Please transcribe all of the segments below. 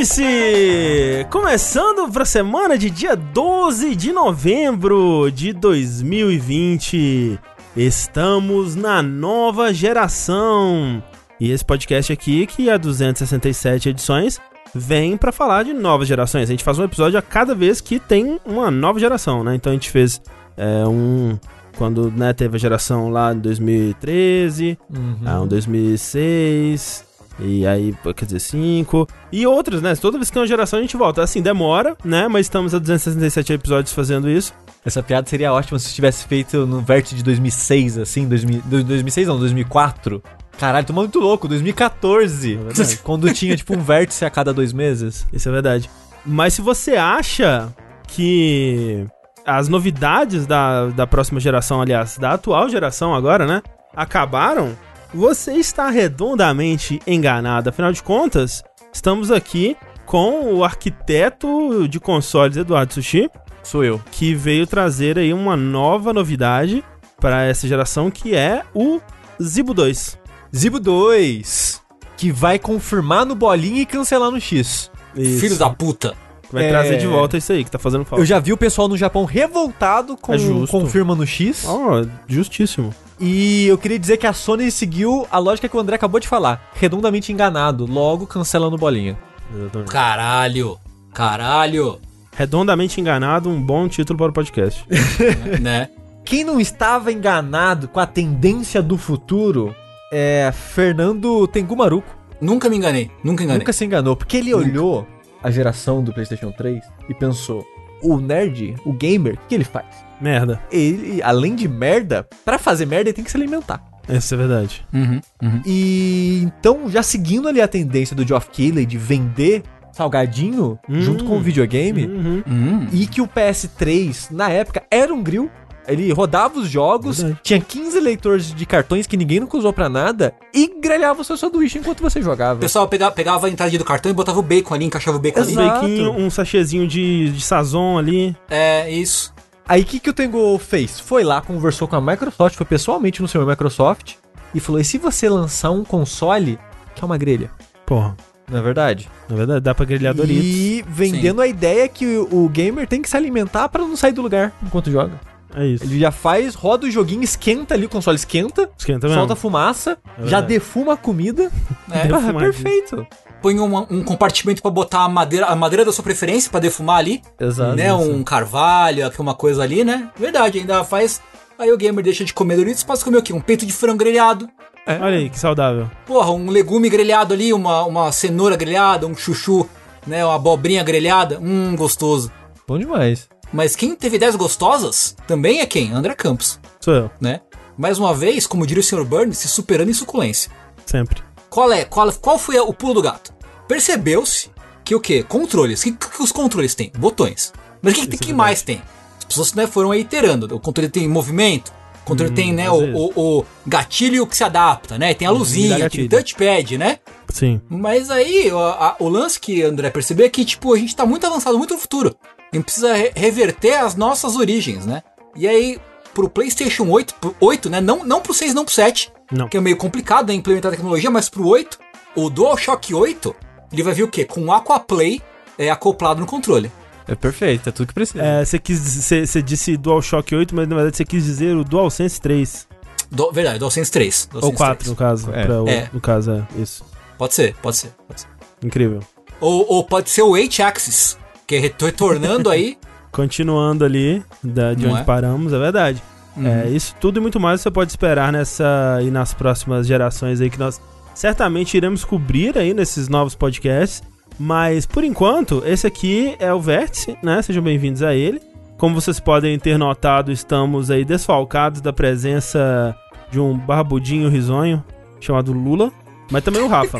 Vértice! Começando para a semana de dia 12 de novembro de 2020. Estamos na nova geração. E esse podcast aqui, que é 267 edições, vem para falar de novas gerações. A gente faz um episódio a cada vez que tem uma nova geração, né? Então a gente fez é, um quando né, teve a geração lá em 2013, uhum. ah, um 2006, e aí, quer dizer, 5. E outros, né? Toda vez que tem uma geração a gente volta. Assim, demora, né? Mas estamos a 267 episódios fazendo isso. Essa piada seria ótima se tivesse feito no vértice de 2006, assim, 2000, 2006 não, 2004. Caralho, tô muito louco, 2014. É quando tinha, tipo, um vértice a cada dois meses. Isso é verdade. Mas se você acha que as novidades da, da próxima geração, aliás, da atual geração agora, né? Acabaram, você está redondamente enganado. Afinal de contas, estamos aqui com o arquiteto de consoles Eduardo Sushi. Sou eu. Que veio trazer aí uma nova novidade para essa geração, que é o Zibo 2. Zibo 2, que vai confirmar no bolinha e cancelar no X. Isso. Filho da puta. Vai é... trazer de volta isso aí, que tá fazendo falta. Eu já vi o pessoal no Japão revoltado com é confirma no X. Oh, justíssimo. E eu queria dizer que a Sony seguiu a lógica que o André acabou de falar. Redondamente enganado, logo cancelando bolinha. Exatamente. Caralho! Caralho! Redondamente enganado, um bom título para o podcast. né? Quem não estava enganado com a tendência do futuro é Fernando Tengumaruco. Nunca me enganei, nunca enganei. Nunca se enganou, porque ele nunca. olhou a geração do PlayStation 3 e pensou: o nerd, o gamer, o que ele faz? Merda. Ele, além de merda, para fazer merda ele tem que se alimentar. Isso é verdade. Uhum, uhum. E então, já seguindo ali a tendência do Geoff Keighley de vender salgadinho uhum. junto com o videogame, uhum. Uhum. e que o PS3, na época, era um grill, ele rodava os jogos, Verdade. tinha 15 leitores de cartões que ninguém nunca usou pra nada e grelhava o seu sanduíche enquanto você jogava. O pessoal pegava, pegava a entrada do cartão e botava o bacon ali, encaixava o bacon Exato. ali. Bacon, um sachêzinho de, de sazon ali. É, isso. Aí o que, que o Tengu fez? Foi lá, conversou com a Microsoft, foi pessoalmente no seu Microsoft e falou: e se você lançar um console que é uma grelha? Porra. Não é verdade? Na é verdade, dá pra grelhar Doritos. E vendendo Sim. a ideia que o, o gamer tem que se alimentar para não sair do lugar enquanto joga. É isso. Ele já faz, roda o joguinho, esquenta ali, o console esquenta. Esquenta mesmo. Solta fumaça, é já defuma a comida. É, ah, perfeito. Põe um, um compartimento para botar a madeira, a madeira da sua preferência para defumar ali. Exato. Né? Isso. Um carvalho, uma coisa ali, né? Verdade, ainda faz. Aí o gamer deixa de comer Doritos, passa a comer o quê? Um peito de frango grelhado. É. Olha aí, que saudável. Porra, um legume grelhado ali, uma, uma cenoura grelhada, um chuchu, né? Uma abobrinha grelhada. Hum, gostoso. Bom demais. Mas quem teve ideias gostosas também é quem? André Campos. Sou eu. Né? Mais uma vez, como diria o Sr. Burns, se superando em suculência. Sempre. Qual é? Qual, qual foi o pulo do gato? Percebeu-se que o quê? Controles. O que, que, os controles têm? Botões. Mas o que, que, que mais tem? As pessoas né, foram aí iterando. O controle tem movimento, o controle hum, tem né, o, o, o, gatilho que se adapta, né? Tem a luzinha, tem touchpad, né? Sim. Mas aí, o, a, o lance que André percebeu é que, tipo, a gente tá muito avançado, muito no futuro. A gente precisa re reverter as nossas origens, né? E aí, pro PlayStation 8, pro 8 né? Não, não pro 6, não pro 7, não. que é meio complicado né, implementar a tecnologia, mas pro 8, o DualShock 8, ele vai vir o quê? Com o Aquaplay é, acoplado no controle. É perfeito, é tudo que precisa. É, você quis você disse DualShock 8, mas na verdade você quis dizer o DualSense 3. Do, verdade, DualSense 3. DualSense Ou 4, 3. no caso. É. O, é. No caso, é isso. Pode ser, pode ser, pode ser. Incrível. Ou, ou pode ser o 8-Axis, que retornando aí. Continuando ali da, de Não onde é? paramos, é verdade. Uhum. É, isso tudo e muito mais você pode esperar nessa e nas próximas gerações aí que nós certamente iremos cobrir aí nesses novos podcasts. Mas por enquanto, esse aqui é o Vértice, né? Sejam bem-vindos a ele. Como vocês podem ter notado, estamos aí desfalcados da presença de um barbudinho risonho chamado Lula, mas também o Rafa.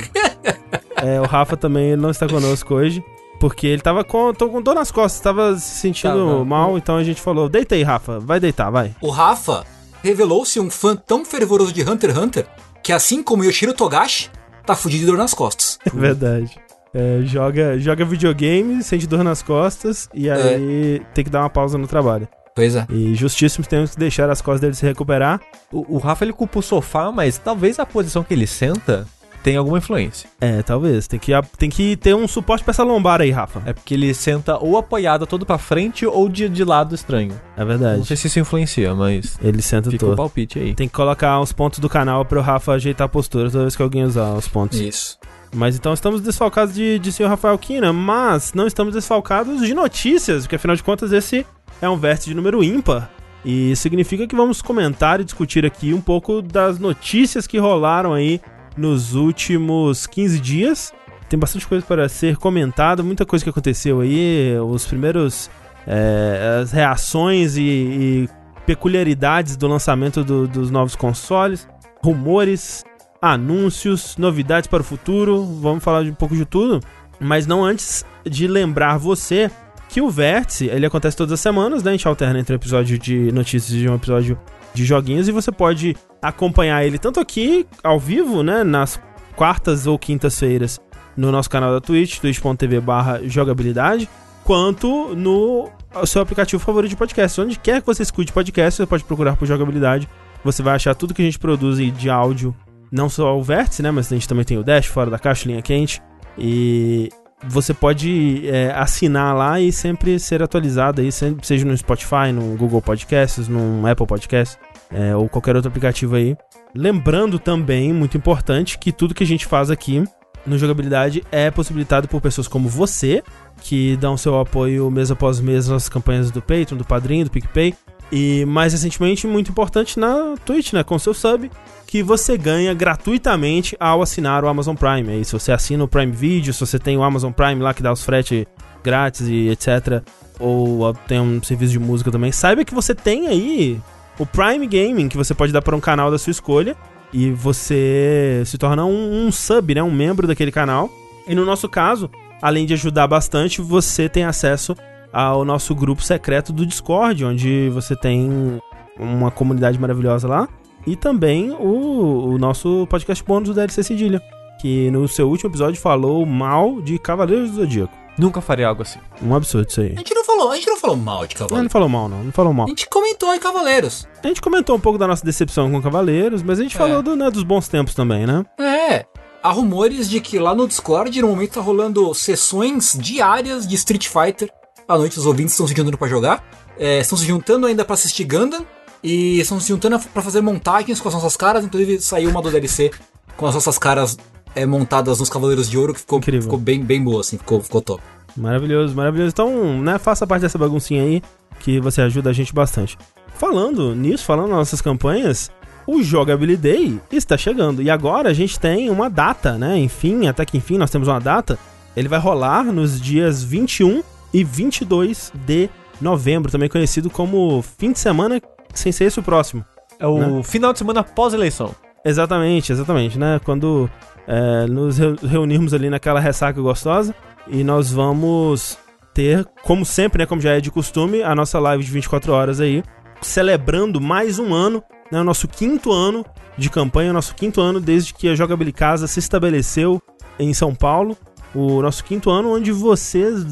é, o Rafa também não está conosco hoje. Porque ele tava com, tô com dor nas costas, tava se sentindo tá, mal, então a gente falou: deita aí, Rafa, vai deitar, vai. O Rafa revelou-se um fã tão fervoroso de Hunter x Hunter que, assim como Yoshiro Togashi, tá fudido de dor nas costas. É verdade. É, joga, joga videogame, sente dor nas costas e é. aí é. tem que dar uma pausa no trabalho. Pois é. E justíssimo temos que deixar as costas dele se recuperar. O, o Rafa ele culpa o sofá, mas talvez a posição que ele senta tem alguma influência. É, talvez. Tem que, tem que ter um suporte pra essa lombar aí, Rafa. É porque ele senta ou apoiado todo pra frente ou de, de lado estranho. É verdade. Não sei se isso influencia, mas. Ele senta fica todo. o palpite aí. Tem que colocar os pontos do canal pro Rafa ajeitar a postura toda vez que alguém usar os pontos. Isso. Mas então estamos desfalcados de, de senhor Rafael Kina, mas não estamos desfalcados de notícias, porque afinal de contas esse é um vértice de número ímpar. E significa que vamos comentar e discutir aqui um pouco das notícias que rolaram aí nos últimos 15 dias. Tem bastante coisa para ser comentada, muita coisa que aconteceu aí, os primeiros. É, as reações e, e, peculiaridades do lançamento do, dos novos consoles, rumores, anúncios, novidades para o futuro. Vamos falar de um pouco de tudo, mas não antes de lembrar você que o Vértice, ele acontece todas as semanas, né? A gente alterna entre um episódio de notícias e um episódio de joguinhos e você pode acompanhar ele tanto aqui ao vivo, né, nas quartas ou quintas-feiras no nosso canal da Twitch, twitch.tv/jogabilidade, quanto no seu aplicativo favorito de podcast. Onde quer que você escute podcast, você pode procurar por jogabilidade. Você vai achar tudo que a gente produz de áudio, não só o Vértice, né, mas a gente também tem o Dash fora da caixa, linha quente. E você pode é, assinar lá e sempre ser atualizado aí, seja no Spotify, no Google Podcasts, no Apple Podcasts é, ou qualquer outro aplicativo aí. Lembrando também, muito importante, que tudo que a gente faz aqui no Jogabilidade é possibilitado por pessoas como você, que dão seu apoio mês após mês nas campanhas do Patreon, do Padrinho, do PicPay. E mais recentemente, muito importante na Twitch, né? Com seu sub, que você ganha gratuitamente ao assinar o Amazon Prime. Aí, se você assina o Prime Video, se você tem o Amazon Prime lá que dá os frete grátis e etc. Ou tem um serviço de música também, saiba que você tem aí o Prime Gaming, que você pode dar para um canal da sua escolha. E você se torna um, um sub, né? Um membro daquele canal. E no nosso caso, além de ajudar bastante, você tem acesso ao nosso grupo secreto do Discord, onde você tem uma comunidade maravilhosa lá. E também o, o nosso podcast bônus do DLC Cedilha, que no seu último episódio falou mal de Cavaleiros do Zodíaco. Nunca faria algo assim. Um absurdo isso aí. A gente não falou, a gente não falou mal de Cavaleiros. Não, não falou mal, não. Não falou mal. A gente comentou em Cavaleiros. A gente comentou um pouco da nossa decepção com Cavaleiros, mas a gente é. falou do, né, dos bons tempos também, né? É. Há rumores de que lá no Discord, no momento, tá rolando sessões diárias de Street Fighter à noite os ouvintes estão se juntando para jogar. É, estão se juntando ainda para assistir Gundam. E estão se juntando para fazer montagens com as nossas caras. Inclusive saiu uma do DLC com as nossas caras é, montadas nos Cavaleiros de Ouro, que ficou, ficou bem, bem boa, assim, ficou, ficou top. Maravilhoso, maravilhoso. Então, né, faça parte dessa baguncinha aí, que você ajuda a gente bastante. Falando nisso, falando nas nossas campanhas, o Jogability Day está chegando. E agora a gente tem uma data, né? Enfim, até que enfim nós temos uma data. Ele vai rolar nos dias 21 e 22 de novembro, também conhecido como fim de semana sem ser esse o próximo. É o né? final de semana pós-eleição. Exatamente, exatamente, né? Quando é, nos reunirmos ali naquela ressaca gostosa e nós vamos ter, como sempre, né? Como já é de costume, a nossa live de 24 horas aí, celebrando mais um ano, né? O nosso quinto ano de campanha, o nosso quinto ano desde que a Jogabilidade Casa se estabeleceu em São Paulo o nosso quinto ano, onde vocês.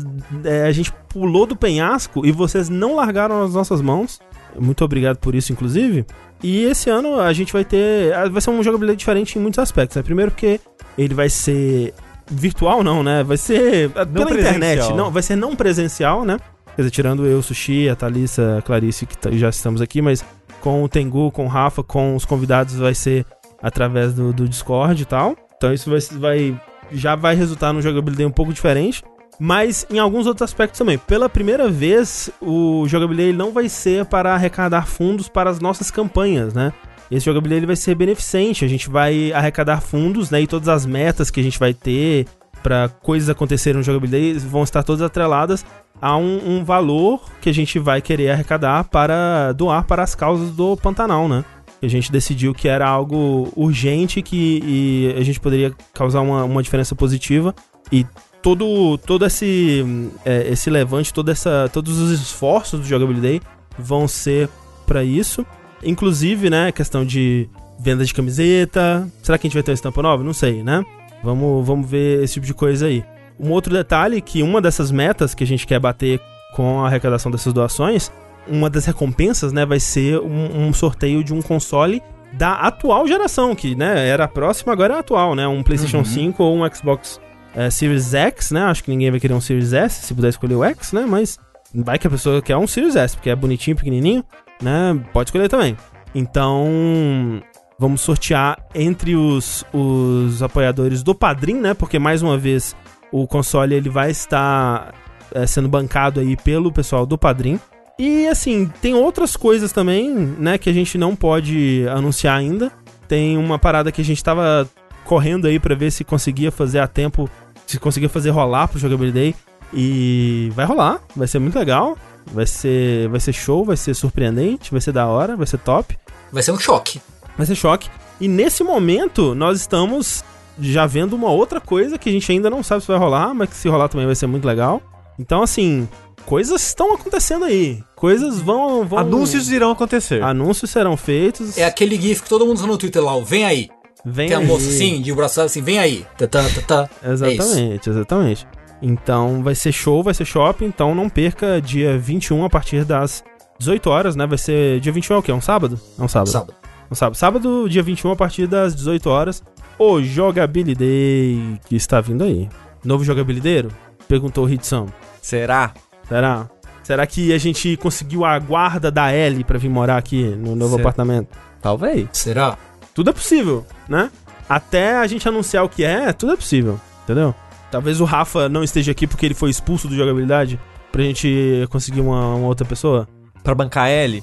É, a gente pulou do penhasco e vocês não largaram as nossas mãos. Muito obrigado por isso, inclusive. E esse ano a gente vai ter. Vai ser uma jogabilidade diferente em muitos aspectos. Né? Primeiro porque ele vai ser virtual, não, né? Vai ser não pela internet. Não, vai ser não presencial, né? Quer dizer, tirando eu, Sushi, a Thalissa, a Clarice, que tá, já estamos aqui, mas com o Tengu, com o Rafa, com os convidados, vai ser através do, do Discord e tal. Então isso vai, vai já vai resultar num jogabilidade um pouco diferente. Mas em alguns outros aspectos também. Pela primeira vez, o jogabilidade não vai ser para arrecadar fundos para as nossas campanhas, né? Esse jogabilidade vai ser beneficente. A gente vai arrecadar fundos, né? E todas as metas que a gente vai ter para coisas acontecerem no jogabilidade vão estar todas atreladas a um, um valor que a gente vai querer arrecadar para doar para as causas do Pantanal, né? A gente decidiu que era algo urgente que a gente poderia causar uma, uma diferença positiva e todo, todo esse, é, esse levante, toda essa, todos os esforços do Jogability vão ser para isso. Inclusive, né, questão de venda de camiseta. Será que a gente vai ter uma estampa nova? Não sei, né? Vamos, vamos ver esse tipo de coisa aí. Um outro detalhe que uma dessas metas que a gente quer bater com a arrecadação dessas doações uma das recompensas, né, vai ser um, um, sorteio de um console da atual geração, que, né, era a próxima, agora é a atual, né? Um PlayStation uhum. 5 ou um Xbox é, Series X, né? Acho que ninguém vai querer um Series S, se puder escolher o X, né? Mas vai que a pessoa quer um Series S, porque é bonitinho, pequenininho, né? Pode escolher também. Então, vamos sortear entre os, os apoiadores do Padrim, né? Porque, mais uma vez, o console ele vai estar é, sendo bancado aí pelo pessoal do Padrim. E assim, tem outras coisas também, né, que a gente não pode anunciar ainda. Tem uma parada que a gente tava correndo aí para ver se conseguia fazer a tempo, se conseguia fazer rolar pro Jogability Day. E vai rolar, vai ser muito legal. Vai ser, vai ser show, vai ser surpreendente, vai ser da hora, vai ser top. Vai ser um choque. Vai ser choque. E nesse momento, nós estamos já vendo uma outra coisa que a gente ainda não sabe se vai rolar, mas que se rolar também vai ser muito legal. Então, assim, coisas estão acontecendo aí. Coisas vão, vão. Anúncios irão acontecer. Anúncios serão feitos. É aquele GIF que todo mundo usa no Twitter lá, ó, vem aí. Vem Tem aí. a moça assim, de braço assim, vem aí. Tá, tá, tá, tá. Exatamente, é exatamente. Então vai ser show, vai ser shopping, então não perca dia 21 a partir das 18 horas, né? Vai ser dia 21 é o quê? É um sábado? É um sábado. Sábado. Um sábado. Sábado, dia 21 a partir das 18 horas. O Jogability Day que está vindo aí. Novo jogabilideiro? Perguntou o Hitsam. Será? Será? Será que a gente conseguiu a guarda da Ellie pra vir morar aqui no novo Será? apartamento? Talvez. Será? Tudo é possível, né? Até a gente anunciar o que é, tudo é possível, entendeu? Talvez o Rafa não esteja aqui porque ele foi expulso do jogabilidade pra gente conseguir uma, uma outra pessoa. Pra bancar L?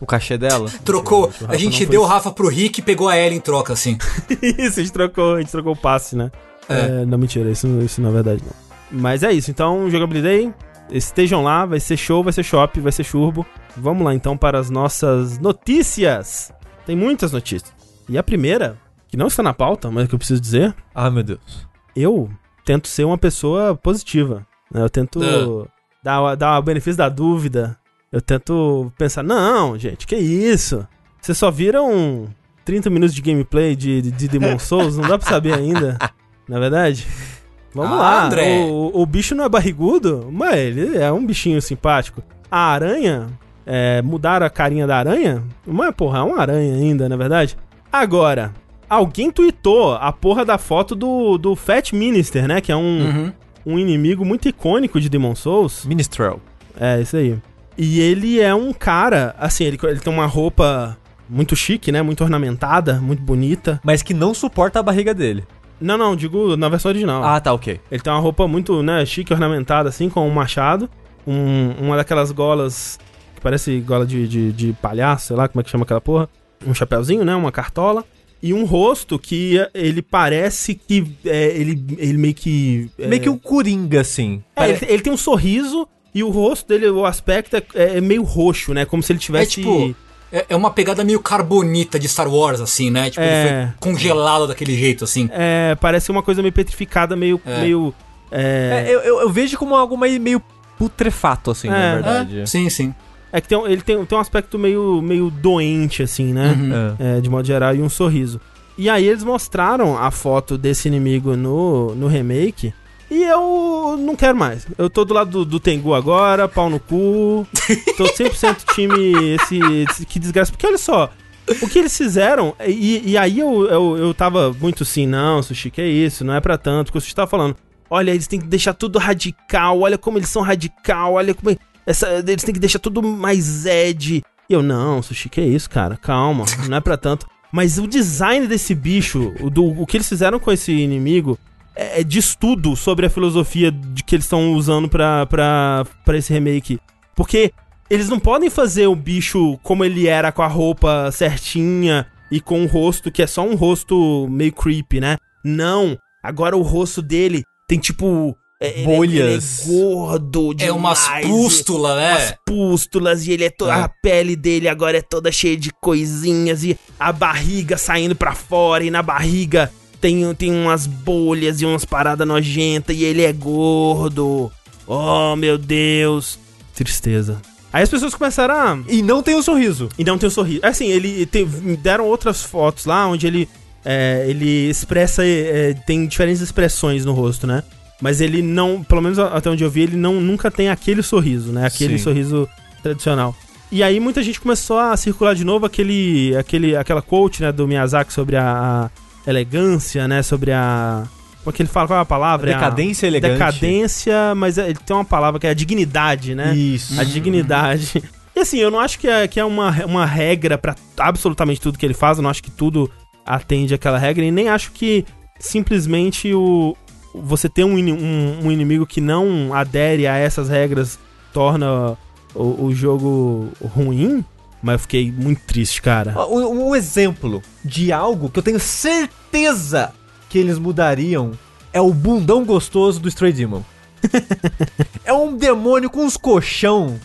o cachê dela? Trocou. A Rafa gente deu o Rafa pro Rick e pegou a Ellie em troca, assim. isso, a gente trocou, a gente trocou o passe, né? É. É, não, mentira, isso, isso não é verdade, não. Mas é isso, então, Jogabilidade, estejam lá, vai ser show, vai ser shop, vai ser churbo. Vamos lá então para as nossas notícias. Tem muitas notícias. E a primeira, que não está na pauta, mas que eu preciso dizer, Ah, meu Deus. eu tento ser uma pessoa positiva. né? Eu tento Ah. dar, dar o benefício da dúvida. Eu tento pensar, não, gente, que isso? Vocês só viram 30 minutos de gameplay de, de, de Demon Souls? Não dá pra saber ainda, na é verdade? Vamos Ah, lá, André. O, o bicho não é barrigudo, mas ele é um bichinho simpático. A aranha, é, mudaram a carinha da aranha, mas porra, é uma aranha ainda, na é verdade? Agora, alguém tweetou a porra da foto do, do Fat Minister, né? Que é um, Uhum. um inimigo muito icônico de Demon Souls. Minstrel. É, isso aí. E ele é um cara, assim, ele, ele tem uma roupa muito chique, né? Muito ornamentada, muito bonita. Mas que não suporta a barriga dele. Não, não, digo na versão original. Ah, tá, ok. Ele tem uma roupa muito, né, chique, ornamentada, assim, com um machado. Um, uma daquelas golas que parece gola de, de, de palhaço, sei lá como é que chama aquela porra. Um chapéuzinho, né? Uma cartola. E um rosto que ele parece que. é, ele, ele meio que. é, Meio que um coringa, assim. é, ele, ele tem um sorriso e o rosto dele, o aspecto é, é meio roxo, né? Como se ele É tivesse. tipo. É, é uma pegada meio carbonita de Star Wars, assim, né? Tipo, É. ele foi congelado daquele jeito, assim. É, parece uma coisa meio petrificada, meio. É. meio é, É, eu, eu, eu vejo como algo meio, putrefato, assim, É, na É, verdade. sim, sim. É que tem, ele tem, tem um aspecto meio, meio doente, assim, né? Uhum. É. É, de modo geral, e um sorriso. E aí eles mostraram a foto desse inimigo no, no remake. E eu não quero mais. Eu tô do lado do, do Tengu agora, pau no cu. Tô 100% time esse, esse- Que desgraça. Porque olha só, o que eles fizeram. E, e aí eu, eu, eu tava muito assim, não, Sushi, que é isso, não é pra tanto. Porque o Sushi tava falando, olha, eles têm que deixar tudo radical, olha como eles são radical, olha como. Essa, eles têm que deixar tudo mais Zed. E eu, não, Sushi, que é isso, cara? Calma, não é pra tanto. Mas o design desse bicho, o, do, o que eles fizeram com esse inimigo, é, é diz tudo sobre a filosofia de que eles estão usando pra, pra, pra esse remake. Porque eles não podem fazer o bicho como ele era, com a roupa certinha e com o rosto que é só um rosto meio creepy, né? Não. Agora o rosto dele tem tipo. É- ele é- Bolhas. Ele é gordo É umas demais, pústulas, né? umas pústulas e ele é toda É. a pele dele agora é toda cheia de coisinhas e a barriga saindo pra fora e na barriga tem, tem umas bolhas e umas paradas nojentas e ele é gordo. Oh, meu Deus. Tristeza. Aí as pessoas começaram a E não tem o sorriso. e não tem um sorriso. Assim, ele tem, deram outras fotos lá onde ele é, ele expressa é, tem diferentes expressões no rosto, né? Mas ele não, pelo menos até onde eu vi, ele não nunca tem aquele sorriso, né? Aquele Sim. sorriso tradicional. E aí muita gente começou a circular de novo aquele, aquele, aquela quote, né, do Miyazaki sobre a, a elegância, né, sobre a... Como é que ele fala? Qual é a palavra? Decadência a, elegante. Decadência, mas é, ele tem uma palavra que é a dignidade, né? Isso. A dignidade. E assim, eu não acho que é, que é uma, uma regra para absolutamente tudo que ele faz, eu não acho que tudo atende aquela regra, e nem acho que simplesmente o, você ter um, um, um inimigo que não adere a essas regras torna o, o jogo ruim, mas eu fiquei muito triste, cara. Um, um, exemplo de algo que eu tenho certeza que eles mudariam é o bundão gostoso do Stray Demon. é um demônio com uns colchão.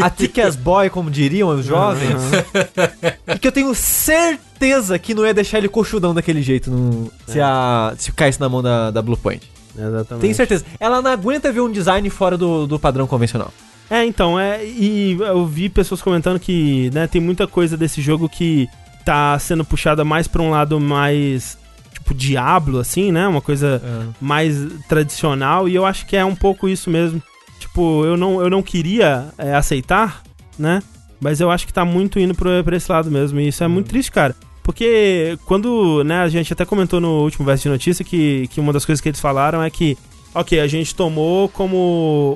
A Tickets Boy, como diriam os jovens. Uhum. e que eu tenho certeza que não ia deixar ele coxudão daquele jeito no, se, a, se caísse na mão da, da Blue Point. Exatamente. Tenho certeza. Ela não aguenta ver um design fora do, do padrão convencional. É, então, é, e eu vi pessoas comentando que, né, tem muita coisa desse jogo que tá sendo puxada mais pra um lado mais tipo Diablo, assim, né? Uma coisa é. mais tradicional, e eu acho que é um pouco isso mesmo. Tipo, eu não, eu não queria é, aceitar, né? Mas eu acho que tá muito indo pra, pra esse lado mesmo, e isso é hum. muito triste, cara. Porque quando, né, a gente até comentou no último verso de notícia que, que uma das coisas que eles falaram é que ok, a gente tomou como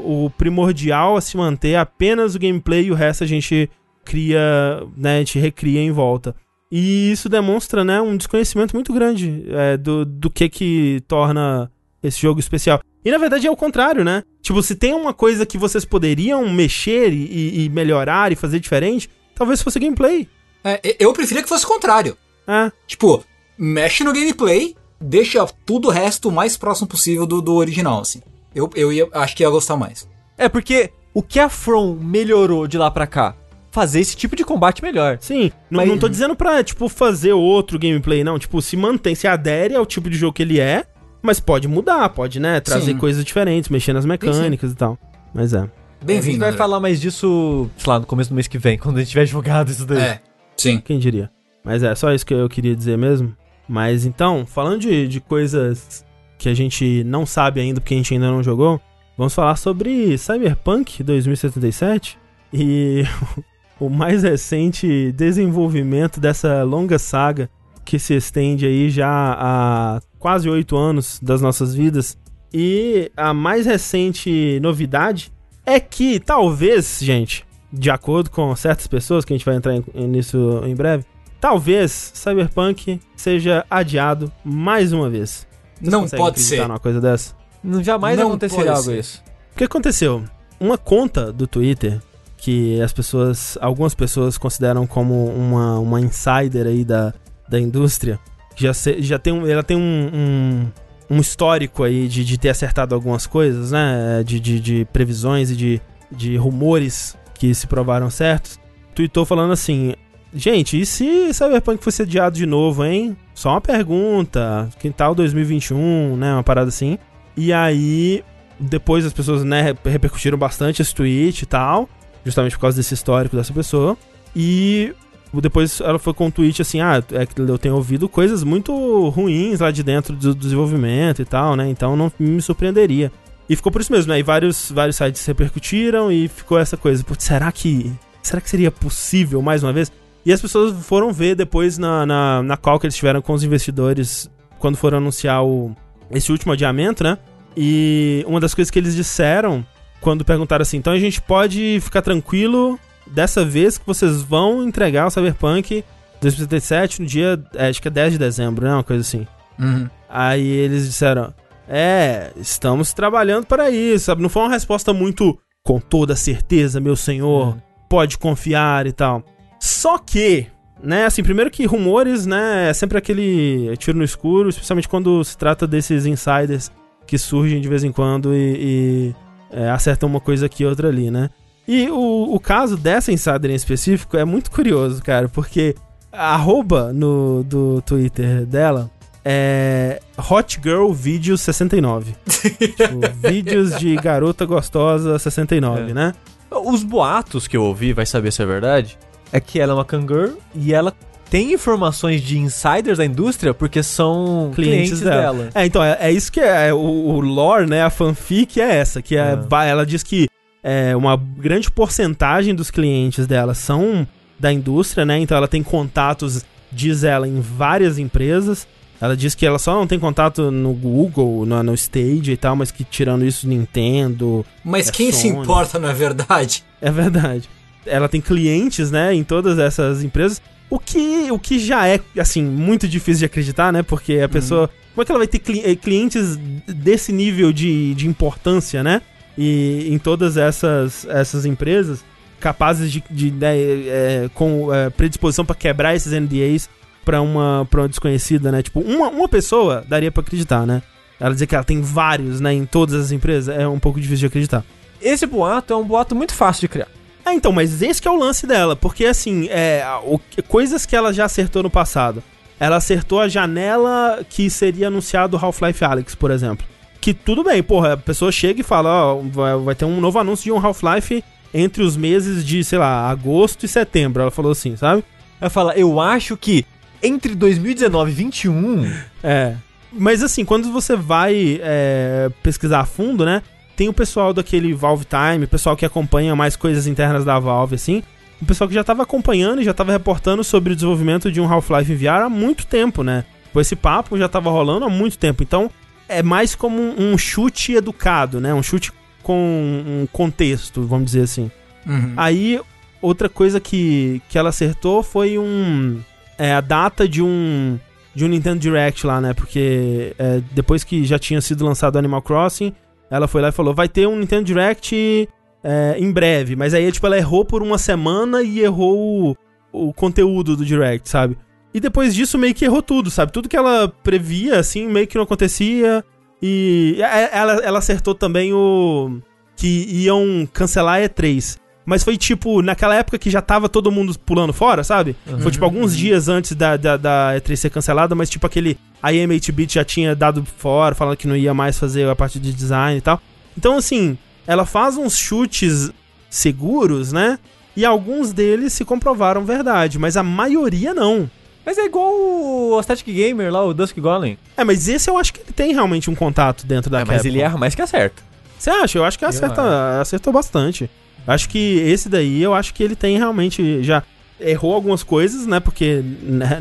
o primordial a se manter apenas o gameplay e o resto a gente cria, né, a gente recria em volta. E isso demonstra, né, um desconhecimento muito grande é, do, do que que torna esse jogo especial. E na verdade é o contrário, né? Tipo, se tem uma coisa que vocês poderiam mexer e, e melhorar e fazer diferente, talvez fosse gameplay. É, eu preferia que fosse o contrário. É. Tipo, mexe no gameplay deixa tudo o resto o mais próximo possível do, do original, assim. Eu, eu ia, acho que ia gostar mais. É, porque o que a From melhorou de lá pra cá? Fazer esse tipo de combate melhor. Sim, mas... não, não tô dizendo pra, tipo, fazer outro gameplay, não. Tipo, se mantém, se adere ao tipo de jogo que ele é, mas pode mudar, pode, né, trazer sim. coisas diferentes, mexer nas mecânicas sim, sim. e tal. Mas é. Bem-vindo. A gente vai falar mais disso, sei lá, no começo do mês que vem, quando a gente tiver jogado isso daí. É, sim. Quem diria? Mas é, só isso que eu queria dizer mesmo. Mas então, falando de, de coisas que a gente não sabe ainda porque a gente ainda não jogou, vamos falar sobre Cyberpunk 2077 e o mais recente desenvolvimento dessa longa saga que se estende aí já há quase oito anos das nossas vidas. E a mais recente novidade é que talvez, gente, de acordo com certas pessoas, que a gente vai entrar nisso em breve, talvez Cyberpunk seja adiado mais uma vez. Vocês não pode ser. numa coisa dessa? Não, jamais não acontecerá algo isso. O que aconteceu? Uma conta do Twitter que as pessoas, algumas pessoas consideram como uma, uma insider aí da, da indústria, já, se, já tem, ela tem um, um, um histórico aí de, de ter acertado algumas coisas, né? De, de, de previsões e de, de rumores que se provaram certos. Tweetou falando assim: Gente, e se Cyberpunk fosse adiado de novo, hein? Só uma pergunta. Que tal 2021, né? Uma parada assim. E aí, depois as pessoas, né, repercutiram bastante esse tweet e tal. Justamente por causa desse histórico dessa pessoa. E depois ela foi com um tweet assim: Ah, é que eu tenho ouvido coisas muito ruins lá de dentro do desenvolvimento e tal, né? Então não me surpreenderia. E ficou por isso mesmo, né? E vários, vários sites repercutiram e ficou essa coisa. Putz, será que. Será que seria possível mais uma vez? E as pessoas foram ver depois na, na, na call que eles tiveram com os investidores quando foram anunciar o, esse último adiamento, né? E uma das coisas que eles disseram quando perguntaram assim: então a gente pode ficar tranquilo dessa vez que vocês vão entregar o Cyberpunk 2077 no dia, é, acho que é 10 de dezembro, né? Uma coisa assim. Uhum. Aí eles disseram: é, estamos trabalhando para isso, sabe? Não foi uma resposta muito com toda certeza, meu senhor, uhum. pode confiar e tal. Só que, né, assim, primeiro que rumores, né, é sempre aquele tiro no escuro, especialmente quando se trata desses insiders que surgem de vez em quando e, e é, acertam uma coisa aqui e outra ali, né? E o, o caso dessa insider em específico é muito curioso, cara, porque a arroba no, do Twitter dela é Hot Girl Videos 69. tipo, vídeos de garota gostosa 69, é. né? Os boatos que eu ouvi, vai saber se é verdade, é que ela é uma Kangirl e ela tem informações de insiders da indústria porque são clientes, clientes dela. dela. É, então, é, é isso que é, é o, o, lore, né? A fanfic é essa, que é, é. ela diz que é, uma grande porcentagem dos clientes dela são da indústria, né? Então ela tem contatos, diz ela, em várias empresas. Ela diz que ela só não tem contato no Google, no, no Stage e tal, mas que tirando isso, Nintendo. Mas é quem Sony. se importa, não é verdade? É verdade. Ela tem clientes, né, em todas essas empresas. O que, o que já é, assim, muito difícil de acreditar, né? Porque a uhum. pessoa. Uhum. Como é que ela vai ter eh, clientes desse nível de, de importância, né? E em todas essas, essas empresas capazes de, de, de é, com é, predisposição para quebrar esses NDAs para uma, pra uma desconhecida, né? Tipo, uma, uma pessoa daria para acreditar, né? Ela dizer que ela tem vários, né, em todas as empresas, é um pouco difícil de acreditar. Esse boato é um boato muito fácil de criar. É, então, mas esse que é o lance dela, porque assim, é, o, coisas que ela já acertou no passado. Ela acertou a janela que seria anunciado Half-Life Alyx, por exemplo. Que tudo bem, porra, a pessoa chega e fala, ó, vai, vai ter um novo anúncio de um Half-Life entre os meses de, sei lá, agosto e setembro. Ela falou assim, sabe? Ela fala, eu acho que entre 2019 e 21. É. Mas assim, quando você vai é, pesquisar a fundo, né? Tem o pessoal daquele Valve Time, o pessoal que acompanha mais coisas internas da Valve, assim. O pessoal que já estava acompanhando e já estava reportando sobre o desenvolvimento de um Half-Life VR há muito tempo, né? Esse papo já estava rolando há muito tempo. Então, é mais como um chute educado, né? Um chute com um contexto, vamos dizer assim. Uhum. Aí, outra coisa que, que ela acertou foi um. É, a data de um. De um Nintendo Direct lá, né? Porque é, depois que já tinha sido lançado Animal Crossing, ela foi lá e falou: vai ter um Nintendo Direct é, em breve. Mas aí, tipo, ela errou por uma semana e errou o, o conteúdo do Direct, sabe? E depois disso, meio que errou tudo, sabe? Tudo que ela previa, assim, meio que não acontecia. E ela, ela acertou também o. que iam cancelar a E3. Mas foi tipo, naquela época que já tava todo mundo pulando fora, sabe? Uhum. Foi tipo alguns dias antes da, da, da, E3 ser cancelada, mas tipo aquele. A IM8-Bit já tinha dado fora, falando que não ia mais fazer a parte de design e tal. Então, assim, ela faz uns chutes seguros, né? E alguns deles se comprovaram verdade, mas a maioria não. Mas é igual o Static Gamer lá, o Dusk Golem. É, mas esse eu acho que ele tem realmente um contato dentro da é, Mas ele erra mais que acerta. Você acha? Eu acho que acerta, acertou bastante. Acho que esse daí, eu acho que ele tem realmente já errou algumas coisas, né? Porque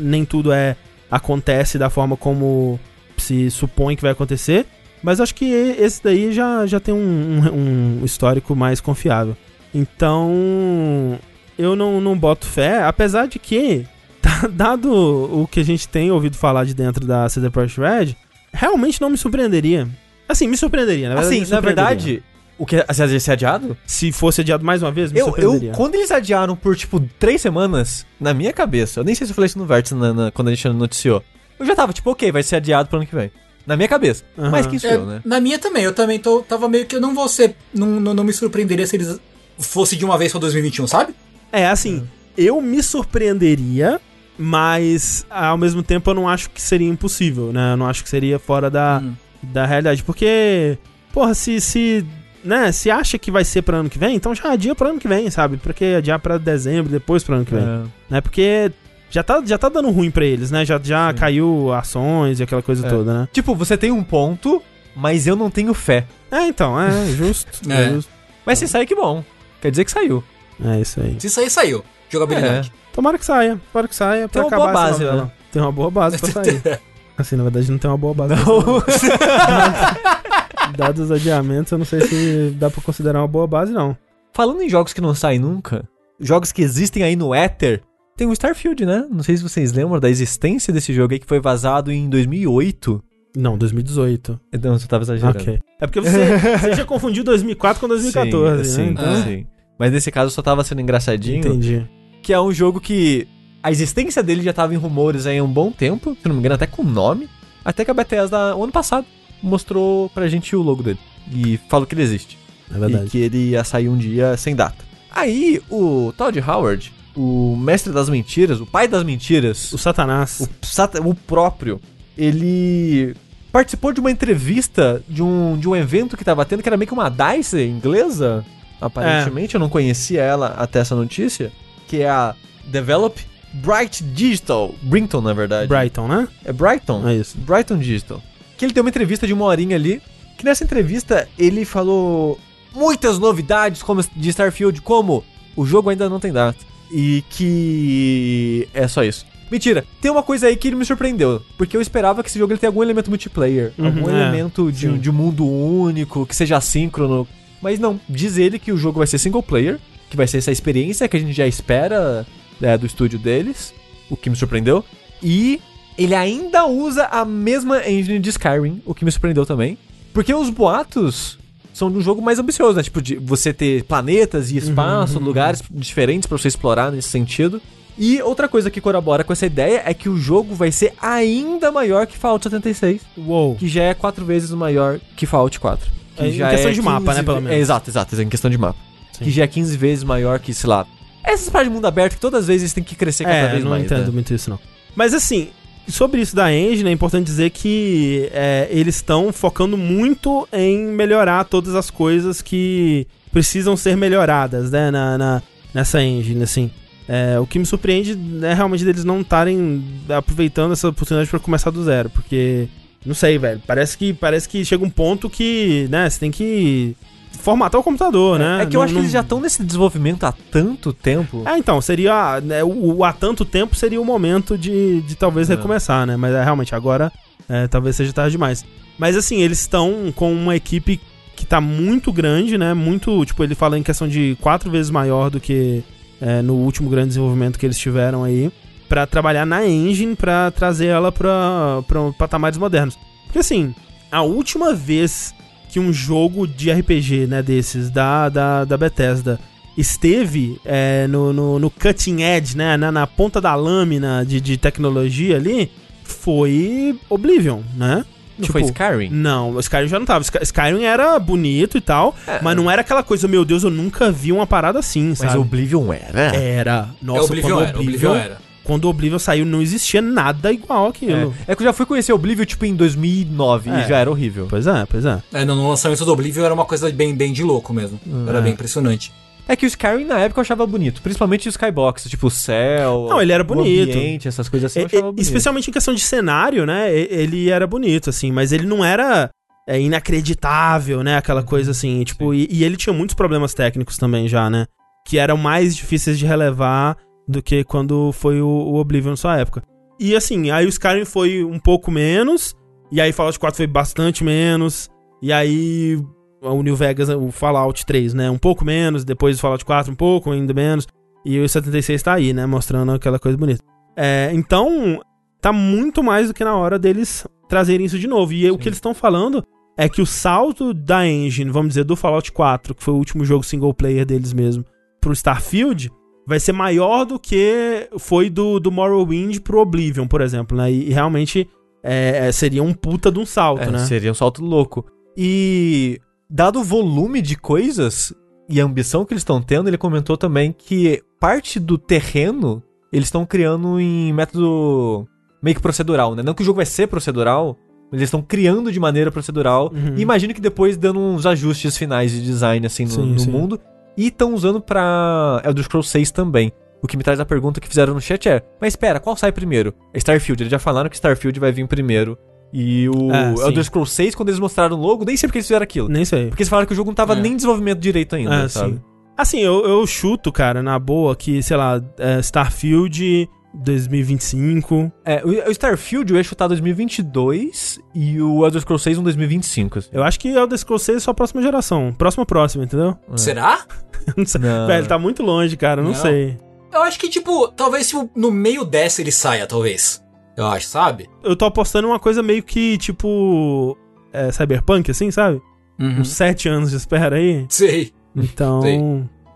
nem tudo é acontece da forma como se supõe que vai acontecer. Mas acho que esse daí já, já tem um, um, um histórico mais confiável. Então, eu não, não boto fé, apesar de que, dado o que a gente tem ouvido falar de dentro da CD Projekt Red, realmente não me surpreenderia. Assim, me surpreenderia, na verdade. Assim, na verdade, o que? Ia ser adiado? Se fosse adiado mais uma vez, me eu, surpreenderia. Eu, quando eles adiaram por, tipo, três semanas, na minha cabeça, eu nem sei se eu falei isso no Vértice na, na, quando a gente noticiou, eu já tava, tipo, ok, vai ser adiado pro ano que vem. Na minha cabeça. Uhum. Mas que sou é, eu, né? Na minha também, eu também tô, tava meio que eu não vou ser. Não, não, não me surpreenderia se eles fosse de uma vez pra 2021, sabe? É, assim, eu me surpreenderia, mas ao mesmo tempo eu não acho que seria impossível, né? Eu não acho que seria fora da, hum. da realidade. Porque, porra, se, se né, se acha que vai ser para ano que vem, então já adia para ano que vem, sabe? Porque adiar para dezembro, depois para ano que vem. É. Né? Porque já tá, já tá dando ruim para eles, né? Já, já caiu ações e aquela coisa é. toda, né? Tipo, você tem um ponto, mas eu não tenho fé. É, então, é justo. é. é justo. Mas se sair, que bom. Quer dizer que saiu. É isso aí. Se sair, saiu. Jogabilidade. É. Tomara que saia. Tomara que saia. Pra tem uma boa base, né? Tem uma boa base pra sair. assim, na verdade, não tem uma boa base. Não. dados os adiamentos, eu não sei se dá pra considerar uma boa base, não. Falando em jogos que não saem nunca, jogos que existem aí no Ether, tem o Starfield, né? Não sei se vocês lembram da existência desse jogo aí que foi vazado em 2008. Não, 2018. Então você tava exagerando. Ok. É porque você, você já confundiu 2004 com 2014, sim, né? Sim, então... sim. Mas nesse caso só tava sendo engraçadinho. Entendi. Que é um jogo que a existência dele já tava em rumores aí há um bom tempo, se não me engano até com nome, até que a Bethesda, o ano passado, mostrou pra gente o logo dele. E falou que ele existe. É verdade. E que ele ia sair um dia sem data. Aí, o Todd Howard, o mestre das mentiras, o pai das mentiras. O Satanás. O, o próprio. Ele participou de uma entrevista de um, de um evento que tava tendo, que era meio que uma DICE inglesa. Aparentemente, é. eu não conhecia ela até essa notícia. Que é a Develop Bright Digital. Brinton, na verdade. Brighton, né? É Brighton? É isso. Brighton Digital que ele deu uma entrevista de uma horinha ali, que nessa entrevista ele falou muitas novidades como de Starfield, como o jogo ainda não tem data. E que é só isso. Mentira, tem uma coisa aí que me surpreendeu. Porque eu esperava que esse jogo ele tenha algum elemento multiplayer. Uhum, algum é, elemento de, de mundo único, que seja assíncrono. Mas não, diz ele que o jogo vai ser single player, que vai ser essa experiência que a gente já espera é, do estúdio deles, o que me surpreendeu. E ele ainda usa a mesma engine de Skyrim, o que me surpreendeu também. Porque os boatos são de um jogo mais ambicioso, né? Tipo, de você ter planetas e uhum, espaço, uhum, lugares diferentes para você explorar nesse sentido. E outra coisa que corrobora com essa ideia é que o jogo vai ser ainda maior que Fallout 76. Uou. Que já é quatro vezes maior que Fallout 4. Que é, já em questão é de mapa, né, pelo menos. É, exato, exato, em questão de mapa. Sim. Que já é 15 vezes maior que, sei lá. Essas partes de mundo aberto que todas as vezes tem que crescer cada é, vez não mais. Não entendo né? muito isso, não. Mas assim, sobre isso da engine, é importante dizer que é, eles estão focando muito em melhorar todas as coisas que precisam ser melhoradas, né, na, na nessa engine, assim. É, o que me surpreende é realmente deles não estarem aproveitando essa oportunidade para começar do zero, porque não sei, velho, parece que parece que chega um ponto que, né, você tem que formatar o computador, é, né? É que eu não, acho que eles já estão nesse desenvolvimento há tanto tempo. Ah, então, seria. Né, o, o, há tanto tempo seria o momento de, de talvez é. recomeçar, né? Mas é, realmente agora é, talvez seja tarde demais. Mas assim, eles estão com uma equipe que tá muito grande, né? Muito. Tipo, ele fala em questão de quatro vezes maior do que é, no último grande desenvolvimento que eles tiveram aí. para trabalhar na engine, para trazer ela pra, pra patamares modernos. Porque assim, a última vez que um jogo de RPG, né, desses, da, da, da Bethesda, esteve é, no, no, no, cutting edge, né, na, na ponta da lâmina de, de tecnologia ali, foi Oblivion, né? Não tipo, foi Skyrim? Não, Skyrim já não tava. Skyrim era bonito e tal, é, mas não era aquela coisa, meu Deus, eu nunca vi uma parada assim, sabe? Mas Oblivion era? Era. Nossa, é, Oblivion, era, Oblivion era quando o Oblivion saiu, não existia nada igual aquilo. É, é que eu já fui conhecer o Oblivion, tipo, em 2009 é. e já era horrível. Pois é, pois é. É, no lançamento do Oblivion era uma coisa bem, bem de louco mesmo. Era é. bem impressionante. É que o Skyrim na época eu achava bonito, principalmente o Skybox, tipo o céu. Não, ele era bonito. Ambiente, essas coisas assim, eu achava bonito. Especialmente em questão de cenário, né? Ele era bonito, assim, mas ele não era é, inacreditável, né? Aquela coisa assim, tipo, e, e, ele tinha muitos problemas técnicos também já, né? Que eram mais difíceis de relevar do que quando foi o, o Oblivion na sua época. E assim, aí o Skyrim foi um pouco menos, e aí Fallout 4 foi bastante menos, e aí o New Vegas, o Fallout 3, né, um pouco menos, depois o Fallout 4 um pouco, ainda menos, e o 76 tá aí, né, mostrando aquela coisa bonita. É, então, tá muito mais do que na hora deles trazerem isso de novo. E Sim. o que eles estão falando é que o salto da engine, vamos dizer, do Fallout 4, que foi o último jogo single player deles mesmo, pro Starfield, vai ser maior do que foi do, do Morrowind pro Oblivion, por exemplo, né? E, e realmente é, é, seria um puta de um salto, é, né? Seria um salto louco. E dado o volume de coisas e a ambição que eles estão tendo, ele comentou também que parte do terreno eles estão criando em método meio que procedural, né? Não que o jogo vai ser procedural, mas eles estão criando de maneira procedural. Uhum. E imagino que depois dando uns ajustes finais de design assim no, sim, no sim. mundo. E estão usando pra Elder Scrolls 6 também. O que me traz a pergunta que fizeram no chat é: Mas espera, qual sai primeiro? É Starfield. Eles já falaram que Starfield vai vir primeiro. E o é, Elder Scrolls 6, quando eles mostraram o logo, nem sei porque eles fizeram aquilo. Nem sei. Porque eles falaram que o jogo não tava é. nem em desenvolvimento direito ainda, é, sabe? Sim. Assim, eu, eu chuto, cara, na boa, que, sei lá, é, Starfield 2025. É, o Starfield eu ia chutar 2022 e o Elder Scrolls 6 um 2025. Eu acho que o Elder Scrolls 6 é só a próxima geração. Próxima, próxima, entendeu? É. Será? não sei. Não. Velho, tá muito longe, cara, não, não, sei. Eu acho que, tipo, talvez no meio dessa ele saia, talvez. Eu acho, sabe? Eu tô apostando uma coisa meio que, tipo. É, cyberpunk, assim, sabe? Uhum. Uns sete anos de espera aí. Sei. Então. Sei.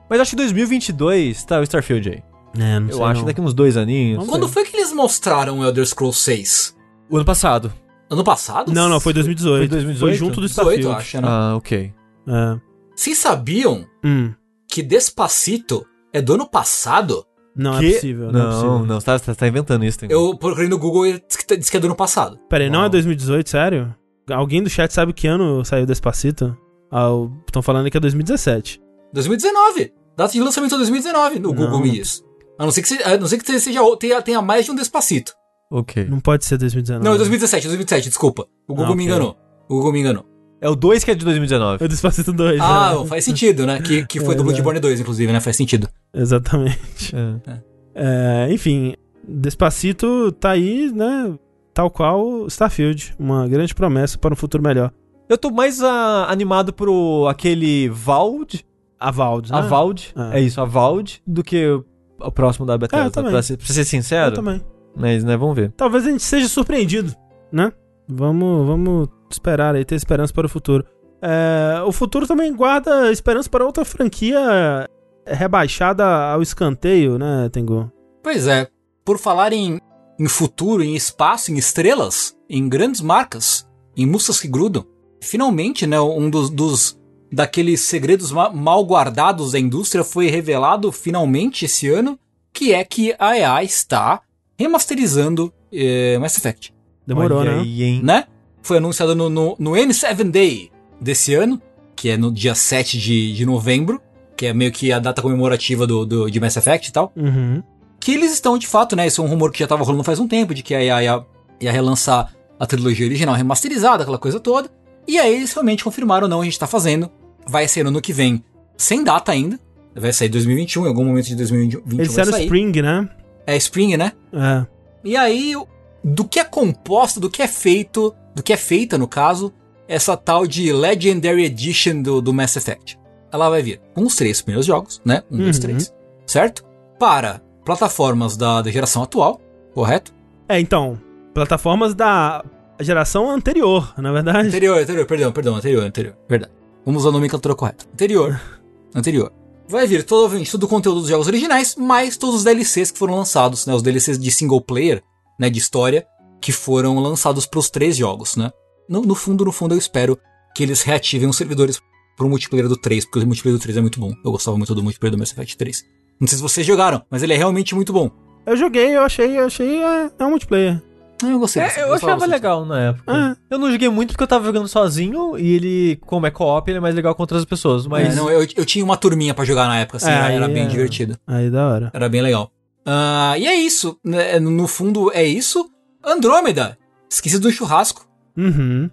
Mas acho que 2022 tá o Starfield aí. É, não Eu sei acho que daqui uns dois aninhos. Quando foi que eles mostraram o Elder Scrolls 6? O ano passado. Ano passado? Não, não, foi 2018. Foi 2018? Foi junto do Starfield. 18, acho, né? Ah, ok. É. Vocês sabiam hum. que Despacito é do ano passado? Não que? é possível. Não, não, é possível. não você, tá, você tá inventando isso. Tem... Eu procurei no Google e disse que é do ano passado. Pera aí, não é 2018, sério? Alguém do chat sabe que ano saiu Despacito? Estão ah, falando que é 2017. 2019! Data de lançamento é 2019 no não. Google Me diz. A não ser que, seja, a não ser que seja, tenha, tenha mais de um Despacito. Ok. Não pode ser 2019. Não, é 2017, 2017, desculpa. O Google ah, me enganou. O Google me enganou. É o 2 que é de 2019. É o Despacito 2. Ah, é. faz sentido, né? Que, que foi é, do Bloodborne 2, inclusive, né? Faz sentido. Exatamente. É. É, enfim, Despacito tá aí, né? Tal qual Starfield. Uma grande promessa para um futuro melhor. Eu tô mais uh, animado pro aquele Vald. A Vald, né? A Vald. É. é isso, a Vald, do que próximo da Bethesda. É, pra, ser, pra ser sincero. Eu também. Mas, né, vamos ver. Talvez a gente seja surpreendido, né? Vamos, vamos esperar aí, ter esperança para o futuro. É, o futuro também guarda esperança para outra franquia rebaixada ao escanteio, né, Tengu? Pois é. Por falar em, em futuro, em espaço, em estrelas, em grandes marcas, em músicas que grudam, finalmente, né, um dos, dos daqueles segredos mal guardados da indústria foi revelado finalmente esse ano, que é que a EA está remasterizando é, Mass Effect. Demorou, Olha né? Aí, hein? né? Foi anunciado no, no, no, N7 Day desse ano, que é no dia 7 de, de novembro, que é meio que a data comemorativa do, do de Mass Effect e tal. Uhum. Que eles estão, de fato, né? Isso é um rumor que já tava rolando faz um tempo, de que a EA ia, ia relançar a trilogia original remasterizada, aquela coisa toda. E aí eles realmente confirmaram, não, a gente tá fazendo. Vai ser no ano que vem, sem data ainda. Vai sair 2021, em algum momento de 2021 Eles disseram Spring, né? É Spring, né? É. E aí, do que é composto, do que é feito, do que é feita, no caso, essa tal de Legendary Edition do, do Mass Effect. Ela vai vir com os três primeiros jogos, né? Um, uhum. dois, três. Certo? Para plataformas da, da geração atual, correto? É, então, plataformas da geração anterior, na verdade. Anterior, anterior, perdão, perdão, anterior, anterior. Verdade. Vamos usar a nomenclatura correta. Anterior. anterior. Vai vir todo, todo o conteúdo dos jogos originais, mais todos os DLCs que foram lançados, né? Os DLCs de single player, né? De história, que foram lançados para os três jogos, né? No, no, fundo, no fundo, eu espero que eles reativem os servidores pro multiplayer do 3, porque o multiplayer do 3 é muito bom. Eu gostava muito do multiplayer do Mass Effect 3. Não sei se vocês jogaram, mas ele é realmente muito bom. Eu joguei, eu achei, eu achei é, é um multiplayer. Eu gostei. É, eu achava legal na época. Ah. Eu não joguei muito porque eu tava jogando sozinho e ele, como é co-op, ele é mais legal com outras pessoas. Mas. É, não, eu, eu tinha uma turminha para jogar na época, assim, é, era bem é. divertido. Aí da hora. Era bem legal. Uh, e é isso. Né, no fundo, é isso. Andrômeda. Esqueci do churrasco. Uhum.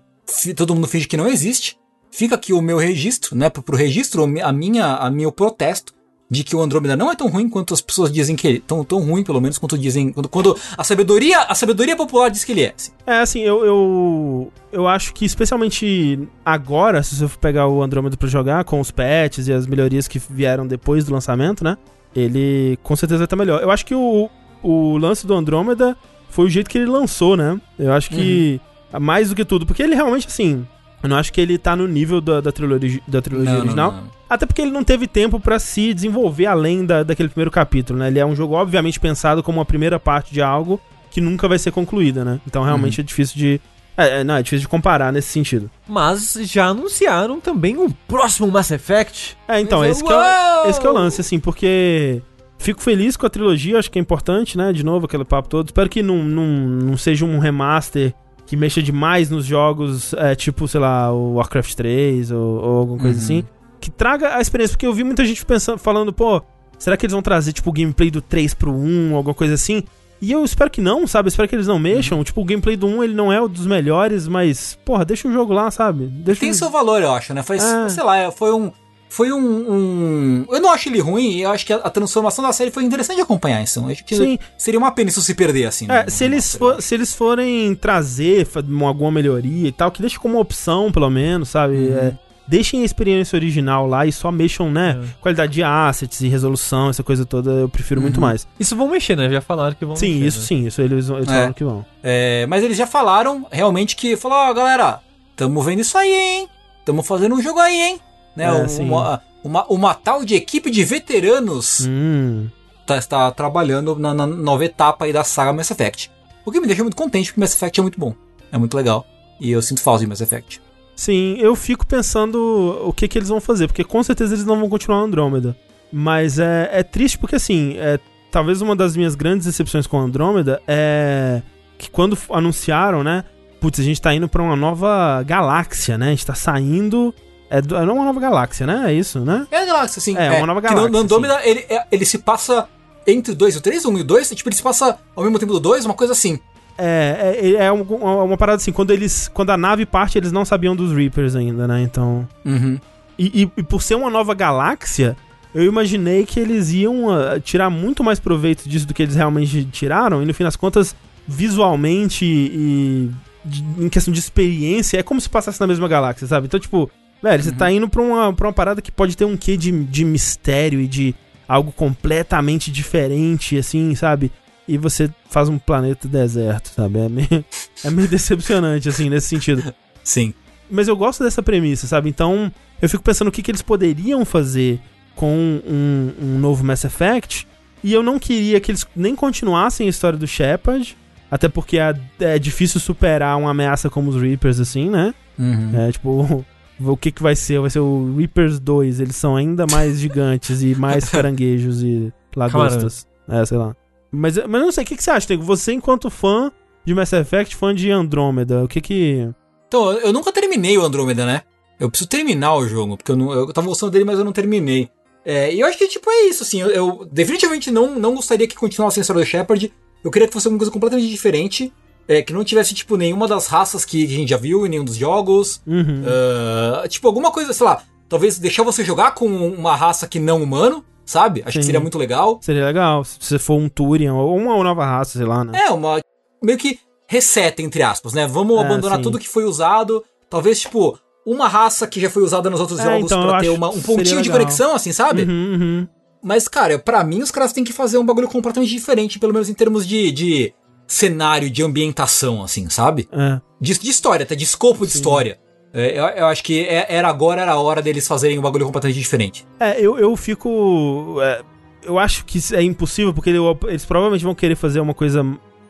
Todo mundo finge que não existe. Fica aqui o meu registro, né? Pro, pro registro, a minha, a meu protesto de que o Andrômeda não é tão ruim quanto as pessoas dizem que ele é. Tão, tão ruim, pelo menos, quanto dizem. Quando, quando a sabedoria a sabedoria popular diz que ele é. Assim. É, assim, eu, eu. Eu acho que, especialmente agora, se você for pegar o Andrômeda pra jogar, com os patches e as melhorias que vieram depois do lançamento, né? Ele com certeza vai estar melhor. Eu acho que o, o lance do Andrômeda foi o jeito que ele lançou, né? Eu acho que. Uhum. Mais do que tudo, porque ele realmente, assim. Eu não acho que ele tá no nível da, da trilogia, da trilogia não, original. Não, não. Até porque ele não teve tempo para se desenvolver além da, daquele primeiro capítulo, né? Ele é um jogo, obviamente, pensado como a primeira parte de algo que nunca vai ser concluída, né? Então realmente uhum. é difícil de. É, é, não, é difícil de comparar nesse sentido. Mas já anunciaram também o próximo Mass Effect. É, então, esse que é, esse que é o lance, assim, porque. Fico feliz com a trilogia, acho que é importante, né? De novo, aquele papo todo. Espero que não, não, não seja um remaster que mexa demais nos jogos, é, tipo, sei lá, o Warcraft 3 ou, ou alguma coisa uhum. assim que traga a experiência. Porque eu vi muita gente pensando, falando, pô, será que eles vão trazer, tipo, o gameplay do 3 pro 1, alguma coisa assim? E eu espero que não, sabe? Eu espero que eles não mexam. Uhum. Tipo, o gameplay do 1 ele não é o dos melhores, mas, porra, deixa o jogo lá, sabe? Deixa Tem o... seu valor, eu acho, né? Foi, é. sei lá, foi um. Foi um, um, Eu não acho ele ruim, eu acho que a, a, transformação da série foi interessante de acompanhar isso. Eu acho que Sim. seria uma pena isso se perder, assim. É, no, se, eles for, se eles forem trazer alguma melhoria e tal, que deixe como opção, pelo menos, sabe? Uhum. É, deixem a experiência original lá e só mexam, né? É. Qualidade de assets e resolução, essa coisa toda, eu prefiro uhum. muito mais. Isso vão mexer, né? Já falaram que vão sim, mexer. Isso né? sim, isso eles, eles é. falaram que vão. É, mas eles já falaram realmente que, falou, ó, oh, galera, tamo vendo isso aí, hein? Tamo fazendo um jogo aí, hein? Né? É, uma, uma, uma, tal de equipe de veteranos hum. tá, está trabalhando na, na, nova etapa aí da saga Mass Effect. O que me deixa muito contente, porque Mass Effect é muito bom. É muito legal. E eu sinto falta de Mass Effect. Sim, eu fico pensando o que, que eles vão fazer, porque com certeza eles não vão continuar Andrômeda. Mas é, é triste porque, assim, é, talvez uma das minhas grandes decepções com Andrômeda é que quando anunciaram, né? Putz, a gente tá indo pra uma nova galáxia, né? A gente tá saindo. É, é uma nova galáxia, né? É isso, né? É a galáxia, sim. É, é uma nova galáxia. Que no, Andrômeda, ele, é, ele se passa entre o 2 e o 3, 1 e o 2. Tipo, ele se passa ao mesmo tempo do 2, uma coisa assim. É, é, é uma, uma parada assim, quando eles. Quando a nave parte, eles não sabiam dos Reapers ainda, né? Então. Uhum. E, e, e, por ser uma nova galáxia, eu imaginei que eles iam uh, tirar muito mais proveito disso do que eles realmente tiraram, e no fim das contas, visualmente e de, em questão de experiência, é como se passasse na mesma galáxia, sabe? Então, tipo, velho, uhum. você tá indo pra uma, pra uma parada que pode ter um quê de, de mistério e de algo completamente diferente, assim, sabe? E você faz um planeta deserto, sabe? É meio, é meio decepcionante, assim, nesse sentido. Sim. Mas eu gosto dessa premissa, sabe? Então, eu fico pensando o que, que eles poderiam fazer com um, um novo Mass Effect. E eu não queria que eles nem continuassem a história do Shepard. Até porque é, é difícil superar uma ameaça como os Reapers, assim, né? Uhum. É, tipo, o que que vai ser? Vai ser o Reapers 2. Eles são ainda mais gigantes e mais caranguejos e lagostas. É, sei lá. Mas, mas não sei, o que, que você acha, Tego? Você, enquanto fã de Mass Effect, fã de Andromeda, o que que. Então, eu nunca terminei o Andromeda, né? Eu preciso terminar o jogo, porque eu, não, eu tava gostando dele, mas eu não terminei. É, e eu acho que, tipo, é isso, assim. Eu, eu, definitivamente não, não gostaria que continuasse a história do Shepard. Eu queria que fosse uma coisa completamente diferente. É, que não tivesse, tipo, nenhuma das raças que a gente já viu em nenhum dos jogos. Uhum. Uh, tipo, alguma coisa, sei lá. Talvez deixar você jogar com uma raça que não humano sabe? Acho Sim. que seria muito legal. Seria legal, se você for um Turian ou uma nova raça, sei lá, né? É, uma. meio que reseta, entre aspas, né? Vamos é, abandonar sim. tudo que foi usado. Talvez, tipo, uma raça que já foi usada nos outros é, jogos então, pra ter uma, um pontinho de conexão, assim, sabe? Uhum, uhum. Mas, cara, para mim os caras têm que fazer um bagulho completamente diferente, pelo menos em termos de, de cenário, de ambientação, assim, sabe? É. De, de história, até de escopo de história. É, eu, eu, acho que é, era agora, era a hora deles fazerem um bagulho completamente diferente. É, eu, eu fico. É, eu acho que é impossível, porque eles provavelmente vão querer fazer uma coisa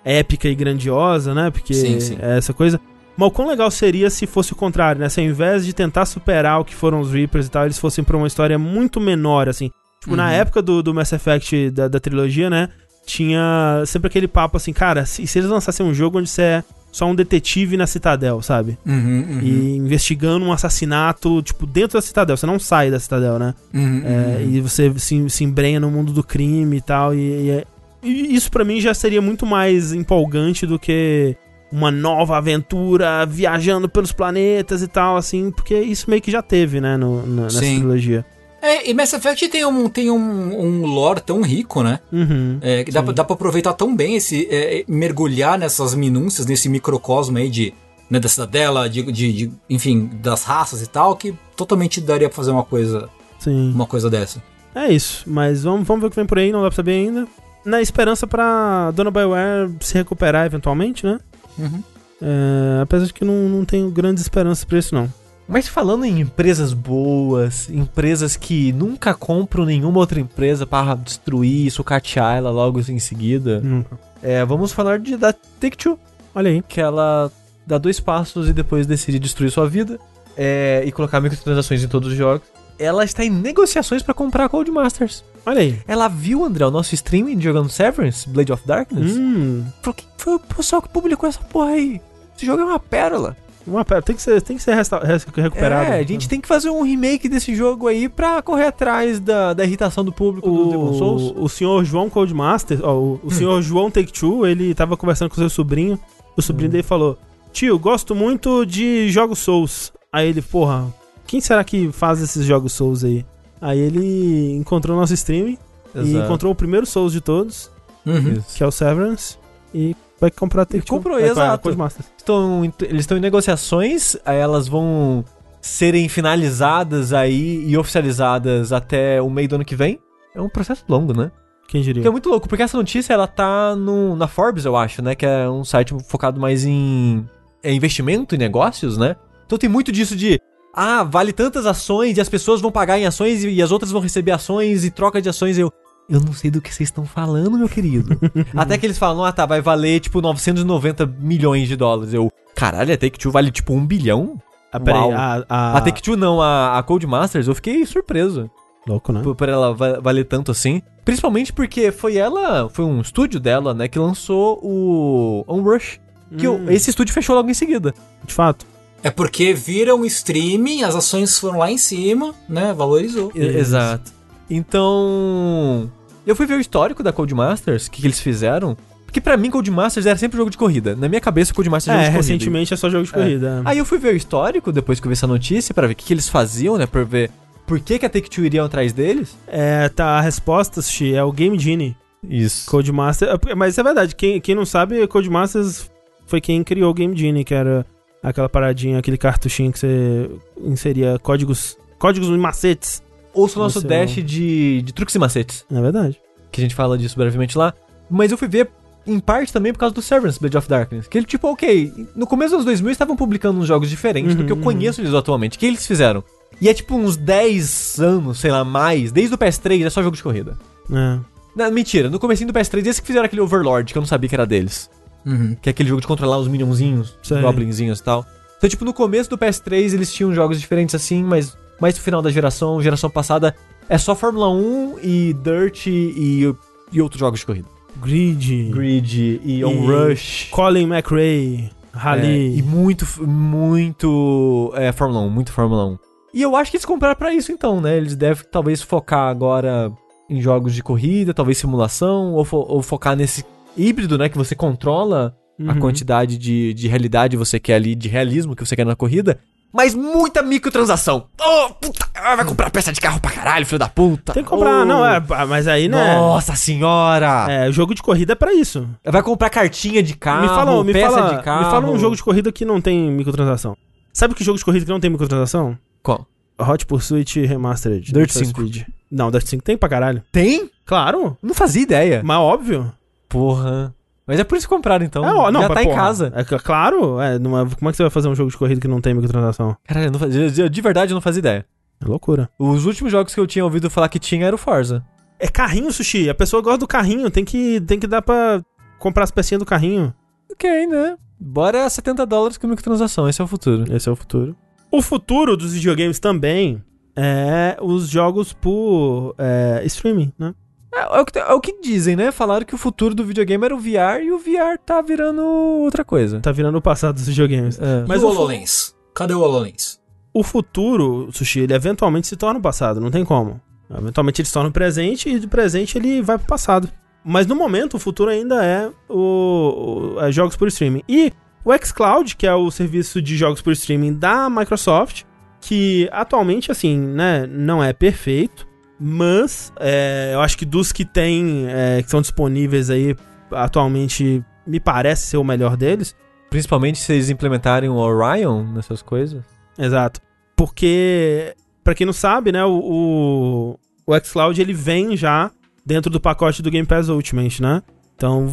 épica e grandiosa, né? Porque sim, sim. é essa coisa. Mas o quão legal seria se fosse o contrário, né? Se ao invés de tentar superar o que foram os Reapers e tal, eles fossem pra uma história muito menor, assim. Tipo, uhum. na época do, do Mass Effect da, da trilogia, né? Tinha sempre aquele papo assim, cara, se, se eles lançassem um jogo onde você é só um detetive na Citadel, sabe? Uhum, uhum. E investigando um assassinato, tipo, dentro da Citadel. Você não sai da Citadel, né? Uhum, é, uhum. e você se, se embrenha no mundo do crime e tal. E, e, é, e isso para mim já seria muito mais empolgante do que uma nova aventura viajando pelos planetas e tal, assim, porque isso meio que já teve, né, no, no nessa Sim. trilogia. É, e Mass Effect tem um, tem um, um lore tão rico, né? Uhum, é, que dá pra, dá pra aproveitar tão bem esse. É, mergulhar nessas minúcias, nesse microcosmo aí de. Né, da cidadela, de, de, de, enfim, das raças e tal, que totalmente daria pra fazer uma coisa. Sim. Uma coisa dessa. É isso, mas vamos, vamos ver o que vem por aí, não dá pra saber ainda. Na esperança pra Dona Bioware se recuperar eventualmente, né? Uhum. É, apesar de que não, não tenho grandes esperanças pra isso, não. Mas falando em empresas boas, empresas que nunca compram nenhuma outra empresa para destruir e sucatear ela logo em seguida, nunca. É, vamos falar de da Take-Two. Olha aí. Que ela dá dois passos e depois decide destruir sua vida é, e colocar microtransações em todos os jogos. Ela está em negociações para comprar a Cold Masters. Olha aí. Ela viu, André, o nosso streaming jogando Severance, Blade of Darkness. Hum. Falou que foi o pessoal que publicou essa porra aí. Esse jogo é uma pérola. Uma tem que ser, tem que ser resta, recuperado. É, a gente tem que fazer um remake desse jogo aí pra correr atrás da, da irritação do público o, do Demon Souls. O senhor João Codemaster, ó, o, o hum. senhor João Take Two, ele tava conversando com seu sobrinho. O sobrinho hum. dele falou: Tio, gosto muito de jogos Souls. Aí ele, porra, quem será que faz esses jogos Souls aí? Aí ele encontrou o nosso stream Exato. e encontrou o primeiro Souls de todos, uhum. que é o Severance. E vai comprar Take Two. Comprou, exato. Estão, eles estão em negociações, elas vão serem finalizadas aí e oficializadas até o meio do ano que vem. É um processo longo, né? Quem diria? Que é muito louco, porque essa notícia ela tá no, na Forbes, eu acho, né? Que é um site focado mais em é investimento e negócios, né? Então tem muito disso de ah, vale tantas ações e as pessoas vão pagar em ações e, e as outras vão receber ações e troca de ações. Eu, eu não sei do que vocês estão falando, meu querido. Até que eles falam, ah tá, vai valer tipo 990 milhões de dólares. Eu, caralho, a Take-Two vale tipo um bilhão? Ah, peraí, a, a... a Take-Two não, a, a Cold Masters, eu fiquei surpreso. Louco, né? Por, por ela valer tanto assim. Principalmente porque foi ela, foi um estúdio dela, né, que lançou o Onrush. Que hum. esse estúdio fechou logo em seguida. De fato. É porque viram o streaming, as ações foram lá em cima, né? Valorizou. Exato. Então, eu fui ver o histórico da Codemasters, o que, que eles fizeram. Porque pra mim, Codemasters era sempre jogo de corrida. Na minha cabeça, Codemasters é jogo de corrida. recentemente é só jogo de corrida. Aí eu fui ver o histórico, depois que eu vi essa notícia, para ver o que, que eles faziam, né? Pra ver por que, que a Take-Two iriam atrás deles. É, tá, a resposta, Xi, é o Game Genie. Isso. Codemasters, mas isso é verdade, quem, quem não sabe, Codemasters foi quem criou o Game Genie, que era aquela paradinha, aquele cartuchinho que você inseria códigos, códigos e macetes. Ouça o nosso dash de, de truques e macetes. É verdade. Que a gente fala disso brevemente lá. Mas eu fui ver em parte também por causa do Severance Blade of Darkness. Que ele, tipo, ok, no começo dos 2000 estavam publicando uns jogos diferentes uhum, do que eu uhum, conheço eles atualmente. O que eles fizeram? E é tipo uns 10 anos, sei lá, mais, desde o PS3 é só jogo de corrida. É. Não, mentira, no começo do PS3, esse que fizeram aquele Overlord, que eu não sabia que era deles. Uhum. Que é aquele jogo de controlar os minionzinhos, os goblinzinhos e tal. Então, tipo, no começo do PS3 eles tinham jogos diferentes assim, mas mais no final da geração, geração passada, é só Fórmula 1 e Dirt e, e outros jogos de corrida. Grid. Grid e, On Rush. Colin McRae. Rally. É, e muito, muito é, Fórmula 1, muito Fórmula 1. E eu acho que eles compraram para isso então, né? Eles devem talvez focar agora em jogos de corrida, talvez simulação, ou, fo ou focar nesse híbrido, né? Que você controla uhum. a quantidade de, de realidade que você quer ali, de realismo que você quer na corrida mas muita microtransação. Oh, puta, ah, vai comprar peça de carro pra caralho, filho da puta. Tem que comprar, oh. não, é, mas aí, né? Nossa senhora! É, jogo de corrida é pra isso. Vai comprar cartinha de carro, me fala, me peça fala, de carro. Me fala um jogo de corrida que não tem microtransação. Sabe que jogo de corrida que não tem microtransação? Qual? Hot Pursuit Remastered. Dirt 5. Não, Dirt 5 tem pra caralho. Tem? Claro. Não fazia ideia. Mas óbvio. Porra. Mas é por isso que compraram, então. É, ó, não, Já tá porra, em casa. É, claro, é, numa, como é que você vai fazer um jogo de corrida que não tem microtransação? Caralho, eu não eu, de verdade eu não fazia ideia. É loucura. Os últimos jogos que eu tinha ouvido falar que tinha era o Forza. É carrinho, Sushi. A pessoa gosta do carrinho. Tem que, tem que dar pra comprar as pecinhas do carrinho. Ok, né? Bora 70 dólares com microtransação. Esse é o futuro. Esse é o futuro. O futuro dos videogames também é os jogos por é, streaming, né? É, é, o que, é, o que, dizem, né? Falaram que o futuro do videogame era o VR e o VR tá virando outra coisa. Tá virando o passado dos videogames. É. Mas e o HoloLens? Cadê o HoloLens? O futuro, Sushi, ele eventualmente se torna o passado, não tem como. Eventualmente ele se torna o presente e do presente ele vai pro passado. Mas no momento o futuro ainda é o, o é jogos por streaming. E o xCloud, que é o serviço de jogos por streaming da Microsoft, que atualmente, assim, né, não é perfeito, mas é, eu acho que dos que tem, é, que são disponíveis aí atualmente, me parece ser o melhor deles. Principalmente se eles implementarem o Orion nessas coisas. Exato. Porque, para quem não sabe, né, o, o, o xCloud ele vem já dentro do pacote do Game Pass Ultimate, né? Então,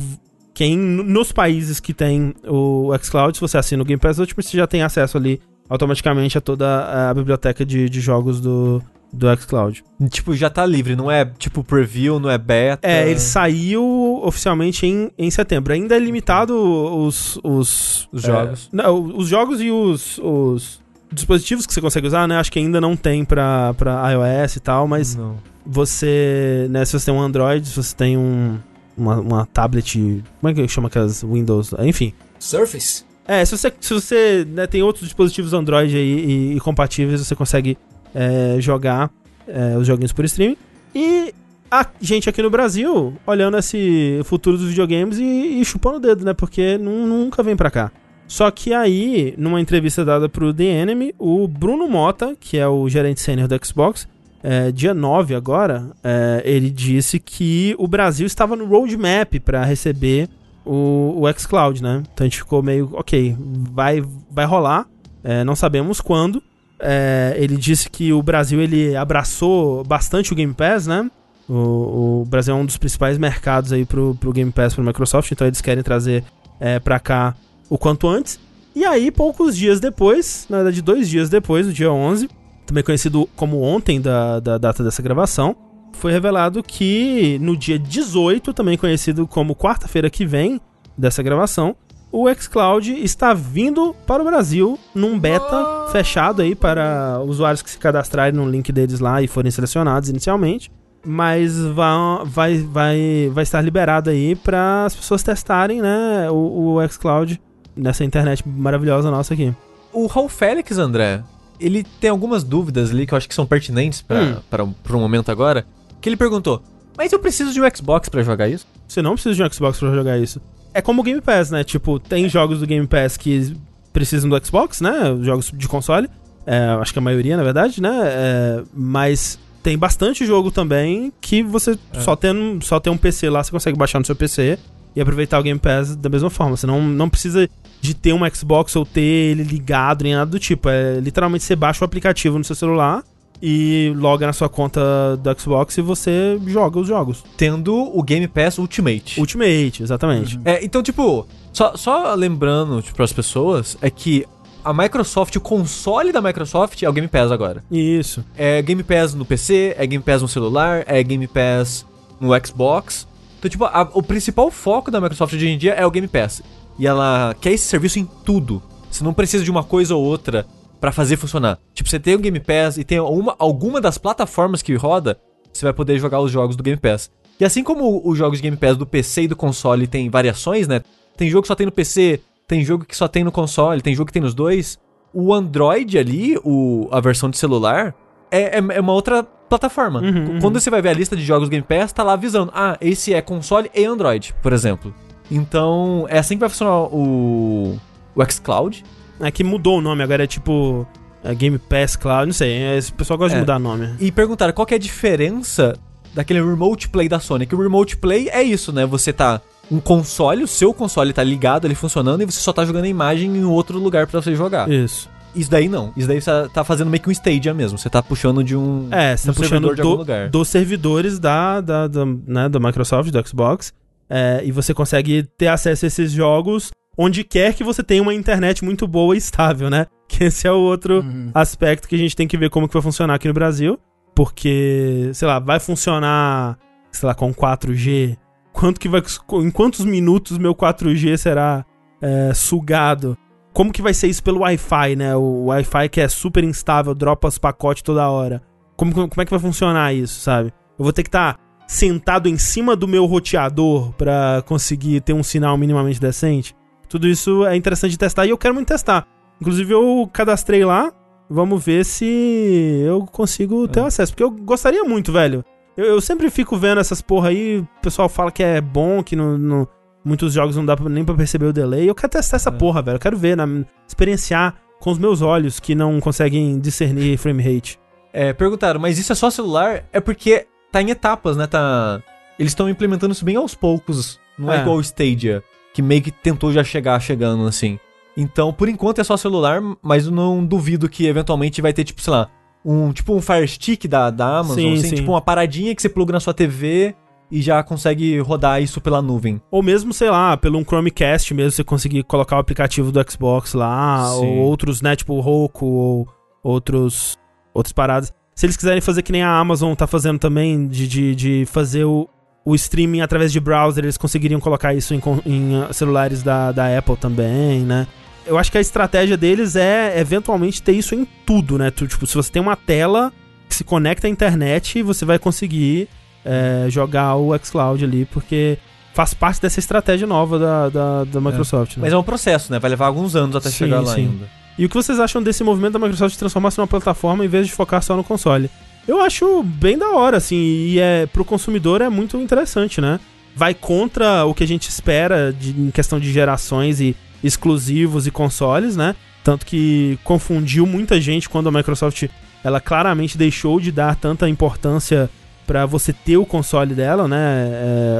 quem nos países que tem o xCloud, se você assina o Game Pass Ultimate, você já tem acesso ali automaticamente a toda a biblioteca de, de jogos do, do xCloud. Tipo, já tá livre, não é tipo preview, não é beta. É, ele saiu oficialmente em, em setembro. Ainda é limitado os, os, os jogos. É, não, os jogos e os, os dispositivos que você consegue usar, né? Acho que ainda não tem pra, pra iOS e tal, mas não. você, né, se você tem um Android, se você tem um, uma, uma tablet, como é que chama aquelas Windows? Enfim. Surface? É, se você, se você né, tem outros dispositivos Android aí e, e compatíveis, você consegue é, jogar é, os joguinhos por streaming. E a gente aqui no Brasil, olhando esse futuro dos videogames e, e chupando o dedo, né? Porque nunca vem pra cá. Só que aí, numa entrevista dada pro The Enemy, o Bruno Mota, que é o gerente sênior do Xbox, é, dia 9 agora, é, ele disse que o Brasil estava no roadmap para receber o, o xCloud, né? Então a gente ficou meio, ok, vai, vai rolar, é, não sabemos quando, é, ele disse que o Brasil ele abraçou bastante o Game Pass, né? O, o, Brasil é um dos principais mercados aí pro, pro Game Pass pro Microsoft, então eles querem trazer é, pra cá o quanto antes. E aí, poucos dias depois, na verdade, dois dias depois, no dia 11, também conhecido como ontem da, da data dessa gravação, foi revelado que no dia 18, também conhecido como quarta-feira que vem dessa gravação, o xCloud está vindo para o Brasil num beta oh. fechado aí para usuários que se cadastrarem no link deles lá e forem selecionados inicialmente. Mas vai, vai, vai, vai estar liberado aí para as pessoas testarem né, o, o xCloud nessa internet maravilhosa nossa aqui. O Raul Félix, André, ele tem algumas dúvidas ali que eu acho que são pertinentes para hum. o momento agora. Que ele perguntou: Mas eu preciso de um Xbox para jogar isso? Você não precisa de um Xbox pra jogar isso. É como o Game Pass, né? Tipo, tem jogos do Game Pass que precisam do Xbox, né? Jogos de console. É, acho que a maioria, na verdade, né? É, mas tem bastante jogo também que você é. só, tem, só tem um PC lá, você consegue baixar no seu PC e aproveitar o Game Pass da mesma forma. Você não, não precisa de ter um Xbox ou ter ele ligado nem nada do tipo. É literalmente você baixa o aplicativo no seu celular e loga na sua conta do Xbox e você joga os jogos. Tendo o Game Pass Ultimate. Ultimate, exatamente. Uhum. É, então, tipo, só, só lembrando tipo, para as pessoas, é que a Microsoft, o console da Microsoft é o Game Pass agora. Isso. É Game Pass no PC, é Game Pass no celular, é Game Pass no Xbox. Então, tipo, a, o principal foco da Microsoft hoje em dia é o Game Pass. E ela quer esse serviço em tudo. Você não precisa de uma coisa ou outra para fazer funcionar. Tipo, você tem o Game Pass e tem uma, alguma das plataformas que roda, você vai poder jogar os jogos do Game Pass. E assim como os jogos de Game Pass do PC e do console tem variações, né? Tem jogo que só tem no PC, tem jogo que só tem no console, tem jogo que tem nos dois. O Android ali, o, a versão de celular, é, é, é uma outra plataforma. Uhum, uhum. Quando você vai ver a lista de jogos Game Pass, tá lá avisando: ah, esse é console e Android, por exemplo. Então, é assim que vai funcionar o, o xCloud. É que mudou o nome, agora é tipo é Game Pass Cloud, não sei, é, o pessoal gosta é. de mudar nome. E perguntaram qual que é a diferença daquele Remote Play da Sony. Que o Remote Play é isso, né? Você tá um console, o seu console tá ligado, ele funcionando, e você só tá jogando a imagem em outro lugar para você jogar. Isso. Isso daí não. Isso daí você tá fazendo meio que um Stadia mesmo. Você tá puxando de um. É, você tá puxando do, dos servidores da, da, da, né, da Microsoft, do Xbox. É, e você consegue ter acesso a esses jogos onde quer que você tenha uma internet muito boa e estável, né? Que esse é o outro uhum. aspecto que a gente tem que ver como que vai funcionar aqui no Brasil. Porque, sei lá, vai funcionar, sei lá, com 4G. Quanto que vai. Em quantos minutos meu 4G será é, sugado? Como que vai ser isso pelo Wi-Fi, né? O Wi-Fi que é super instável, dropa os pacotes toda hora. Como, como é que vai funcionar isso, sabe? Eu vou ter que estar tá sentado em cima do meu roteador para conseguir ter um sinal minimamente decente. Tudo isso é interessante de testar e eu quero muito testar. Inclusive eu cadastrei lá, vamos ver se eu consigo ter é. acesso, porque eu gostaria muito, velho. Eu, eu, sempre fico vendo essas porra aí, o pessoal fala que é bom, que no, no muitos jogos não dá nem pra perceber o delay. Eu quero testar essa é. porra, velho. Eu quero ver, na, experienciar com os meus olhos que não conseguem discernir frame rate. É, perguntaram, mas isso é só celular? É porque tá em etapas, né? Tá... Eles estão implementando isso bem aos poucos. Não é, é igual o Stadia, que meio que tentou já chegar chegando assim. Então, por enquanto é só celular, mas eu não duvido que eventualmente vai ter, tipo, sei lá, um tipo um Fire Stick da, da Amazon, sim, assim, sim. tipo uma paradinha que você pluga na sua TV e já consegue rodar isso pela nuvem. Ou mesmo, sei lá, pelo um Chromecast mesmo, você conseguir colocar o aplicativo do Xbox lá, sim. ou outros, né, tipo o Roku, ou outros, outras paradas. Se eles quiserem fazer que nem a Amazon tá fazendo também, de, de, de fazer o, o streaming através de browser, eles conseguiriam colocar isso em, em uh, celulares da, da Apple também, né? Eu acho que a estratégia deles é eventualmente ter isso em tudo, né? Tu, tipo, se você tem uma tela que se conecta à internet, você vai conseguir é, jogar o xCloud ali, porque faz parte dessa estratégia nova da, da, da Microsoft. É. Né? Mas é um processo, né? Vai levar alguns anos até sim, chegar lá sim. ainda. E o que vocês acham desse movimento da Microsoft transformar-se numa plataforma em vez de focar só no console? Eu acho bem da hora, assim, e é, pro consumidor é muito interessante, né? Vai contra o que a gente espera de, em questão de gerações e exclusivos e consoles, né? Tanto que confundiu muita gente quando a Microsoft ela claramente deixou de dar tanta importância para você ter o console dela, né?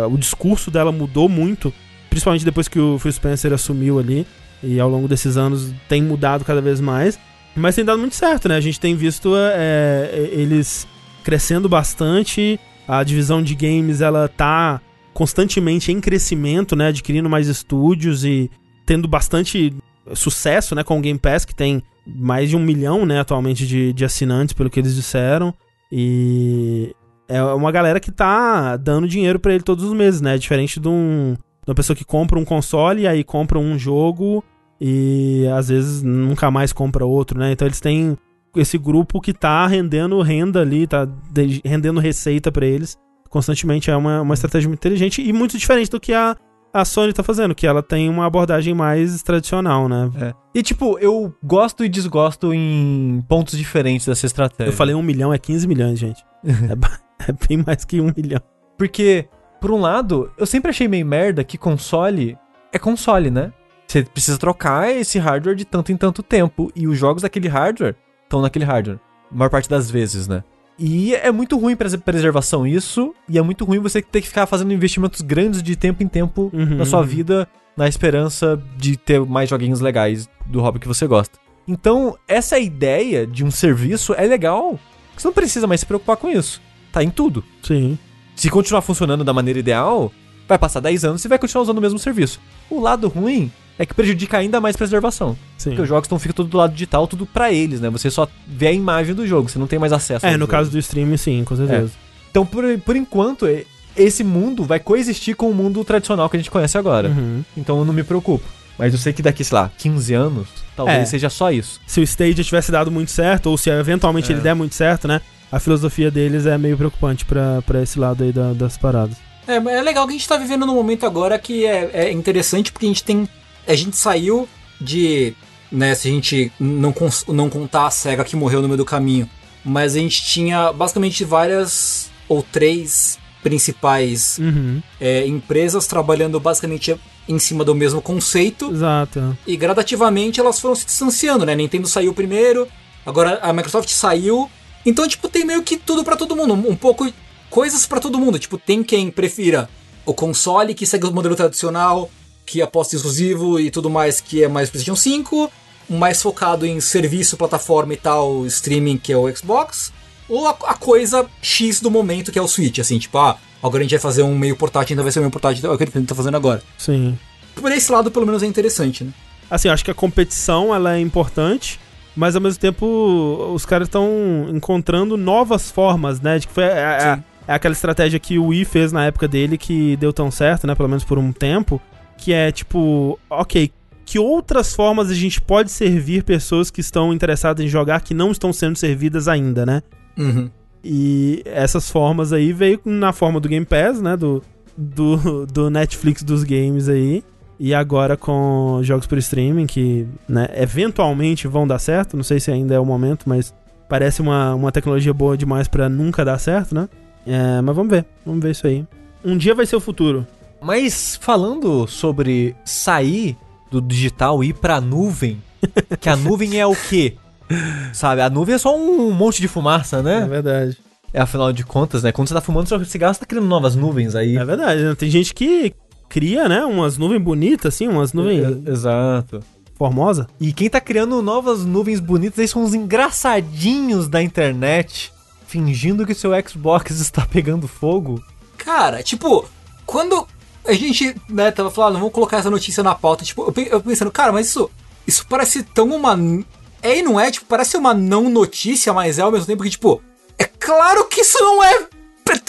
É, o discurso dela mudou muito, principalmente depois que o Phil Spencer assumiu ali. E ao longo desses anos tem mudado cada vez mais. Mas tem dado muito certo, né? A gente tem visto é, é, eles crescendo bastante. A divisão de games ela tá constantemente em crescimento, né? Adquirindo mais estúdios e tendo bastante sucesso, né? Com o Game Pass, que tem mais de um milhão, né? Atualmente de, de assinantes, pelo que eles disseram. E é uma galera que tá dando dinheiro para ele todos os meses, né? Diferente de um uma pessoa que compra um console e aí compra um jogo e às vezes nunca mais compra outro, né? Então eles têm esse grupo que tá rendendo renda ali, tá rendendo receita para eles constantemente. É uma, uma estratégia muito inteligente e muito diferente do que a, a Sony tá fazendo, que ela tem uma abordagem mais tradicional, né? É. E tipo, eu gosto e desgosto em pontos diferentes dessa estratégia. Eu falei um milhão, é 15 milhões, gente. é, é bem mais que um milhão. Porque por um lado, eu sempre achei meio merda que console é console, né? Você precisa trocar esse hardware de tanto em tanto tempo. E os jogos daquele hardware estão naquele hardware. A maior parte das vezes, né? E é muito ruim pra preservação isso. E é muito ruim você ter que ficar fazendo investimentos grandes de tempo em tempo uhum, na sua uhum. vida, na esperança de ter mais joguinhos legais do hobby que você gosta. Então, essa ideia de um serviço é legal. Você não precisa mais se preocupar com isso. Tá em tudo. Sim. Se continuar funcionando da maneira ideal, vai passar 10 anos e vai continuar usando o mesmo serviço. O lado ruim é que prejudica ainda mais a preservação. Sim. Porque os jogos estão ficam tudo do lado digital, tudo para eles, né? Você só vê a imagem do jogo, você não tem mais acesso. É, no jogo. caso do streaming, sim, com certeza. É. Então, por, por enquanto, esse mundo vai coexistir com o mundo tradicional que a gente conhece agora. Uhum. Então eu não me preocupo. Mas eu sei que daqui, sei lá, 15 anos, talvez é. seja só isso. Se o Stage tivesse dado muito certo, ou se eventualmente é. ele der muito certo, né? A filosofia deles é meio preocupante para esse lado aí da, das paradas. É, é legal que a gente tá vivendo num momento agora que é, é interessante porque a gente tem a gente saiu de. Né, se a gente não, não contar a SEGA que morreu no meio do caminho, mas a gente tinha basicamente várias ou três principais uhum. é, empresas trabalhando basicamente em cima do mesmo conceito. Exato. E gradativamente elas foram se distanciando, né? Nintendo saiu primeiro, agora a Microsoft saiu. Então, tipo, tem meio que tudo para todo mundo. Um pouco coisas para todo mundo. Tipo, tem quem prefira o console que segue o modelo tradicional, que aposta exclusivo e tudo mais, que é mais PlayStation 5, mais focado em serviço, plataforma e tal, streaming, que é o Xbox, ou a, a coisa X do momento, que é o Switch, assim, tipo, ah, agora a gente vai fazer um meio portátil, ainda vai ser um meio portátil, é o que ele tá fazendo agora. Sim. Por esse lado, pelo menos, é interessante, né? Assim, acho que a competição, ela é importante, mas ao mesmo tempo os caras estão encontrando novas formas, né? De que foi a, a, é aquela estratégia que o Wii fez na época dele que deu tão certo, né? Pelo menos por um tempo que é tipo, ok, que outras formas a gente pode servir pessoas que estão interessadas em jogar que não estão sendo servidas ainda, né? Uhum. E essas formas aí veio na forma do Game Pass, né? Do, do, do Netflix dos games aí. E agora com jogos por streaming, que né, eventualmente vão dar certo. Não sei se ainda é o momento, mas parece uma, uma tecnologia boa demais para nunca dar certo, né? É, mas vamos ver, vamos ver isso aí. Um dia vai ser o futuro. Mas falando sobre sair do digital e ir pra nuvem, que a nuvem é o quê? Sabe, a nuvem é só um monte de fumaça, né? É verdade. É afinal de contas, né? Quando você tá fumando seu cigarro, você tá criando novas nuvens aí. É verdade, né? Tem gente que cria, né? Umas nuvens bonitas, assim, umas nuvens. É, exato. Formosa. E quem tá criando novas nuvens bonitas aí são os engraçadinhos da internet, fingindo que seu Xbox está pegando fogo. Cara, tipo, quando a gente, né, tava falando, vamos colocar essa notícia na pauta. Tipo, eu pensando, cara, mas isso, isso parece tão uma. É e não é, tipo, parece uma não notícia, mas é ao mesmo tempo que, tipo, é claro que isso não é.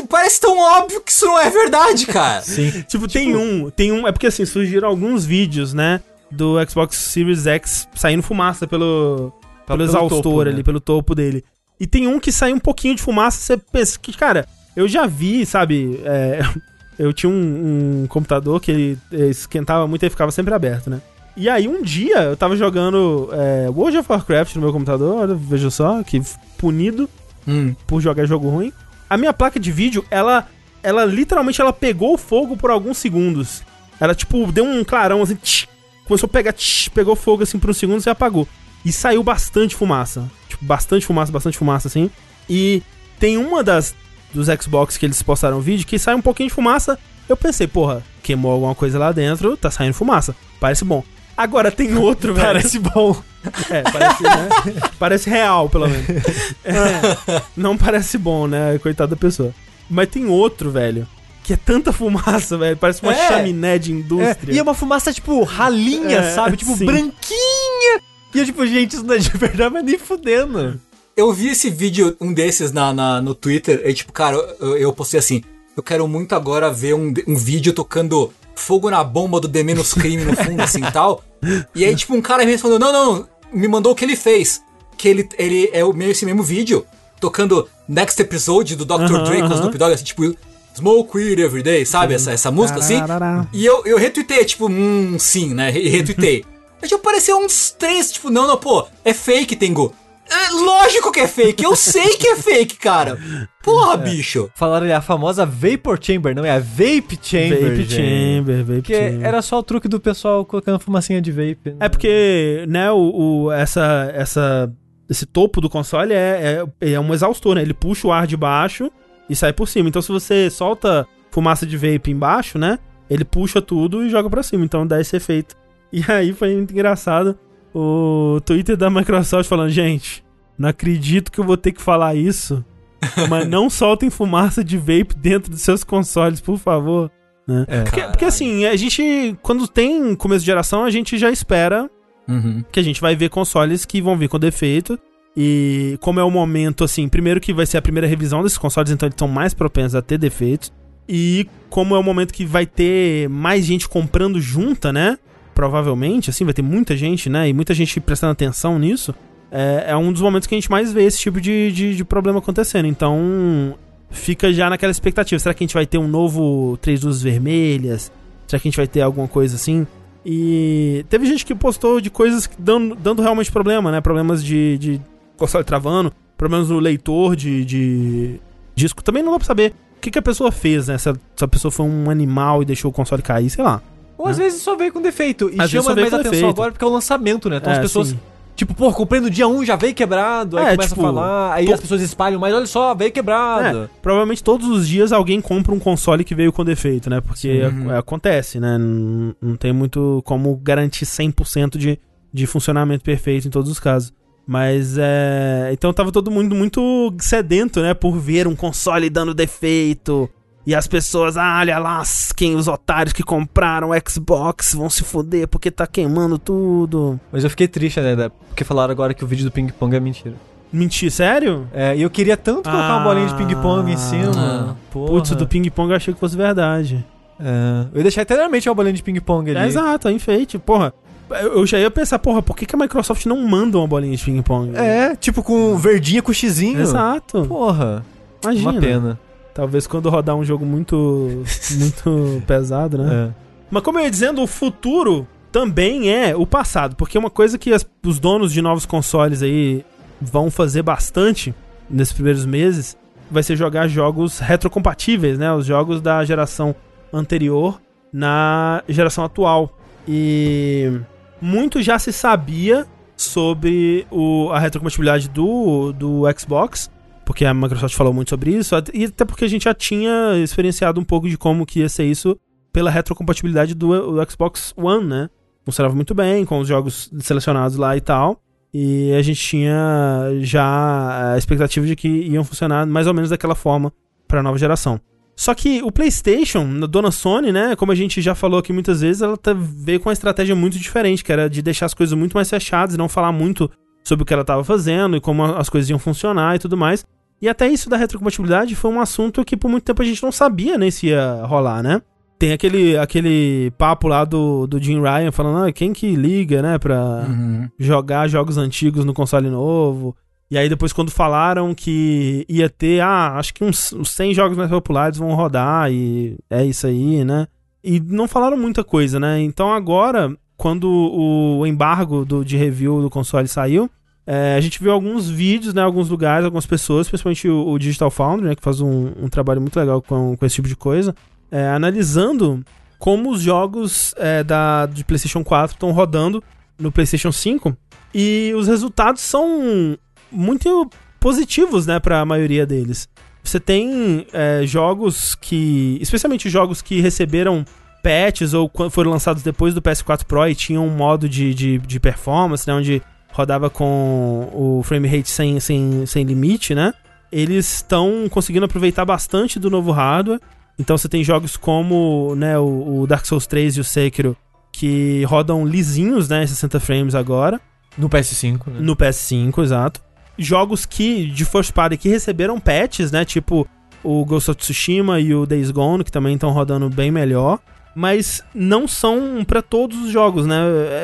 Parece tão óbvio que isso não é verdade, cara. Sim. tipo, tem tipo, um, tem um. É porque assim, surgiram alguns vídeos, né? Do Xbox Series X saindo fumaça pelo. Pelo, pelo exaustor topo, né? ali, pelo topo dele. E tem um que sai um pouquinho de fumaça, você pensa que, cara, eu já vi, sabe? É, eu tinha um, um computador que ele esquentava muito e ficava sempre aberto, né? E aí um dia eu tava jogando é, World of Warcraft no meu computador, veja só, que punido hum. por jogar jogo ruim. A minha placa de vídeo, ela, ela literalmente ela pegou fogo por alguns segundos. Ela tipo deu um clarão assim, tch, começou a pegar, tch, pegou fogo assim por uns segundos e apagou. E saiu bastante fumaça, tipo bastante fumaça, bastante fumaça assim. E tem uma das dos Xbox que eles postaram vídeo que sai um pouquinho de fumaça. Eu pensei, porra, queimou alguma coisa lá dentro, tá saindo fumaça. Parece bom. Agora tem outro, velho. Parece bom. É, parece, né? parece real, pelo menos. É, não parece bom, né? Coitada da pessoa. Mas tem outro, velho. Que é tanta fumaça, velho. Parece uma é, chaminé de indústria. É, e é uma fumaça, tipo, ralinha, é, sabe? Tipo, sim. branquinha. E eu, tipo, gente, isso não é de verdade, mas nem fudendo. Eu vi esse vídeo, um desses na, na no Twitter, e tipo, cara, eu, eu postei assim, eu quero muito agora ver um, um vídeo tocando fogo na bomba do The Menos Crime no fundo, assim, tal. E aí, tipo, um cara me respondeu, não, não, me mandou o que ele fez. Que ele, ele é o meio esse mesmo vídeo, tocando Next Episode do Dr. -huh, Dre com uh -huh. Snoop Dogg, assim, tipo, Smoke Weed Every Day, sabe? Essa, essa música, assim. E eu, eu retuitei, tipo, hum, sim, né? E retuitei. Aí, tipo, apareceu uns três, tipo, não, não, pô, é fake, Tengu. É lógico que é fake, eu sei que é fake, cara. Porra, é. bicho. Falaram ali a famosa Vapor Chamber, não é a Vape Chamber. Vape gente. Chamber, Vape que Chamber. era só o truque do pessoal colocando fumacinha de vape. Né? É porque, né, o, o, essa, essa, esse topo do console é, é, é um exaustor, né? Ele puxa o ar de baixo e sai por cima. Então se você solta fumaça de vape embaixo, né? Ele puxa tudo e joga pra cima. Então dá esse efeito. E aí foi muito engraçado o Twitter da Microsoft falando, gente, não acredito que eu vou ter que falar isso, mas não soltem fumaça de vape dentro dos seus consoles, por favor. Né? É. Porque, porque, assim, a gente, quando tem começo de geração, a gente já espera uhum. que a gente vai ver consoles que vão vir com defeito. E como é o momento, assim, primeiro que vai ser a primeira revisão desses consoles, então eles estão mais propensos a ter defeitos. E como é o momento que vai ter mais gente comprando junta, né? Provavelmente, assim, vai ter muita gente, né? E muita gente prestando atenção nisso. É, é um dos momentos que a gente mais vê esse tipo de, de, de, problema acontecendo. Então, fica já naquela expectativa. Será que a gente vai ter um novo Três Luzes Vermelhas? Será que a gente vai ter alguma coisa assim? E teve gente que postou de coisas dando, dando realmente problema, né? Problemas de, de console travando, problemas no leitor de, de disco. Também não dá pra saber o que, que a pessoa fez, né? Se a, se a pessoa foi um animal e deixou o console cair, sei lá. Ou às vezes só veio com defeito. E às chama mais atenção defeito. agora porque é o lançamento, né? Então é, as pessoas. Sim. Tipo, pô, comprei no dia 1, já veio quebrado, aí é, começa tipo, a falar, aí as pessoas espalham, mas olha só, veio quebrado. É, provavelmente todos os dias alguém compra um console que veio com defeito, né? Porque uhum. acontece, né? Não, não, tem muito como garantir 100% de, de funcionamento perfeito em todos os casos. Mas é. Então tava todo mundo muito sedento, né? Por ver um console dando defeito. E as pessoas, ah, olha lá, quem os otários que compraram o Xbox vão se foder porque tá queimando tudo. Mas eu fiquei triste, né? Porque falaram agora que o vídeo do ping-pong é mentira. Mentira, sério? É, e eu queria tanto colocar ah, uma bolinha de ping-pong em cima. Ah, Putz, do ping-pong eu achei que fosse verdade. É, eu ia deixar eternamente uma bolinha de ping-pong ali. É, exato, é enfeite. Porra, eu já ia pensar, porra, por que, que a Microsoft não manda uma bolinha de ping-pong? É, tipo com verdinha com xizinho. Exato. Porra. Imagina. Uma pena. Talvez quando rodar um jogo muito, muito pesado, né? É. Mas como eu ia dizendo, o futuro também é o passado, porque uma coisa que as, os donos de novos consoles aí vão fazer bastante nesses primeiros meses vai ser jogar jogos retrocompatíveis, né? Os jogos da geração anterior na geração atual. E muito já se sabia sobre o, a retrocompatibilidade do, do Xbox, porque a Microsoft falou muito sobre isso, e até porque a gente já tinha experienciado um pouco de como que ia ser isso pela retrocompatibilidade do, do Xbox One, né? Funcionava muito bem, com os jogos selecionados lá e tal. E a gente tinha já a expectativa de que iam funcionar mais ou menos daquela forma para a nova geração. Só que o PlayStation, a dona Sony, né, como a gente já falou aqui muitas vezes, ela tá, veio com uma estratégia muito diferente, que era de deixar as coisas muito mais fechadas e não falar muito sobre o que ela estava fazendo e como as coisas iam funcionar e tudo mais. E até isso da retrocompatibilidade foi um assunto que por muito tempo a gente não sabia nem se ia rolar, né? Tem aquele, aquele papo lá do, do Jim Ryan falando, ah, quem que liga, né, pra uhum. jogar jogos antigos no console novo. E aí depois quando falaram que ia ter, ah, acho que uns, uns 100 jogos mais populares vão rodar e é isso aí, né? E não falaram muita coisa, né? Então agora, quando o embargo do, de review do console saiu, é, a gente viu alguns vídeos, né, alguns lugares, algumas pessoas, principalmente o, o Digital Foundry, né, que faz um, um, trabalho muito legal com, com esse tipo de coisa, é, analisando como os jogos é, da, de PlayStation 4 estão rodando no PlayStation 5 e os resultados são muito positivos, né, para a maioria deles. Você tem é, jogos que, especialmente jogos que receberam patches ou foram lançados depois do PS4 Pro e tinham um modo de, de, de performance, né, onde rodava com o frame rate sem, sem, sem limite, né? Eles estão conseguindo aproveitar bastante do novo hardware. Então você tem jogos como né, o, o Dark Souls 3 e o Sekiro que rodam lisinhos, né, 60 frames agora. No PS5, né? No PS5, exato. Jogos que, de first party, que receberam patches, né, tipo o Ghost of Tsushima e o Days Gone, que também estão rodando bem melhor mas não são para todos os jogos, né?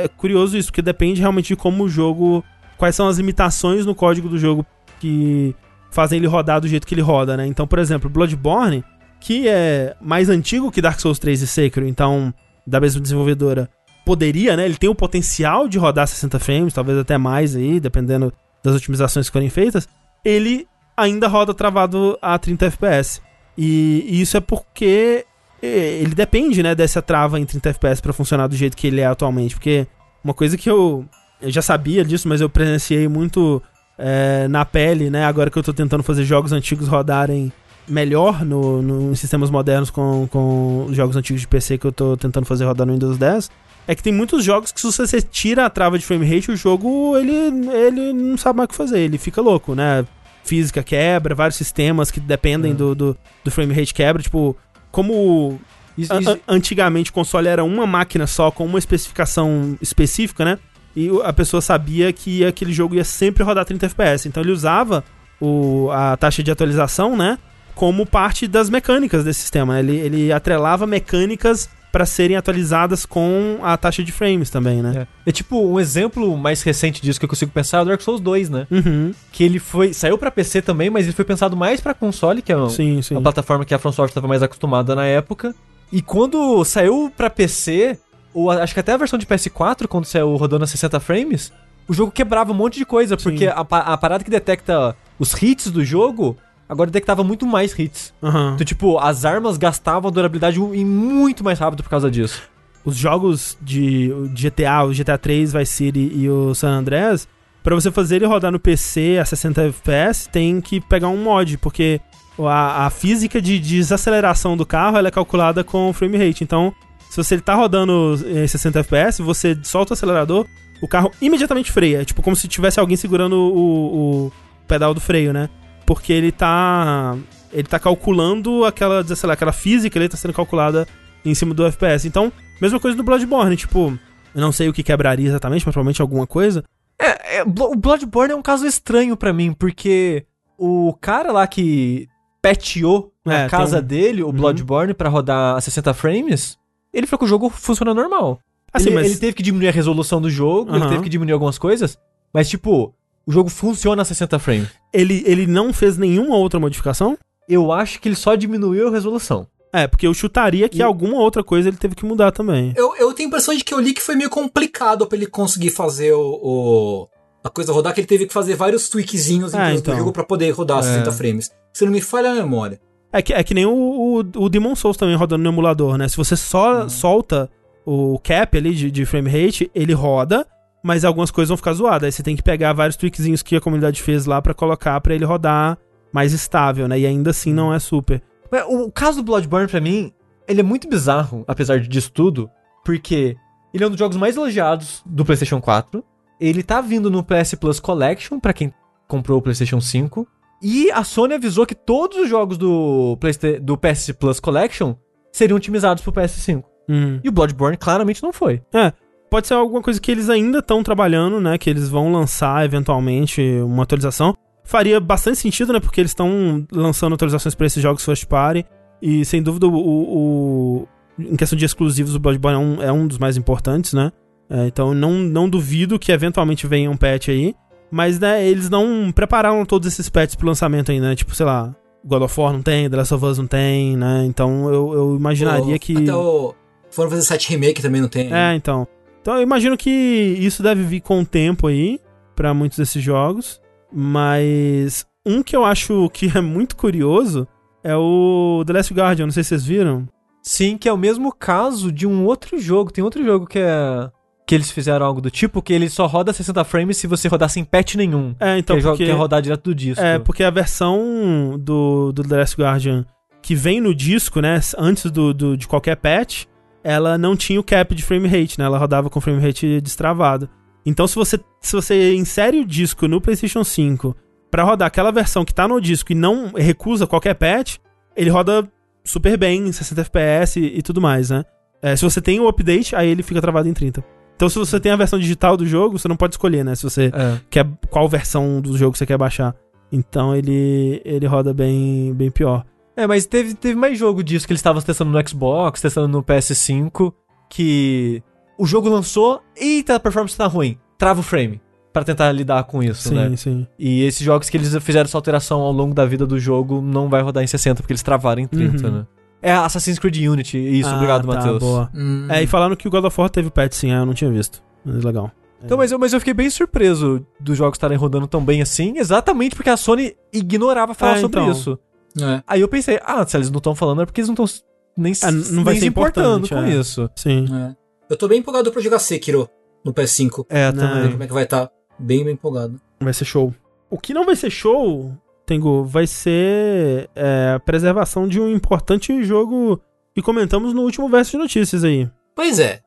É curioso isso, porque depende realmente de como o jogo. Quais são as limitações no código do jogo que fazem ele rodar do jeito que ele roda, né? Então, por exemplo, Bloodborne, que é mais antigo que Dark Souls 3 e Sekiro, então, da mesma desenvolvedora, poderia, né? Ele tem o potencial de rodar 60 frames, talvez até mais aí, dependendo das otimizações que forem feitas, ele ainda roda travado a 30 FPS. E, e isso é porque é, ele depende, né, dessa trava em 30 FPS para funcionar do jeito que ele é atualmente. Porque uma coisa que eu, eu já sabia disso, mas eu presenciei muito é, na pele, né, agora que eu tô tentando fazer jogos antigos rodarem melhor no, no, em sistemas modernos com, com jogos antigos de PC que eu tô tentando fazer rodar no Windows 10, é que tem muitos jogos que se você tira a trava de frame rate, o jogo ele, ele não sabe mais o que fazer, ele fica louco, né? Física quebra, vários sistemas que dependem é. do, do, do, frame rate quebra, tipo, como isso, isso... antigamente o console era uma máquina só, com uma especificação específica, né? E a pessoa sabia que aquele jogo ia sempre rodar 30 FPS, então ele usava o, a taxa de atualização, né? Como parte das mecânicas desse sistema. Ele, ele atrelava mecânicas para serem atualizadas com a taxa de frames também, né? É. é. tipo, um exemplo mais recente disso que eu consigo pensar é o Dark Souls 2, né? Uhum. Que ele foi. Saiu para PC também, mas ele foi pensado mais para console, que é uma, sim, sim. uma plataforma que a From Software estava mais acostumada na época. E quando saiu para PC, ou acho que até a versão de PS4, quando saiu rodando a 60 frames, o jogo quebrava um monte de coisa, sim. porque a, a parada que detecta os hits do jogo agora detectava muito mais hits. Uhum. Então, tipo, as armas gastavam durabilidade em muito mais rápido por causa disso. Os jogos de GTA, o GTA 3, Vice City e o San Andreas, para você fazer ele rodar no PC a 60 FPS, tem que pegar um mod, porque a, a física de desaceleração do carro ela é calculada com frame rate. Então, se você tá rodando em 60 FPS, você solta o acelerador, o carro imediatamente freia. É tipo como se tivesse alguém segurando o, o pedal do freio, né? Porque ele tá ele tá calculando aquela, sei lá, aquela física, ele tá sendo calculada em cima do FPS. Então, mesma coisa do Bloodborne, tipo, eu não sei o que quebraria exatamente, mas provavelmente alguma coisa. É, é o Bloodborne é um caso estranho para mim, porque o cara lá que peteou na é, casa dele o uhum. Bloodborne uhum. para rodar a 60 frames, ele falou que o jogo funciona normal. Assim, ele, mas... ele teve que diminuir a resolução do jogo, uhum. ele teve que diminuir algumas coisas, mas tipo, o jogo funciona a 60 frames. Ele, ele não fez nenhuma outra modificação? Eu acho que ele só diminuiu a resolução. É, porque eu chutaria que e... alguma outra coisa ele teve que mudar também. Eu, eu tenho a impressão de que eu li que foi meio complicado pra ele conseguir fazer o, o a coisa rodar, que ele teve que fazer vários tweakzinhos é, então. do jogo pra poder rodar é. 60 frames. Se não me falha a memória. É que, é que nem o, o, o Demon Souls também rodando no emulador, né? Se você só uhum. solta o cap ali de, de frame rate, ele roda, mas algumas coisas vão ficar zoadas. Aí você tem que pegar vários tweakzinhos que a comunidade fez lá para colocar para ele rodar mais estável, né? E ainda assim não é super. O caso do Bloodborne para mim, ele é muito bizarro, apesar disso tudo, porque ele é um dos jogos mais elogiados do PlayStation 4. Ele tá vindo no PS Plus Collection para quem comprou o PlayStation 5. E a Sony avisou que todos os jogos do, do PS Plus Collection seriam otimizados pro PS5. Hum. E o Bloodborne claramente não foi. É, pode ser alguma coisa que eles ainda estão trabalhando, né? Que eles vão lançar eventualmente uma atualização. Faria bastante sentido, né? Porque eles estão lançando atualizações para esses jogos first party. E sem dúvida, o, o, em questão de exclusivos, o Bloodborne é um, é um dos mais importantes, né? É, então não, não duvido que eventualmente venha um patch aí. Mas, né, eles não prepararam todos esses patches pro lançamento ainda, né? Tipo, sei lá, God of War não tem, The Last of Us não tem, né? Então eu, eu imaginaria o, que. Até o. Foram fazer 7 Remake também não tem. É, então. Então eu imagino que isso deve vir com o tempo aí para muitos desses jogos, mas um que eu acho que é muito curioso é o The Last Guardian, não sei se vocês viram. Sim, que é o mesmo caso de um outro jogo. Tem outro jogo que é que eles fizeram algo do tipo que ele só roda 60 frames se você rodar sem patch nenhum. É, então que porque, é rodar direto do disco. É, porque a versão do, do The Last Guardian que vem no disco, né, antes do, do de qualquer patch, ela não tinha o cap de frame rate, né? Ela rodava com frame rate destravado. Então, se você, se você insere o disco no PlayStation 5 para rodar aquela versão que tá no disco e não recusa qualquer patch, ele roda super bem, 60 FPS e, e tudo mais, né? É, se você tem o update, aí ele fica travado em 30. Então, se você tem a versão digital do jogo, você não pode escolher, né? Se você é. quer qual versão do jogo você quer baixar. Então, ele, ele roda bem, bem pior. É, mas teve, teve mais jogo disso que eles estavam testando no Xbox, testando no PS5, que o jogo lançou, eita, a performance tá ruim, trava o frame. para tentar lidar com isso, sim, né? Sim, sim. E esses jogos que eles fizeram essa alteração ao longo da vida do jogo não vai rodar em 60, porque eles travaram em 30, uhum. né? É Assassin's Creed Unity, isso, ah, obrigado, tá, Matheus. Boa. Hum. É, e falando que o God of War teve patch, sim, é, eu não tinha visto. Mas legal. Então, mas eu, mas eu fiquei bem surpreso dos jogos estarem rodando tão bem assim, exatamente porque a Sony ignorava falar É, sobre então. isso. É. Aí eu pensei, ah, se eles não estão falando é porque eles não estão nem, Ah, não vai nem ser se importando importante, com é. isso. Sim. É. Eu tô bem empolgado pra jogar Sekiro no PS5. É, também. como é que vai estar. Bem, bem empolgado. Vai ser show. O que não vai ser show, Tengu, vai ser é, a preservação de um importante jogo que comentamos no último verso de notícias aí. Pois é.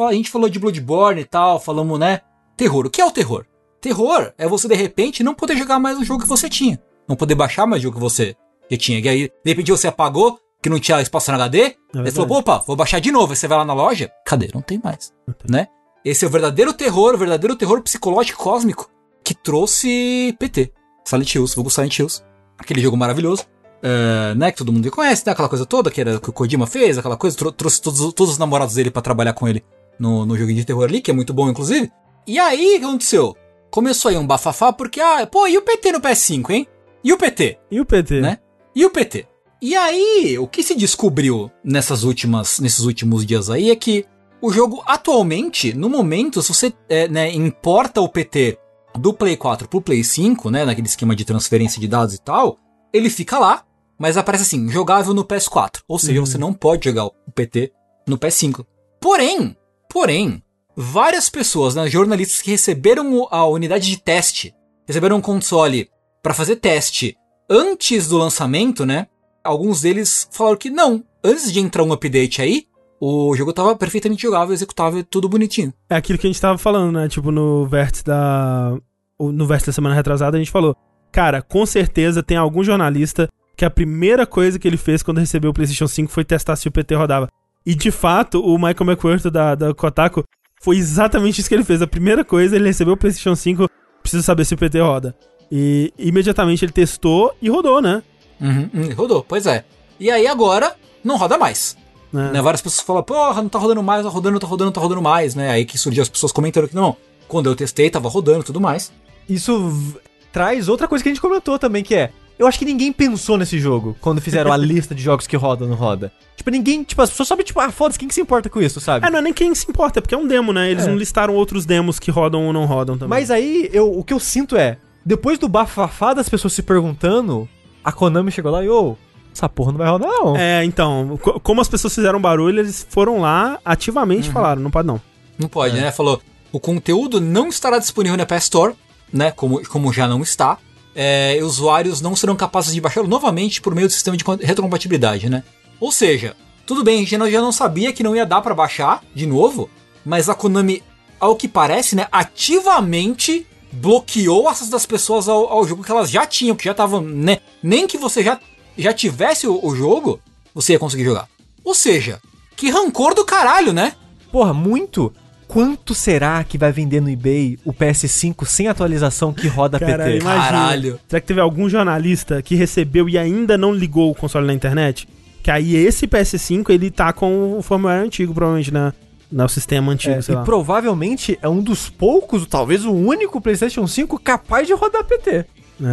A gente falou de Bloodborne e tal, falamos, né? Terror. O que é o terror? Terror é você, de repente, não poder jogar mais o jogo que você tinha. Não poder baixar mais o jogo que você que tinha. E aí, de repente, você apagou, que não tinha espaço no HD. aí verdade. falou, opa, vou baixar de novo. Aí você vai lá na loja, cadê? Não tem mais. Né? Esse é o verdadeiro terror, o verdadeiro terror psicológico cósmico que trouxe PT. Silent Hills, vulgo Silent Hills. Aquele jogo maravilhoso. é, né, que todo mundo conhece, né, aquela coisa toda que, era, que o Kojima fez, aquela coisa, trou- trouxe todos, todos os namorados dele pra trabalhar com ele no, no joguinho de terror ali, que é muito bom, inclusive. E aí, o que aconteceu? Começou aí um bafafá, porque, ah, pô, e o PT no PS5, hein? E o PT? E o PT? Né? E o PT? E aí, o que se descobriu nessas últimas, nesses últimos dias aí é que o jogo atualmente, no momento, se você é, né, importa o PT do Play 4 pro Play 5, né, naquele esquema de transferência de dados e tal, ele fica lá, mas aparece assim, jogável no PS4. Ou seja, Uhum. você não pode jogar o PT no PS5. Porém, porém, várias pessoas, né, jornalistas que receberam a unidade de teste, receberam um console para fazer teste antes do lançamento, né? Alguns deles falaram que não, antes de entrar um update aí, o jogo tava perfeitamente jogável, executável, tudo bonitinho. É aquilo que a gente tava falando, né? Tipo, no vértice da. No vértice da semana retrasada, a gente falou. Cara, com certeza tem algum jornalista que a primeira coisa que ele fez quando recebeu o PlayStation 5 foi testar se o PT rodava. E de fato, o Michael McWhirter da, da Kotaku foi exatamente isso que ele fez. A primeira coisa, ele recebeu o PlayStation 5, precisa saber se o PT roda. E imediatamente ele testou e rodou, né? Uhum, hum, rodou, pois é. E aí agora, não roda mais. Né? Né, Várias pessoas falam, porra, não tá rodando mais, tá rodando, tá rodando, tá rodando mais, né? Aí que surgiu as pessoas comentando que não, quando eu testei, tava rodando e tudo mais. Isso traz outra coisa que a gente comentou também, que é. Eu acho que ninguém pensou nesse jogo quando fizeram a lista de jogos que roda ou não roda. Tipo, ninguém. Tipo, as pessoas sabem, tipo, ah, foda-se, quem que se importa com isso, sabe? É, não é nem quem se importa, é porque é um demo, né? Eles É. não listaram outros demos que rodam ou não rodam também. Mas aí, eu, o que eu sinto é, depois do bafafá das pessoas se perguntando, a Konami chegou lá e, ô, essa porra não vai rodar, não. É, então, co- como as pessoas fizeram barulho, eles foram lá ativamente e falaram, não pode não. Não pode, né? Falou, o conteúdo não estará disponível na PS Store, né? Como, como já não está. É, e usuários não serão capazes de baixá-lo novamente por meio do sistema de retrocompatibilidade, né? Ou seja, tudo bem, a gente já não sabia que não ia dar pra baixar de novo, mas a Konami, ao que parece, né, ativamente bloqueou o acesso das pessoas ao, ao jogo que elas já tinham, que já estavam, né? Nem que você já, já tivesse o, o jogo, você ia conseguir jogar. Ou seja, que rancor do caralho, né? Porra, muito? Quanto será que vai vender no eBay o PS5 sem atualização que roda Caralho, PT? imagina. Caralho. Será que teve algum jornalista que recebeu e ainda não ligou o console na internet? Que aí esse PS5, ele tá com o firmware antigo, provavelmente, na, no sistema antigo, É, sei e lá. provavelmente é um dos poucos, talvez o único PlayStation 5 capaz de rodar PT. É,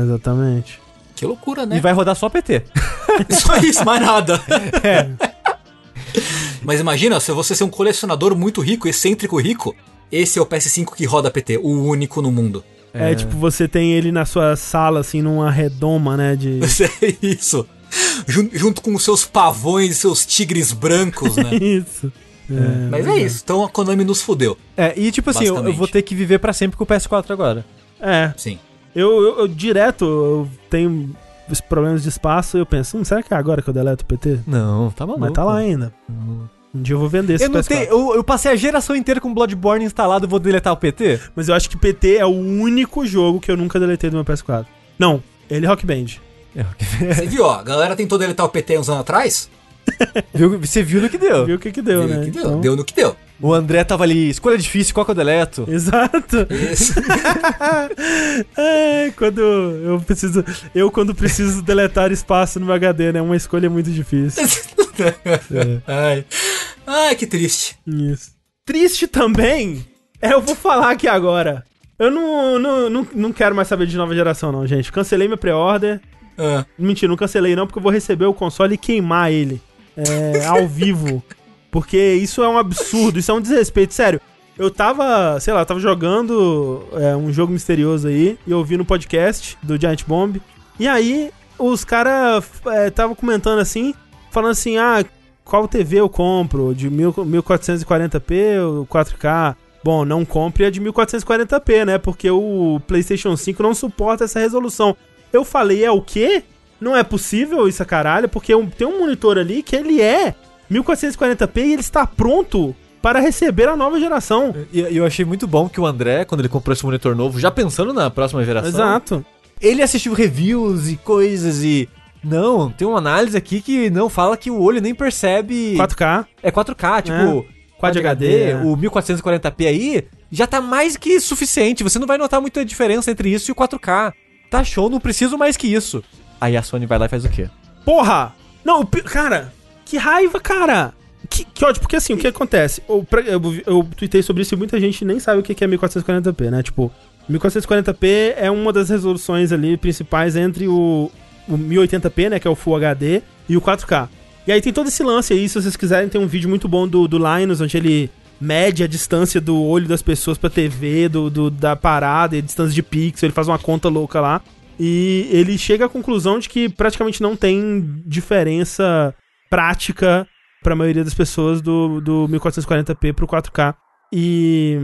exatamente. Que loucura, né? E vai rodar só PT. Só isso, mais nada. É. Mas imagina, se você ser um colecionador muito rico, excêntrico rico, esse é o PS5 que roda PT, o único no mundo. É. tipo, você tem ele na sua sala, assim, numa redoma, né, de... É isso. Jun- junto com os seus pavões e seus tigres brancos, né? Isso. É, Mas é isso, então a Konami nos fudeu. É, e tipo assim, eu, eu vou ter que viver pra sempre com o PS4 agora. É, Sim. eu, eu, eu direto, eu tenho os problemas de espaço e eu penso, hum, será que é agora que eu deleto o PT? Não, tá maluco. Mas tá lá ainda. Um dia eu vou vender esse Eu, não PS4. tenho, eu, eu passei a geração inteira com Bloodborne instalado e vou deletar o PT? Mas eu acho que PT é o único jogo que eu nunca deletei do meu PS4. Não, ele é Rock Band. Você viu, ó, a galera tentou deletar o PT uns anos atrás? Viu, você viu no que deu. Viu o que que deu, Viu né? que deu, Então- deu no que deu. O André tava ali, escolha difícil, qual que eu deleto? Exato. É, quando eu preciso. Eu, quando preciso deletar espaço no meu HD, né? Uma escolha muito difícil. Ai. Ai, que triste. Isso. Triste também. É, eu vou falar aqui agora. Eu não, não, não, não quero mais saber de nova geração, não, gente. Cancelei minha pré-order. Ah, Mentira, não cancelei não, porque eu vou receber o console e queimar ele. É, ao vivo. Porque isso é um absurdo, isso é um desrespeito. Sério, eu tava, sei lá, tava jogando é, um jogo misterioso aí e ouvi no podcast do Giant Bomb. E aí os caras estavam é, comentando assim, falando assim: ah, qual TV eu compro? De 1440p ou 4K? Bom, não compre a de 1440p, né? Porque o PlayStation 5 não suporta essa resolução. Eu falei, é o quê? Não é possível isso, caralho, porque tem um monitor ali que ele é 1440p e ele está pronto para receber a nova geração. E eu achei muito bom que o André, quando ele comprou esse monitor novo, já pensando na próxima geração. Exato. Ele assistiu reviews e coisas e. Não, tem uma análise aqui que não fala que o olho nem percebe. 4K. É 4K, tipo. É. Quad HD, HD é. o 1440p aí, já tá mais que suficiente. Você não vai notar muita diferença entre isso e o 4K. Tá show, não preciso mais que isso. Aí a Sony vai lá e faz o quê? Porra! Não, cara, que raiva, cara! Que, que ódio, porque assim, o que acontece? Eu, eu, eu tuitei sobre isso e muita gente nem sabe o que é 1440p, né? Tipo, 1440p é uma das resoluções ali principais entre o, o 1080p, né? Que é o Full HD, e o 4K. E aí tem todo esse lance aí, se vocês quiserem, tem um vídeo muito bom do, do Linus, onde ele mede a distância do olho das pessoas pra TV, do, do da parada, e distância de pixel, ele faz uma conta louca lá. E ele chega à conclusão de que praticamente não tem diferença prática para a maioria das pessoas do, do 1440p pro 4K. E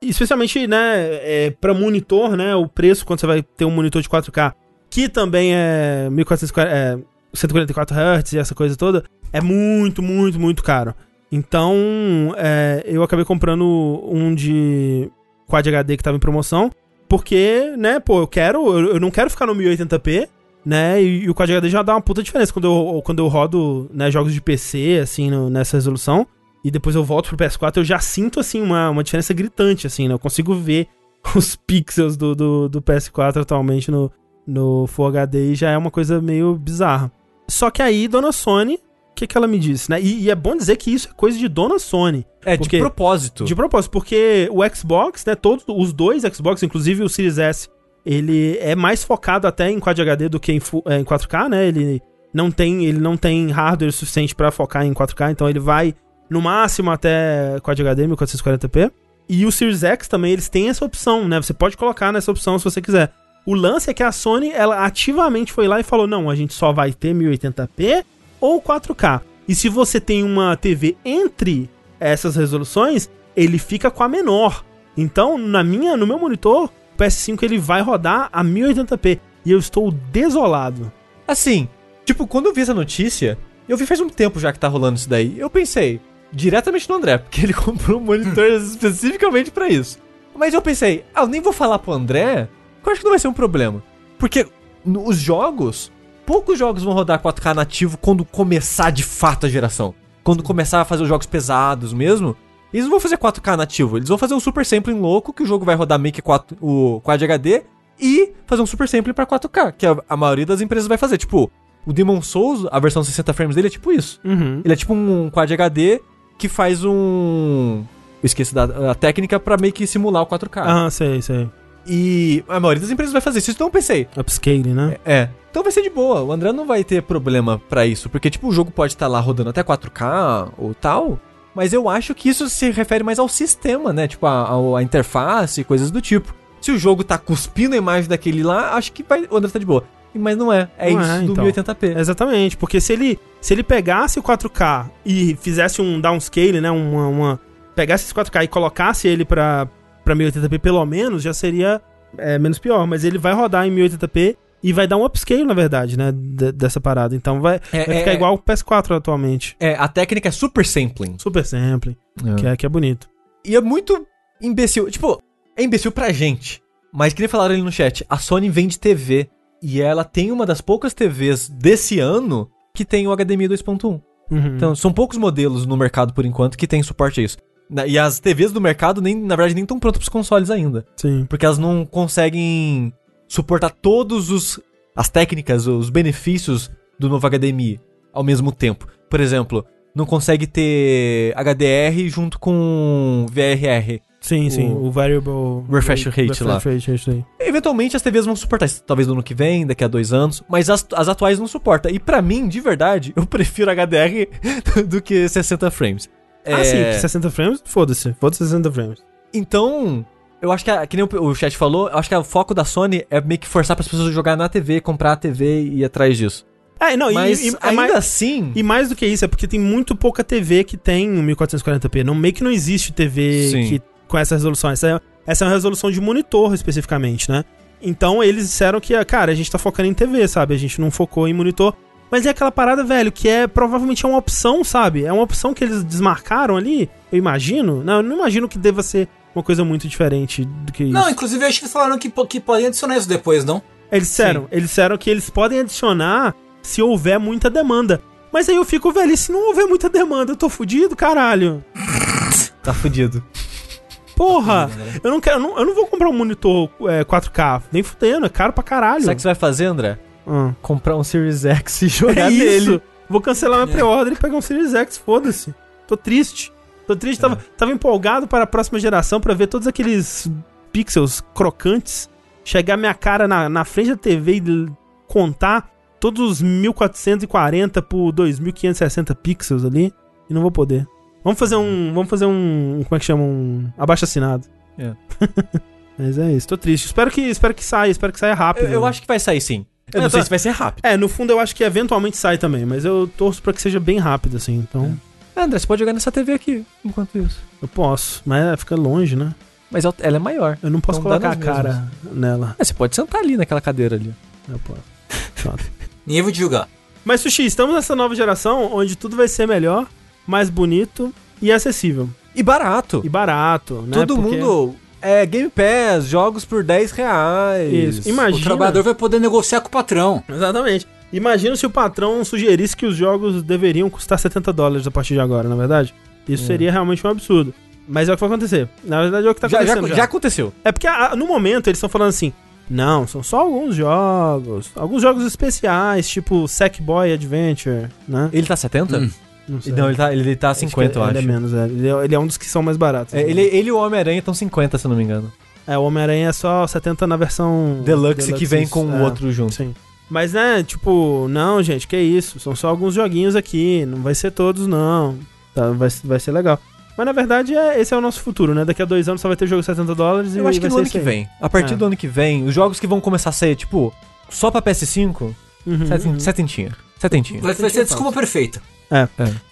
especialmente, né, é, para monitor, né, o preço quando você vai ter um monitor de 4K, que também é 1440 é, 144 Hz e essa coisa toda, é muito, muito, muito caro. Então, é, eu acabei comprando um de Quad HD que tava em promoção. Porque, né, pô, eu quero. Eu, não quero ficar no 1080p, né? E, e, o Quad HD já dá uma puta diferença quando eu, quando eu rodo né, jogos de PC, assim, no, nessa resolução. E depois eu volto pro PS4, eu já sinto, assim, uma, uma diferença gritante, assim, né? Eu consigo ver os pixels do, do, do PS4 atualmente no, no Full HD e já é uma coisa meio bizarra. Só que aí, dona Sony que, que ela me disse, né? E, e, é bom dizer que isso é coisa de dona Sony. É, porque, de propósito. De propósito, porque o Xbox, né? Todos os dois Xbox, inclusive o Series S, ele é mais focado até em Quad HD do que em, é, em 4K, né? Ele não tem, ele não tem hardware suficiente para focar em 4K, então ele vai no máximo até Quad HD 1440p. E o Series X também, eles têm essa opção, né? Você pode colocar nessa opção se você quiser. O lance é que a Sony, ela ativamente foi lá e falou: não, a gente só vai ter 1080p ou 4K. E se você tem uma TV entre essas resoluções, ele fica com a menor. Então, na minha, no meu monitor, o PS5 ele vai rodar a 1080p e eu estou desolado. Assim, tipo, quando eu vi essa notícia, eu vi faz um tempo já que tá rolando isso daí. Eu pensei diretamente no André, porque ele comprou um monitor especificamente para isso. Mas eu pensei, ah, eu nem vou falar pro André, que eu acho que não vai ser um problema. Porque os jogos poucos jogos vão rodar 4K nativo quando começar de fato a geração. Quando começar a fazer os jogos pesados mesmo, eles não vão fazer 4K nativo, eles vão fazer um super sampling louco que o jogo vai rodar meio que 4, o Quad HD e fazer um super sampling para 4K, que a, a, maioria das empresas vai fazer. Tipo, o Demon Souls, a versão 60 frames dele é tipo isso. Uhum. Ele é tipo um Quad HD que faz um. Eu esqueci da técnica para meio que simular o 4K. Ah, sei, sei. E a maioria das empresas vai fazer isso, então eu pensei. Upscaling, né? É. é. Então vai ser de boa. O André não vai ter problema para isso. Porque, tipo, o jogo pode estar tá lá rodando até 4K ou tal. Mas eu acho que isso se refere mais ao sistema, né? Tipo, a, a, a interface e coisas do tipo. Se o jogo tá cuspindo a imagem daquele lá, acho que vai, o André tá de boa. Mas não é. É não isso é, do então. 1080p. Exatamente. Porque se ele, se ele pegasse o 4K e fizesse um downscale, né? Uma, uma, pegasse esse 4K e colocasse ele pra, pra 1080p pelo menos, já seria é, menos pior. Mas ele vai rodar em 1080p e vai dar um upscale, na verdade, né? dessa parada. Então vai, é, vai ficar é, igual o PS4 atualmente. É, a técnica é super sampling. Super sampling. É. Que, é, que é bonito. E é muito imbecil. Tipo, é imbecil pra gente. Mas que nem falaram ali no chat, a Sony vende TV. E ela tem uma das poucas TVs desse ano que tem o HDMI 2.1. Uhum. Então, são poucos modelos no mercado por enquanto que tem suporte a isso. E as TVs do mercado, nem, na verdade, nem estão prontas para os consoles ainda. Sim. Porque elas não conseguem suportar todos os as técnicas, os benefícios do novo HDMI ao mesmo tempo. Por exemplo, não consegue ter HDR junto com VRR. Sim, o sim, o Variable Refresh Rate refresh lá. Rate, Eventualmente as TVs vão suportar isso, talvez no ano que vem, daqui a dois anos, mas as, as atuais não suportam. E para mim, de verdade, eu prefiro HDR do que 60 frames. É... Ah, sim, 60 frames, foda-se. Foda-se 60 frames. Então, eu acho que, a, que nem o, o chat falou, eu acho que o foco da Sony é meio que forçar para as pessoas jogar na TV, comprar a TV e ir atrás disso. É, não, Mas e, e, ainda mais, assim, e mais do que isso, é porque tem muito pouca TV que tem 1440p. Não, meio que não existe TV que, com essa resolução. Essa é, essa é uma resolução de monitor, especificamente, né? Então eles disseram que, cara, a gente tá focando em TV, sabe? A gente não focou em monitor. Mas é aquela parada, velho, que é provavelmente é uma opção, sabe? É uma opção que eles desmarcaram ali, eu imagino. Não, eu não imagino que deva ser uma coisa muito diferente do que isso. Não, inclusive eu acho que eles falaram que, que podem adicionar isso depois, não? Eles disseram, eles disseram que eles podem adicionar se houver muita demanda. Mas aí eu fico, velho, e se não houver muita demanda, eu tô fudido, caralho. tá fudido. Porra, eu não quero, eu não, eu não vou comprar um monitor é, 4K, nem fudendo, é caro pra caralho. Sabe o que você vai fazer, André? Ah. Comprar um Series X e jogar É isso. nele. Vou cancelar minha pré-order e pegar um Series X, foda-se. Tô triste. Tô triste, tava, tava empolgado para a próxima geração pra ver todos aqueles pixels crocantes chegar minha cara na, na frente da TV e contar todos os 1440 por 2560 pixels ali e não vou poder. Vamos fazer um, vamos fazer um, como é que chama, um abaixo assinado. É. Mas é isso, tô triste. Espero que, espero que saia, espero que saia rápido. Eu, eu acho que vai sair sim. Eu É, não sei tá. se vai ser rápido. É, no fundo eu acho que eventualmente sai também, mas eu torço pra que seja bem rápido, assim. Então, Ah, André, você pode jogar nessa TV aqui, enquanto isso. eu posso. Mas fica longe, né? Mas ela ela é maior. Eu não posso Então colocar a cara nela. É, você pode sentar ali naquela cadeira ali. Eu posso. Vai te julgar. Mas, Sushi, estamos nessa nova geração onde tudo vai ser melhor, mais bonito e acessível. E barato. E barato, né? Todo Porque- mundo. É Game Pass, jogos por 10 reais. Isso. Imagina. O trabalhador vai poder negociar com o patrão. Exatamente. Imagina se o patrão sugerisse que os jogos deveriam custar 70 dólares a partir de agora, na verdade. Isso É. seria realmente um absurdo. Mas é o que vai acontecer. Na verdade, é o que tá já, já, acontecendo. já aconteceu. É porque a- no momento eles estão falando assim: não, são só alguns jogos. Alguns jogos especiais, tipo Sackboy Adventure, né? Ele tá 70? Hum. Não sei. Não, ele tá, ele tá Acho que 50, eu ele acho. é menos, é. Ele, é. ele é um dos que são mais baratos. É, ele, ele e o Homem-Aranha estão 50, se eu não me engano. É, o Homem-Aranha é só 70 na versão. Deluxe, que vem com o é, outro junto. Sim. Mas, né, tipo, não, gente, que isso. São só alguns joguinhos aqui. Não vai ser todos, não. Tá, vai, vai ser legal. Mas na verdade, é, esse é o nosso futuro, né? Daqui a dois anos só vai ter jogo 70 dólares e Eu acho que vai no ser ano que aí. vem. A partir É. do ano que vem, os jogos que vão começar a sair, tipo, só pra PS5, Uhum, uhum. setentinha. Setentinha. Vai, vai ser a desculpa perfeita.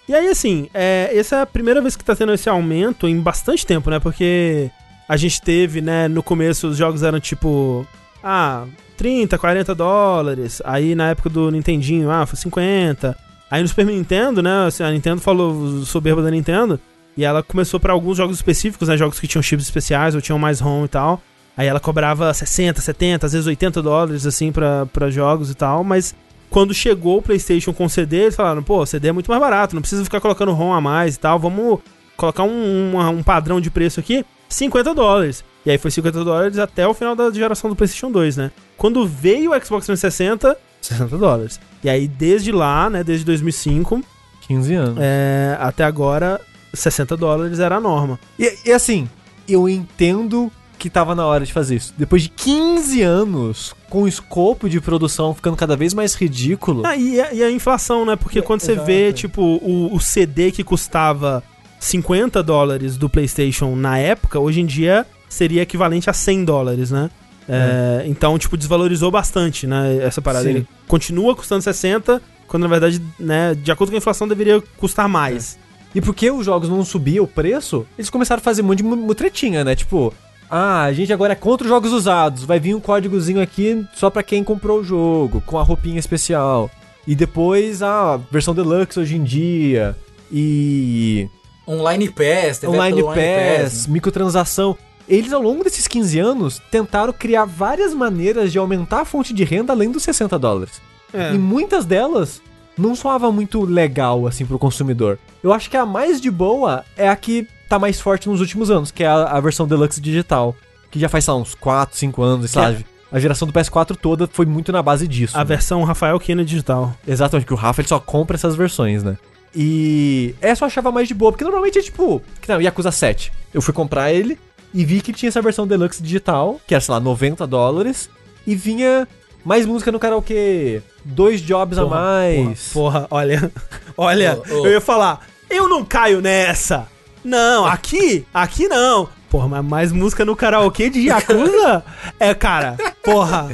E aí, assim, é, essa é a primeira vez que tá tendo esse aumento em bastante tempo, né? Porque a gente teve, né, no começo os jogos eram tipo, ah, 30, 40 dólares. Aí na época do Nintendinho, ah, foi 50. Aí no Super Nintendo, né, assim, a Nintendo falou soberba da Nintendo. E ela começou pra alguns jogos específicos, né, jogos que tinham chips especiais ou tinham mais ROM e tal. Aí ela cobrava 60, 70, às vezes 80 dólares, assim, pra jogos e tal, mas quando chegou o PlayStation com CD, eles falaram: pô, CD é muito mais barato, não precisa ficar colocando ROM a mais e tal, vamos colocar um, uma- um padrão de preço aqui, 50 dólares. E aí foi 50 dólares até o final da geração do PlayStation 2, né? Quando veio o Xbox 360, 60 dólares. E aí desde lá, né, desde 2005 15 anos. é, até agora, 60 dólares era a norma. E, e assim, eu entendo que tava na hora de fazer isso. Depois de 15 anos, com o escopo de produção ficando cada vez mais ridículo. Ah, e, a, e a inflação, né? Porque É, quando você exato. vê, tipo, o, o CD que custava 50 dólares do PlayStation na época, hoje em dia seria equivalente a 100 dólares, né? É, Então, tipo, desvalorizou bastante, né? Essa parada. Sim. Ele continua custando 60, quando na verdade, né, de acordo com a inflação, deveria custar mais. E porque os jogos não subiam o preço, eles começaram a fazer um monte de mu- mutretinha, né? Tipo, ah, a gente agora é contra os jogos usados. Vai vir um códigozinho aqui só pra quem comprou o jogo, com a roupinha especial. E depois a versão deluxe hoje em dia. E Online Pass, Online época do Pass, microtransação. Eles, ao longo desses 15 anos, tentaram criar várias maneiras de aumentar a fonte de renda além dos 60 dólares. É. E muitas delas não soava muito legal, assim, pro consumidor. Eu acho que a mais de boa é a que tá mais forte nos últimos anos, que é a, a versão Deluxe Digital. Que já faz, sei lá, uns 4, 5 anos, é- sabe? A geração do PS4 toda foi muito na base disso. A né? versão Rafael Kina digital. Exatamente, que o Rafa ele só compra essas versões, né? E essa eu achava mais de boa, porque normalmente é tipo, que não, Yakuza 7. Eu fui comprar ele e vi que tinha essa versão deluxe digital, que era, sei lá, 90 dólares, e vinha mais música no karaokê, dois jobs a mais. Porra, porra, olha. Olha, Ô, ô. eu ia falar. Eu não caio nessa. Não, aqui, aqui não. Porra, mas mais música no karaokê de Yakuza? é, cara, porra.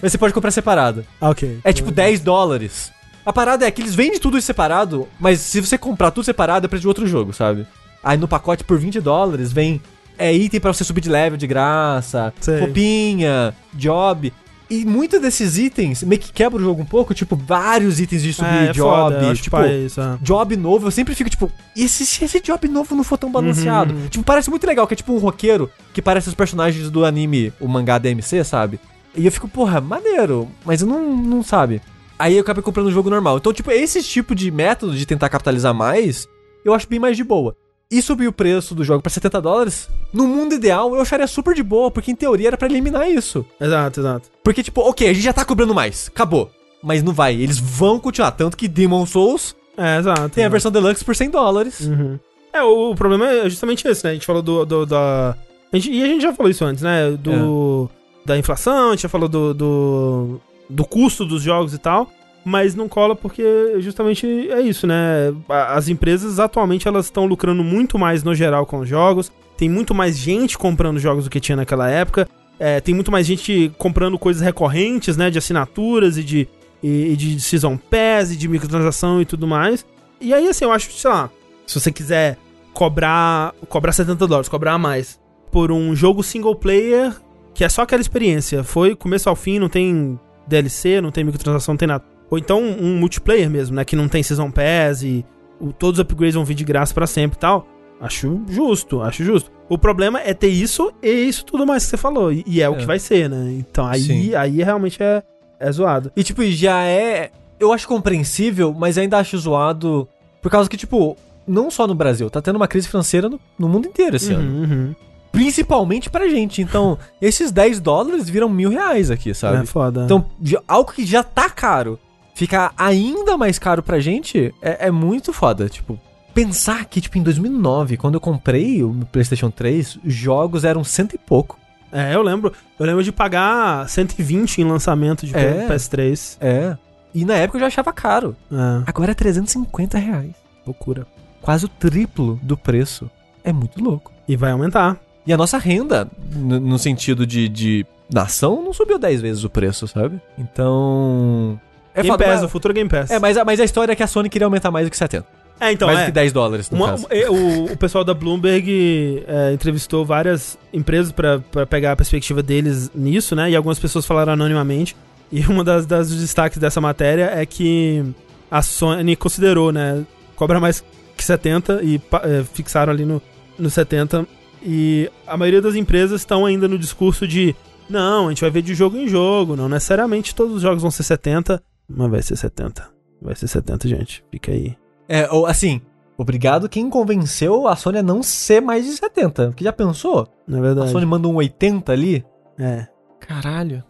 Mas você pode comprar separado. Ok. É tipo 10 dólares. A parada é que eles vendem tudo separado, mas se você comprar tudo separado é preço de outro jogo, sabe? Aí no pacote por 20 dólares vem é item para você subir de level de graça, Sei. roupinha, job. E muitos desses itens meio que quebra o jogo um pouco, tipo, vários itens de subir É, é job. foda, tipo, é isso, é. job novo, eu sempre fico tipo, e se, se esse job novo não for tão balanceado? Uhum. Tipo, parece muito legal, que é tipo um roqueiro que parece os personagens do anime, o mangá DMC, sabe? E eu fico, porra, maneiro, mas eu não, não sabe. Aí eu acabei comprando um jogo normal. Então, tipo, esse tipo de método de tentar capitalizar mais, eu acho bem mais de boa. E subir o preço do jogo pra 70 dólares, no mundo ideal, eu acharia super de boa, porque em teoria era pra eliminar isso. Exato, exato. Porque, tipo, ok, a gente já tá cobrando mais, acabou. Mas não vai, eles vão continuar. Tanto que Demon Souls É, exato. tem a versão deluxe por 100 dólares. Uhum. É, o, o problema é justamente esse, né? A gente falou do. do da... a gente- e a gente já falou isso antes, né? Do. Da inflação, a gente já falou do, do. do custo dos jogos e tal. Mas não cola porque justamente é isso, né? As empresas atualmente elas estão lucrando muito mais no geral com os jogos. Tem muito mais gente comprando jogos do que tinha naquela época. É, tem muito mais gente comprando coisas recorrentes, né? De assinaturas e de, e, e de Season Pass e de microtransação e tudo mais. E aí, assim, eu acho, sei lá, se você quiser cobrar, cobrar 70 dólares, cobrar mais por um jogo single player que é só aquela experiência, foi começo ao fim, não tem DLC, não tem microtransação, não tem nada. Ou então um multiplayer mesmo, né, que não tem Season Pass e o- todos os upgrades vão vir de graça pra sempre e tal. Acho justo, acho justo. O problema é ter isso e isso tudo mais que você falou. E, e é, o É. que vai ser, né? Então aí, Sim. aí realmente é, é zoado. E, tipo, já é. Eu acho compreensível, mas ainda acho zoado. Por causa que, tipo, não só no Brasil, tá tendo uma crise financeira no, no mundo inteiro esse ano. Uhum, uhum. Principalmente pra gente. Então, esses 10 dólares viram mil reais aqui, sabe? É foda. Então, já- algo que já tá caro, ficar ainda mais caro pra gente é, é muito foda. Tipo, pensar que, tipo, em 2009, quando eu comprei o PlayStation 3, jogos eram cento e pouco. É, eu lembro. Eu lembro de pagar 120 em lançamento de É. PS3. É. E na época eu já achava caro. É, Agora é 350 reais. loucura. Quase o triplo do preço. É muito louco. E vai aumentar. E a nossa renda, no, sentido de, de nação, não subiu 10 vezes o preço, sabe? Então. É Game Pass, mas- o futuro Game Pass. É, mas, a- mas a história é que a Sony queria aumentar mais do que 70. É, então, mais é. do que 10 dólares, no Uma- caso. o, o pessoal da Bloomberg é, entrevistou várias empresas pra pra pegar a perspectiva deles nisso, né? E algumas pessoas falaram anonimamente. E uma das, das dos destaques dessa matéria é que a Sony considerou, né? Cobra mais que 70 e é, fixaram ali no, no 70. E a maioria das empresas estão ainda no discurso de não, a gente vai ver de jogo em jogo, não necessariamente todos os jogos vão ser 70, mas vai ser 70. Vai ser 70, gente. Fica aí. É, ou assim, obrigado quem convenceu a Sony a não ser mais de 70. Porque já pensou? Não é A verdade? Sony manda um 80 ali? É. Caralho.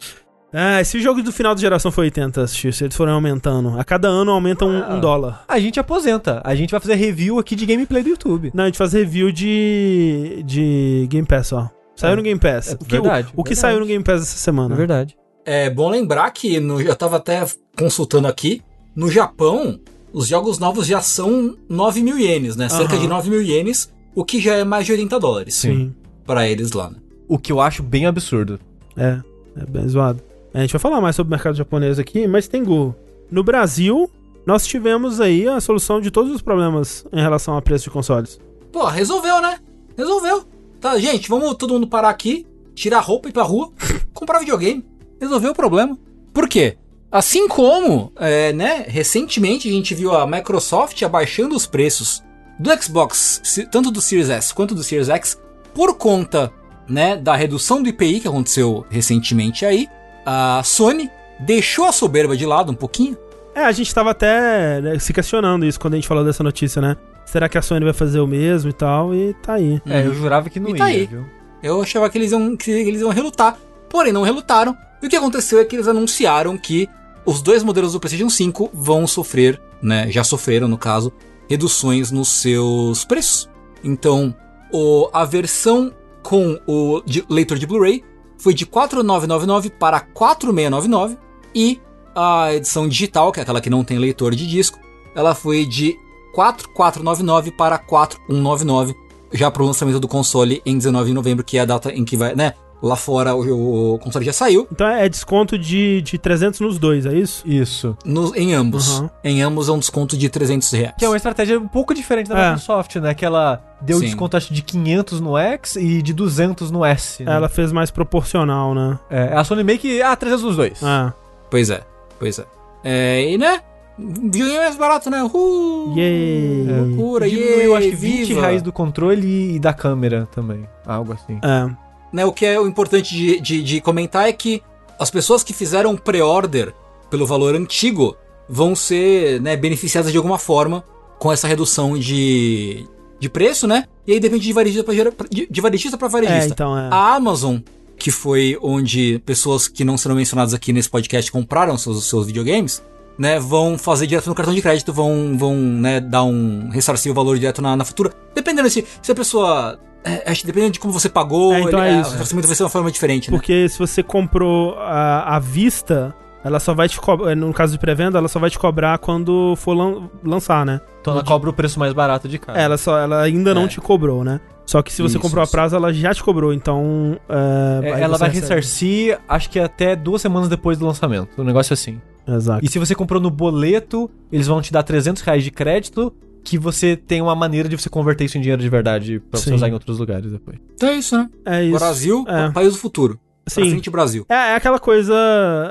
Ah, esse jogo do final da geração foi 80, X, se eles forem aumentando. A cada ano aumenta um, Ah. um dólar. A gente aposenta. A gente vai fazer review aqui de gameplay do YouTube. Não, a gente faz review de, de Game Pass, ó. Saiu É. no Game Pass. É o que, verdade, o, o que verdade. saiu no Game Pass essa semana? É verdade. É bom lembrar que no, eu tava até consultando aqui. No Japão, os jogos novos já são 9 mil ienes, né? Cerca Aham. de 9 mil ienes, o que já é mais de 80 dólares Sim. pra eles lá, né? O que eu acho bem absurdo. É, é bem zoado. A gente vai falar mais sobre o mercado japonês aqui, mas tem Gu. No Brasil, nós tivemos aí a solução de todos os problemas em relação a preço de consoles. Pô, resolveu, né? Resolveu. Tá, gente, vamos todo mundo parar aqui, tirar a roupa e ir pra rua, comprar videogame. Resolveu o problema. Por quê? Assim como, é, né, recentemente a gente viu a Microsoft abaixando os preços do Xbox, tanto do Series S quanto do Series X, por conta, né, da redução do IPI que aconteceu recentemente aí, a Sony deixou a soberba de lado um pouquinho. É, a gente tava até né, se questionando isso quando a gente falou dessa notícia, né? Será que a Sony vai fazer o mesmo e tal? E tá aí. É, eu jurava que não E ia, tá aí. viu? Eu achava que eles iam, que eles iam relutar, porém não relutaram. E o que aconteceu é que eles anunciaram que os dois modelos do PlayStation 5 vão sofrer, né, já sofreram no caso, reduções nos seus preços. Então, o, a versão com o de- leitor de Blu-ray foi de 4.999 para 4.699 e a edição digital, que é aquela que não tem leitor de disco, ela foi de 4499 para 4199, já para o lançamento do console em 19 de novembro, que é a data em que vai, né? Lá fora o, o console já saiu. Então é desconto de, de 300 nos dois, é isso? Isso. No, em ambos. Uhum. Em ambos é um desconto de 300 reais. Que é uma estratégia um pouco diferente da é. Microsoft, né? Que ela deu Sim. desconto acho de 500 no X e de 200 no S. Né? Ela fez mais proporcional, né? É, a Sony meio que, ah, 300 nos dois. Ah. Pois é, pois é. é e né? Videogame mais barato, né? Uh! Yay! É, loucura, Diminuiu, acho que 20 viva. reais do controle e da câmera também. Algo assim. É né, o que é o importante de, de, de comentar é que as pessoas que fizeram pré-order pelo valor antigo vão ser né, beneficiadas de alguma forma com essa redução de, de preço, né? E aí depende de varejista para de, de varejista para varejista. É, então, é. A Amazon, que foi onde pessoas que não serão mencionadas aqui nesse podcast compraram seus, seus videogames, né, vão fazer direto no cartão de crédito, vão, vão né, dar um ressarcir o valor direto na, na futura. Dependendo se, se a pessoa é, acho que dependendo de como você pagou, é, então ele, é isso. o tratamento vai ser uma forma diferente, né? Porque se você comprou a, a vista, ela só vai te cobrar. No caso de pré-venda, ela só vai te cobrar quando for lan lançar, né? Então ela cobra o preço mais barato de cara. É, ela, só, ela ainda não é. te cobrou, né? Só que se você isso, comprou a prazo, ela já te cobrou, então. É, é ela vai ressarcir, acho que até duas semanas depois do lançamento. Um negócio assim. Exato. E se você comprou no boleto, eles vão te dar 300 reais de crédito que você tem uma maneira de você converter isso em dinheiro de verdade pra Sim. você usar em outros lugares depois. Então é isso, né? É isso. Brasil, é. país do futuro. Sim. Pra frente Brasil. É, é aquela coisa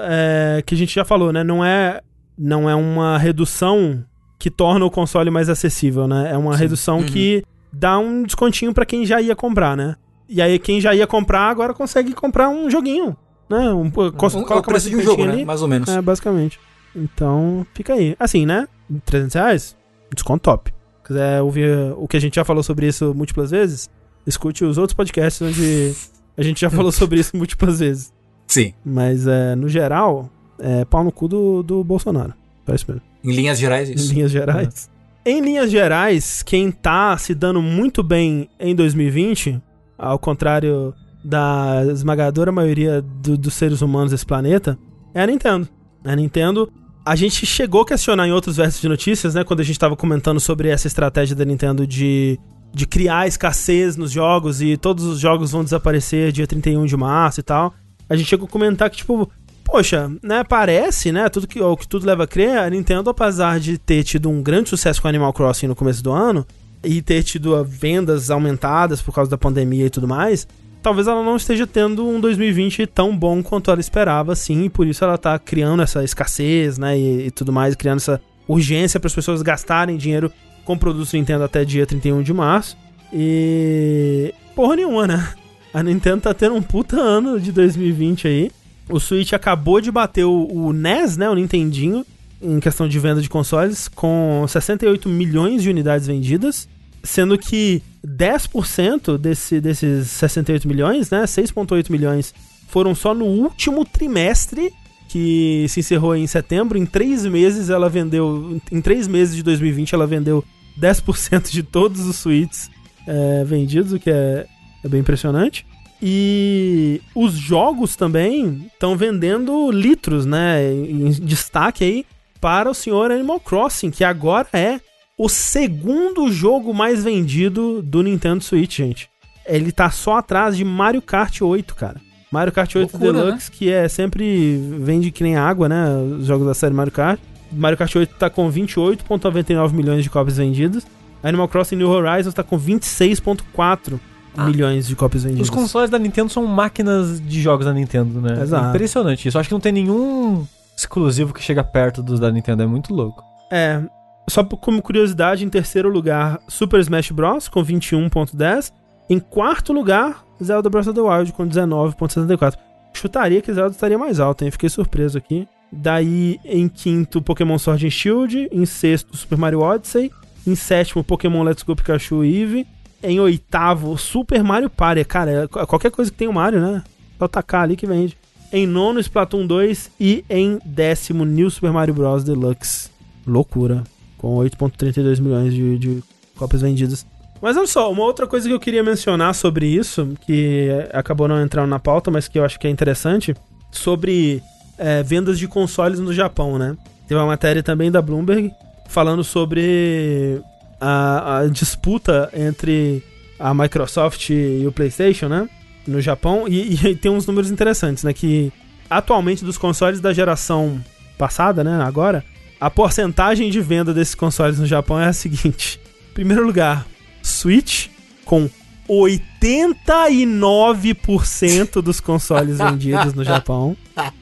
é, que a gente já falou, né? Não é, não é uma redução que torna o console mais acessível, né? É uma Sim. redução uhum. que dá um descontinho para quem já ia comprar, né? E aí quem já ia comprar agora consegue comprar um joguinho, né? Um, um, coloca o preço de um jogo, né? Mais ou menos. É, basicamente. Então, fica aí. Assim, né? 300 reais? Desconto top. Se quiser ouvir o que a gente já falou sobre isso múltiplas vezes, escute os outros podcasts onde a gente já falou sobre isso múltiplas vezes. Sim. Mas, é, no geral, é pau no cu do, do Bolsonaro. Parece mesmo. Em linhas gerais, isso. Em linhas gerais. É. Em linhas gerais, quem tá se dando muito bem em 2020, ao contrário da esmagadora maioria do, dos seres humanos desse planeta, é a Nintendo. A Nintendo a gente chegou a questionar em outros versos de notícias, né? Quando a gente estava comentando sobre essa estratégia da Nintendo de, de criar escassez nos jogos e todos os jogos vão desaparecer dia 31 de março e tal. A gente chegou a comentar que, tipo, poxa, né? Parece, né? Tudo que, o que tudo leva a crer, a Nintendo, apesar de ter tido um grande sucesso com Animal Crossing no começo do ano e ter tido vendas aumentadas por causa da pandemia e tudo mais, talvez ela não esteja tendo um 2020 tão bom quanto ela esperava, sim, e por isso ela tá criando essa escassez, né, e, e tudo mais, criando essa urgência para as pessoas gastarem dinheiro com produtos Nintendo até dia 31 de março. E porra nenhuma, né? A Nintendo tá tendo um puta ano de 2020 aí. O Switch acabou de bater o, o NES, né, o Nintendinho, em questão de venda de consoles, com 68 milhões de unidades vendidas sendo que 10% desse, desses 68 milhões, né, 6,8 milhões, foram só no último trimestre, que se encerrou em setembro. Em três meses ela vendeu, em três meses de 2020 ela vendeu 10% de todos os suítes é, vendidos, o que é, é bem impressionante. E os jogos também estão vendendo litros, né? Em destaque aí para o senhor Animal Crossing, que agora é o segundo jogo mais vendido do Nintendo Switch, gente. Ele tá só atrás de Mario Kart 8, cara. Mario Kart 8 Loucura, Deluxe, né? que é sempre vende que nem água, né? Os jogos da série Mario Kart. Mario Kart 8 tá com 28,99 milhões de cópias vendidas. Animal Crossing New Horizons tá com 26,4 ah. milhões de cópias vendidas. Os consoles da Nintendo são máquinas de jogos da Nintendo, né? Exato. É impressionante isso. Acho que não tem nenhum exclusivo que chega perto dos da Nintendo. É muito louco. É, só como curiosidade, em terceiro lugar, Super Smash Bros. com 21.10. Em quarto lugar, Zelda Breath of the Wild com 19.74. Chutaria que Zelda estaria mais alto, hein? Fiquei surpreso aqui. Daí, em quinto, Pokémon Sword and Shield. Em sexto, Super Mario Odyssey. Em sétimo, Pokémon Let's Go Pikachu Eve. Em oitavo, Super Mario Party. Cara, é qualquer coisa que tem o Mario, né? Só tacar ali que vende. Em nono, Splatoon 2. E em décimo, New Super Mario Bros. Deluxe. Loucura com 8,32 milhões de, de cópias vendidas. Mas olha só, uma outra coisa que eu queria mencionar sobre isso, que acabou não entrando na pauta, mas que eu acho que é interessante, sobre é, vendas de consoles no Japão, né? Teve uma matéria também da Bloomberg falando sobre a, a disputa entre a Microsoft e o PlayStation, né? No Japão. E, e, tem uns números interessantes, né? Que atualmente dos consoles da geração passada, né? Agora, a porcentagem de venda desses consoles no Japão é a seguinte: primeiro lugar, Switch, com 89% dos consoles vendidos no Japão.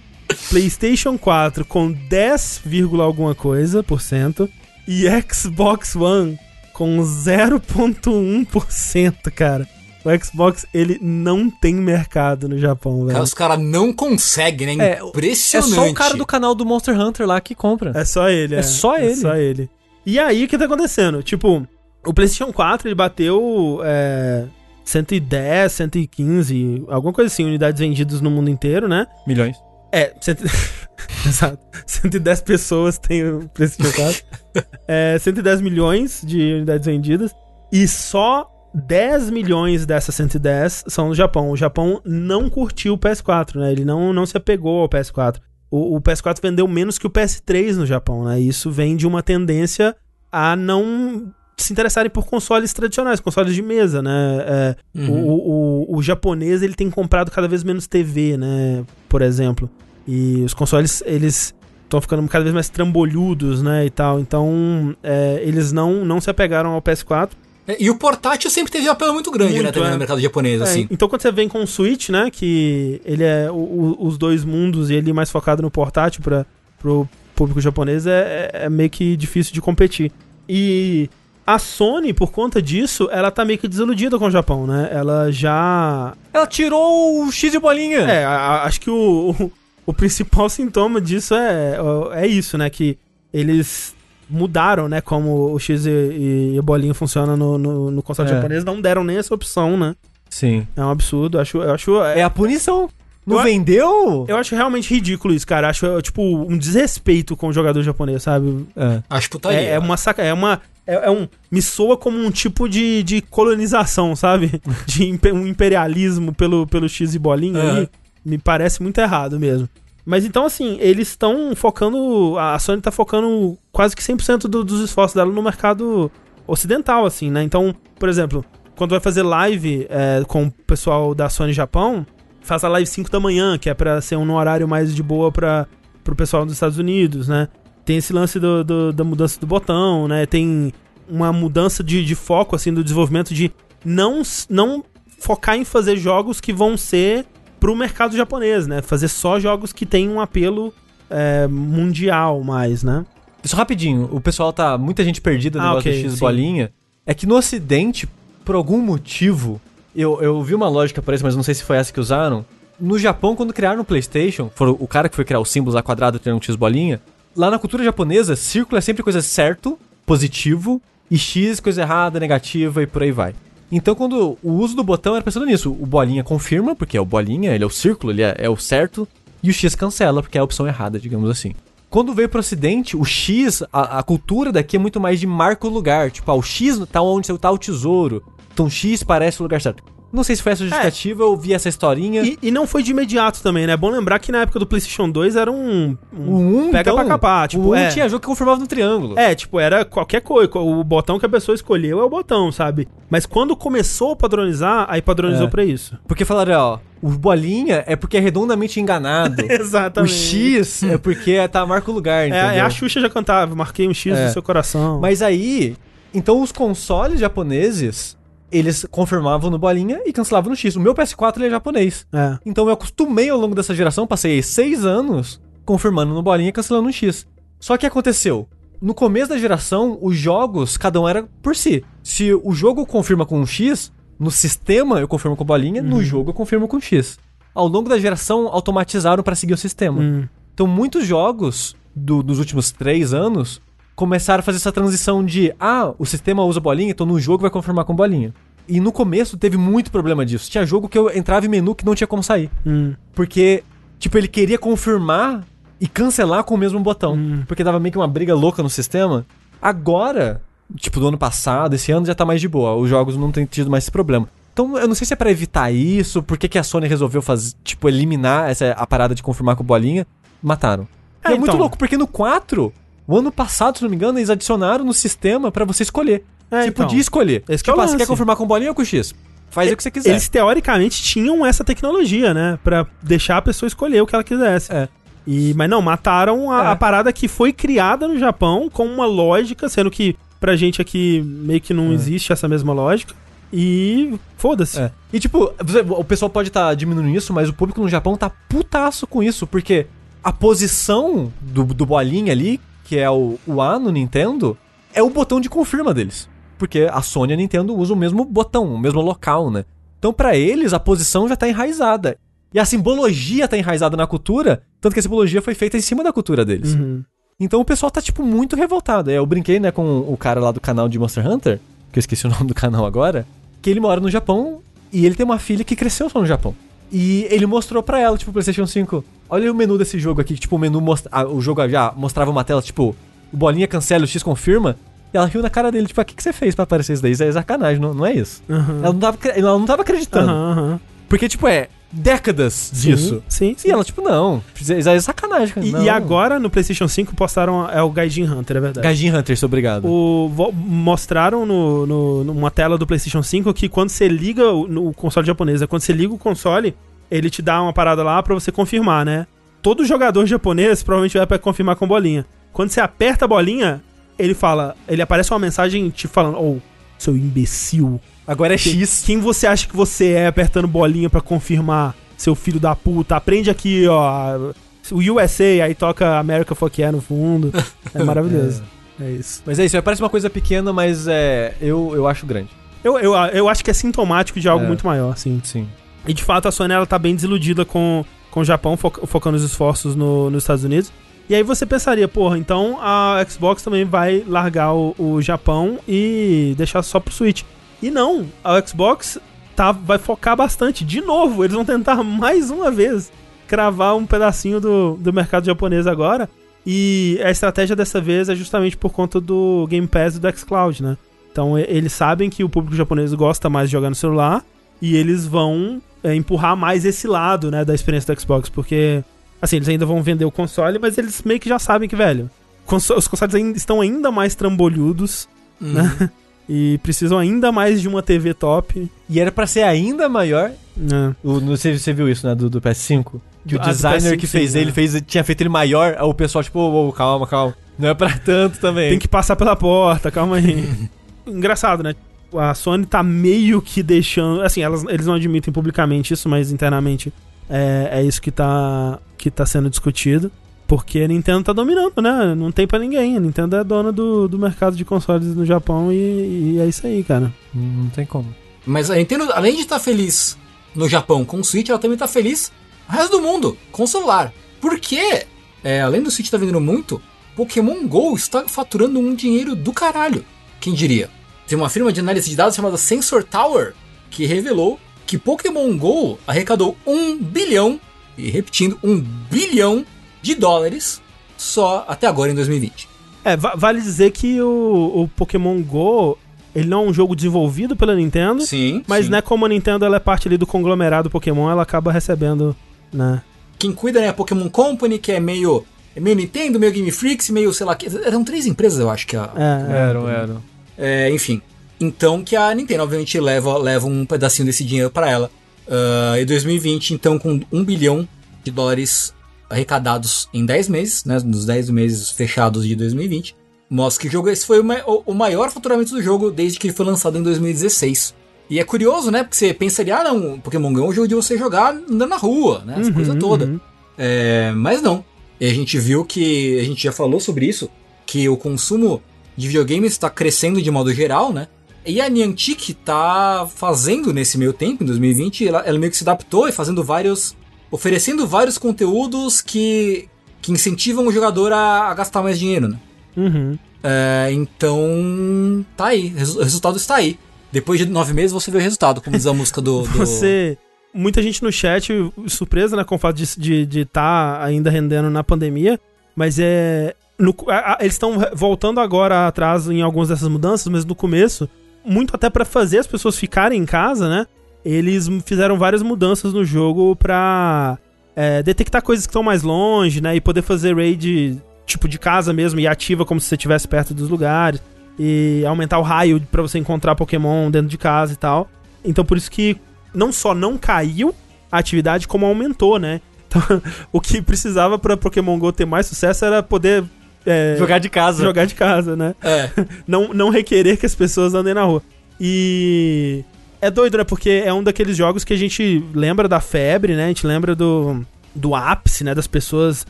PlayStation 4 com 10, alguma coisa por cento. E Xbox One com 0,1%, cara. O Xbox, ele não tem mercado no Japão, velho. Os caras não conseguem, né? É, Impressionante. É só o cara do canal do Monster Hunter lá que compra. É só ele, é. É só ele. É só ele. E aí, o que tá acontecendo? Tipo, o PlayStation 4, ele bateu é, 110, 115, alguma coisa assim, unidades vendidas no mundo inteiro, né? Milhões. É, cento... exato. 110 pessoas têm o PlayStation 4. é, 110 milhões de unidades vendidas. E só 10 milhões dessas 110 são no Japão. O Japão não curtiu o PS4, né? Ele não, não se apegou ao PS4. O, o PS4 vendeu menos que o PS3 no Japão, né? Isso vem de uma tendência a não se interessarem por consoles tradicionais, consoles de mesa, né? É, uhum. o, o, o, japonês ele tem comprado cada vez menos TV, né? Por exemplo. E os consoles, eles estão ficando cada vez mais trambolhudos, né? E tal. Então, é, eles não, não se apegaram ao PS4. É, e o portátil sempre teve um apelo muito grande, muito, né, também é. no mercado japonês, é, assim. Então quando você vem com o Switch, né, que ele é o, os dois mundos e ele é mais focado no portátil para pro público japonês, é, é, meio que difícil de competir. E a Sony, por conta disso, ela tá meio que desiludida com o Japão, né? Ela já. Ela tirou o X de bolinha. É, a, acho que o, o, o, principal sintoma disso é, é isso, né? Que eles mudaram, né? Como o X e, e bolinha funciona no, no, no console é. japonês, não deram nem essa opção, né? Sim. É um absurdo. Acho, eu acho. É, é a punição. Não eu, vendeu? Eu acho realmente ridículo isso, cara. Acho, tipo, um desrespeito com o jogador japonês, sabe? É. Acho putaria. É, é uma saca. É uma. É, é, um. Me soa como um tipo de, de colonização, sabe? De um imperialismo pelo, pelo X e bolinha é. ali. Me parece muito errado mesmo. Mas então, assim, eles estão focando. A Sony tá focando quase que 100% do, dos esforços dela no mercado ocidental, assim, né? Então, por exemplo, quando vai fazer live é, com o pessoal da Sony Japão, faz a live 5 da manhã, que é pra ser um horário mais de boa pra, pro pessoal dos Estados Unidos, né? Tem esse lance do, do, da mudança do botão, né? Tem uma mudança de, de foco, assim, do desenvolvimento de não, não focar em fazer jogos que vão ser pro mercado japonês, né? Fazer só jogos que têm um apelo é, mundial mais, né? Só rapidinho, o pessoal tá. Muita gente perdida no ah, negócio okay, do X bolinha. É que no ocidente, por algum motivo, eu, eu vi uma lógica para isso, mas não sei se foi essa que usaram. No Japão, quando criaram o PlayStation, for o cara que foi criar os símbolos lá quadrado, um X bolinha, lá na cultura japonesa, círculo é sempre coisa certo, positivo, e X coisa errada, negativa e por aí vai. Então, quando o uso do botão era pensando nisso, o bolinha confirma, porque é o bolinha, ele é o círculo, ele é, é o certo, e o X cancela, porque é a opção errada, digamos assim. Quando veio pro ocidente, o X, a, a, cultura daqui é muito mais de marco lugar. Tipo, ah, o X tá onde tá o tesouro. Então X parece o lugar certo. Não sei se foi essa justificativa, é. eu vi essa historinha. E, e, não foi de imediato também, né? É bom lembrar que na época do PlayStation 2 era um. um, um pega então, pra capar. Tipo, o é. tinha jogo que confirmava no triângulo. É, tipo, era qualquer coisa. O botão que a pessoa escolheu é o botão, sabe? Mas quando começou a padronizar, aí padronizou é. pra isso. Porque falaram, ó, o bolinha é porque é redondamente enganado. Exatamente. O X é porque tá marca o lugar, entendeu? É, a Xuxa já cantava, marquei um X é. no seu coração. Mas aí, então os consoles japoneses eles confirmavam no bolinha e cancelavam no X. O meu PS4 ele é japonês. É. Então eu acostumei ao longo dessa geração, passei seis anos confirmando no bolinha e cancelando no X. Só que aconteceu? No começo da geração, os jogos, cada um era por si. Se o jogo confirma com um X, no sistema eu confirmo com bolinha, uhum. no jogo eu confirmo com X. Ao longo da geração, automatizaram para seguir o sistema. Uhum. Então muitos jogos do, dos últimos três anos começaram a fazer essa transição de ah, o sistema usa bolinha, então no jogo vai confirmar com bolinha. E no começo teve muito problema disso. Tinha jogo que eu entrava em menu que não tinha como sair. Hum. Porque, tipo, ele queria confirmar e cancelar com o mesmo botão. Hum. Porque dava meio que uma briga louca no sistema. Agora, tipo, do ano passado, esse ano já tá mais de boa. Os jogos não têm tido mais esse problema. Então, eu não sei se é para evitar isso, por que, que a Sony resolveu fazer, tipo, eliminar essa a parada de confirmar com bolinha. Mataram. É, é muito então. louco, porque no 4 o ano passado, se não me engano, eles adicionaram no sistema para você escolher. É, você então, podia escolher. Esse tipo, ah, você quer confirmar com bolinha ou com X? Faz é, o que você quiser. Eles teoricamente tinham essa tecnologia, né? Pra deixar a pessoa escolher o que ela quisesse. É. E, mas não, mataram a, é. a, parada que foi criada no Japão com uma lógica, sendo que pra gente aqui meio que não é. existe essa mesma lógica. E foda-se. É. E tipo, o pessoal pode estar tá diminuindo isso, mas o público no Japão tá putaço com isso, porque a posição do, do bolinha ali, que é o, o A no Nintendo, é o botão de confirma deles. Porque a Sony e a Nintendo usam o mesmo botão, o mesmo local, né? Então, para eles, a posição já tá enraizada. E a simbologia tá enraizada na cultura, tanto que a simbologia foi feita em cima da cultura deles. Uhum. Então o pessoal tá, tipo, muito revoltado. Eu brinquei, né, com o cara lá do canal de Monster Hunter, que eu esqueci o nome do canal agora, que ele mora no Japão e ele tem uma filha que cresceu só no Japão. E ele mostrou pra ela, tipo, o PlayStation 5. Olha o menu desse jogo aqui, que, tipo, o menu. Ah, o jogo já mostrava uma tela, tipo, o bolinha cancela, o X confirma. E ela riu na cara dele, tipo, o ah, que, que você fez pra aparecer isso daí? Isso é sacanagem, não, não é isso. Uhum. Ela, não tava, ela não tava acreditando. Uhum, uhum. Porque, tipo, é, décadas disso. Sim, sim. E ela, tipo, não, isso é sacanagem, cara. E, e, agora no PlayStation 5 postaram. É o Gaijin Hunter, é verdade. Gaijin Hunter, obrigado. O, mostraram no, no, numa tela do PlayStation 5 que quando você liga o, no console japonês, é quando você liga o console, ele te dá uma parada lá pra você confirmar, né? Todo jogador japonês provavelmente vai pra confirmar com bolinha. Quando você aperta a bolinha, ele fala. Ele aparece uma mensagem te falando, oh, seu imbecil. Agora é X. Quem você acha que você é apertando bolinha para confirmar, seu filho da puta? Aprende aqui, ó. O USA, aí toca America Fuck Yeah no fundo. É maravilhoso. é. é. isso. Mas é isso, parece uma coisa pequena, mas é, eu, eu acho grande. Eu, eu, eu acho que é sintomático de algo é. muito maior, sim. Sim. E de fato a Sony ela tá bem desiludida com, com o Japão, focando os esforços no, nos Estados Unidos. E aí você pensaria, porra, então a Xbox também vai largar o, o Japão e deixar só pro Switch. E não, a Xbox tá, vai focar bastante. De novo, eles vão tentar mais uma vez cravar um pedacinho do, do mercado japonês agora. E a estratégia dessa vez é justamente por conta do Game Pass e do xCloud, né? Então eles sabem que o público japonês gosta mais de jogar no celular e eles vão é, empurrar mais esse lado, né, da experiência do Xbox, porque Assim, eles ainda vão vender o console, mas eles meio que já sabem que, velho, os consoles ainda, estão ainda mais trambolhudos, uhum. né? E precisam ainda mais de uma TV top. E era para ser ainda maior. É. O, você, você viu isso, né? Do, do PS5? Que o ah, designer PS5, que fez sim, ele é. fez, tinha feito ele maior. o pessoal, tipo, oh, oh, calma, calma. Não é pra tanto também. Tem que passar pela porta, calma aí. Engraçado, né? A Sony tá meio que deixando. Assim, elas, eles não admitem publicamente isso, mas internamente é, é isso que tá, que tá sendo discutido. Porque a Nintendo tá dominando, né? Não tem para ninguém. A Nintendo é dona do, do mercado de consoles no Japão e, e é isso aí, cara. Não tem como. Mas a Nintendo, além de estar tá feliz no Japão com o Switch, ela também tá feliz no resto do mundo com o celular. Porque, é, além do Switch estar tá vendendo muito, Pokémon GO está faturando um dinheiro do caralho. Quem diria? Tem uma firma de análise de dados chamada Sensor Tower que revelou que Pokémon GO arrecadou um bilhão, e repetindo, um bilhão de dólares só até agora em 2020. É, vale dizer que o, o Pokémon GO ele não é um jogo desenvolvido pela Nintendo. Sim. Mas, sim. né, como a Nintendo ela é parte ali do conglomerado Pokémon, ela acaba recebendo, né? Quem cuida né, é a Pokémon Company, que é meio. É meio Nintendo, meio Game Freaks, meio, sei lá, que, eram três empresas, eu acho que a. É, eram, eram. É, enfim. Então que a Nintendo, obviamente, leva, leva um pedacinho desse dinheiro para ela. Uh, em 2020, então, com 1 bilhão de dólares arrecadados em 10 meses, né, nos 10 meses fechados de 2020, mostra que o jogo esse foi o, o maior faturamento do jogo desde que ele foi lançado em 2016. E é curioso, né? Porque você pensaria, ah, não, Pokémon Go é um jogo de você jogar andando na rua, né? Essa uhum, coisa toda. Uhum. É, mas não. E a gente viu que, a gente já falou sobre isso, que o consumo de videogames está crescendo de modo geral, né? E a Niantic tá fazendo nesse meio tempo, em 2020, ela, ela meio que se adaptou e fazendo vários. oferecendo vários conteúdos que, que incentivam o jogador a, a gastar mais dinheiro, né? Uhum. É, então. tá aí, o resultado está aí. Depois de nove meses você vê o resultado, como diz a música do. do... Você. Muita gente no chat, surpresa, né, com o fato de estar tá ainda rendendo na pandemia, mas é. No, a, a, eles estão voltando agora atrás em algumas dessas mudanças, mas no começo muito até para fazer as pessoas ficarem em casa, né? Eles fizeram várias mudanças no jogo pra é, detectar coisas que estão mais longe, né? E poder fazer raid tipo de casa mesmo e ativa como se você estivesse perto dos lugares. e aumentar o raio para você encontrar Pokémon dentro de casa e tal. Então por isso que não só não caiu a atividade, como aumentou, né? Então, o que precisava para Pokémon Go ter mais sucesso era poder é, jogar de casa. Jogar de casa, né? É. não, não requerer que as pessoas andem na rua. E é doido, né? Porque é um daqueles jogos que a gente lembra da febre, né? A gente lembra do, do ápice, né? Das pessoas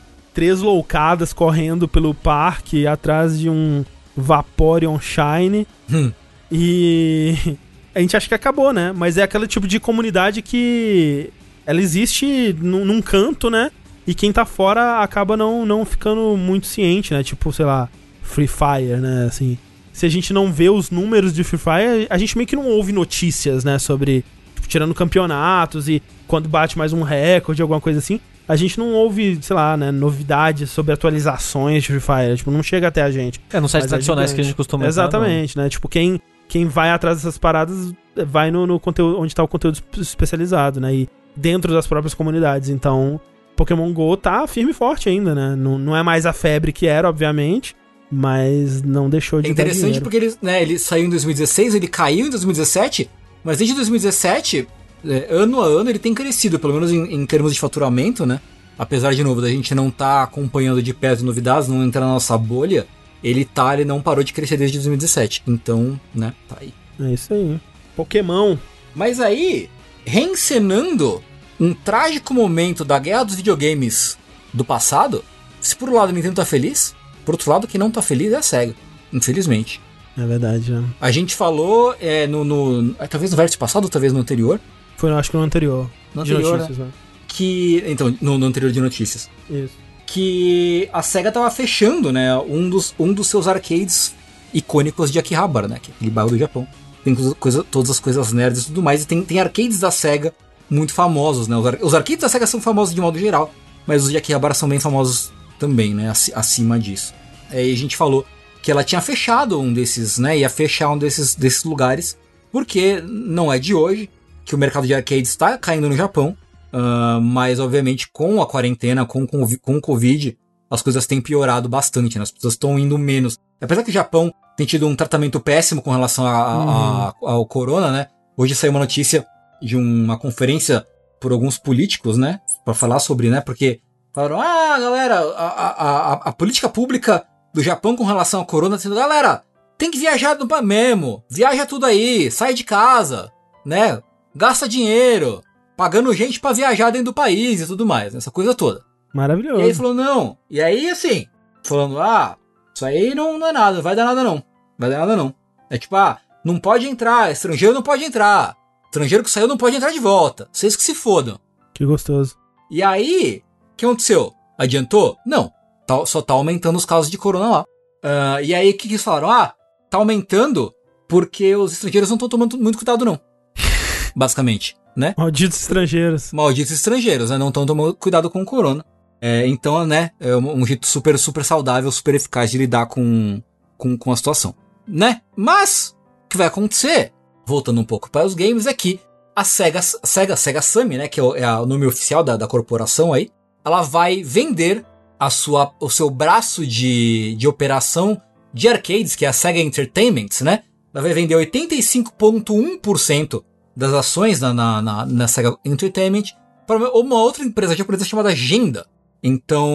tresloucadas correndo pelo parque atrás de um Vaporeon Shine. Hum. E a gente acha que acabou, né? Mas é aquele tipo de comunidade que ela existe num, num canto, né? E quem tá fora acaba não, não ficando muito ciente, né? Tipo, sei lá, Free Fire, né? Assim, se a gente não vê os números de Free Fire, a gente meio que não ouve notícias, né? Sobre, tipo, tirando campeonatos e quando bate mais um recorde, alguma coisa assim. A gente não ouve, sei lá, né, novidades sobre atualizações de Free Fire. Tipo, não chega até a gente. É, não sites tradicionais que a gente costuma Exatamente, entrar, né? Tipo, quem, quem vai atrás dessas paradas vai no, no conteúdo onde tá o conteúdo especializado, né? E dentro das próprias comunidades. Então, Pokémon GO tá firme e forte ainda, né? Não, não é mais a febre que era, obviamente, mas não deixou de É interessante porque ele, né, ele saiu em 2016, ele caiu em 2017, mas desde 2017, é, ano a ano, ele tem crescido, pelo menos em, em termos de faturamento, né? Apesar, de novo, da gente não estar tá acompanhando de perto novidades, não entrar na nossa bolha, ele tá, ele não parou de crescer desde 2017. Então, né, tá aí. É isso aí. Pokémon. Mas aí, reencenando um trágico momento da guerra dos videogames do passado, se por um lado a Nintendo tá feliz, por outro lado quem não tá feliz é a SEGA, infelizmente. É verdade, né? A gente falou é, no, no, é, Talvez no vértice passado, talvez no anterior. Foi, acho que no anterior. No anterior, notícias, né? Que. Então, no, no, anterior de notícias. Isso. Que a SEGA tava fechando, né? Um dos, um dos seus arcades icônicos de Akihabara, né? Que é aquele bairro do Japão. Tem coisa, todas as coisas nerds e tudo mais. E tem, tem arcades da SEGA muito famosos, né? Os, ar os arcades da SEGA são famosos de modo geral, mas os de Akihabara são bem famosos também, né? acima disso. Aí a gente falou que ela tinha fechado um desses, né? Ia fechar um desses, desses lugares, porque não é de hoje que o mercado de arcades está caindo no Japão, uh, mas obviamente com a quarentena, com, com, com o Covid, as coisas têm piorado bastante, né? As pessoas estão indo menos. Apesar que o Japão tem tido um tratamento péssimo com relação a, a, a, uhum. ao corona, né? Hoje saiu uma notícia de uma conferência por alguns políticos, né? Para falar sobre, né? Porque falaram, ah, galera, a, a, a, política pública do Japão com relação ao corona, sendo, galera, tem que viajar no mesmo, viaja tudo aí, sai de casa, né? Gasta dinheiro, pagando gente para viajar dentro do país e tudo mais, essa coisa toda. Maravilhoso. E aí falou, não. E aí, assim, falando, ah, isso aí não, não é nada, vai dar nada não. Vai dar nada não. É tipo, ah, não pode entrar, estrangeiro não pode entrar. Estrangeiro que saiu não pode entrar de volta. Vocês que se fodam. Que gostoso. E aí, o que aconteceu? Adiantou? Não. Tá, só tá aumentando os casos de corona lá. Uh, e aí, o que, que eles falaram? Ah, tá aumentando porque os estrangeiros não estão tomando muito cuidado, não. Basicamente, né? Malditos estrangeiros. Malditos estrangeiros, né? Não estão tomando cuidado com o corona. É, então, né? É um jeito super, super saudável, super eficaz de lidar com, com, com a situação. Né? Mas, o que vai acontecer voltando um pouco para os games, é que a Sega, Sega, Sega Sammy, né, que é o, é o nome oficial da, da corporação aí, ela vai vender a sua, o seu braço de, de operação de arcades, que é a Sega Entertainment, né? Ela vai vender 85,1% das ações na, na, na, na, Sega Entertainment para uma outra empresa japonesa chamada Genda. Então,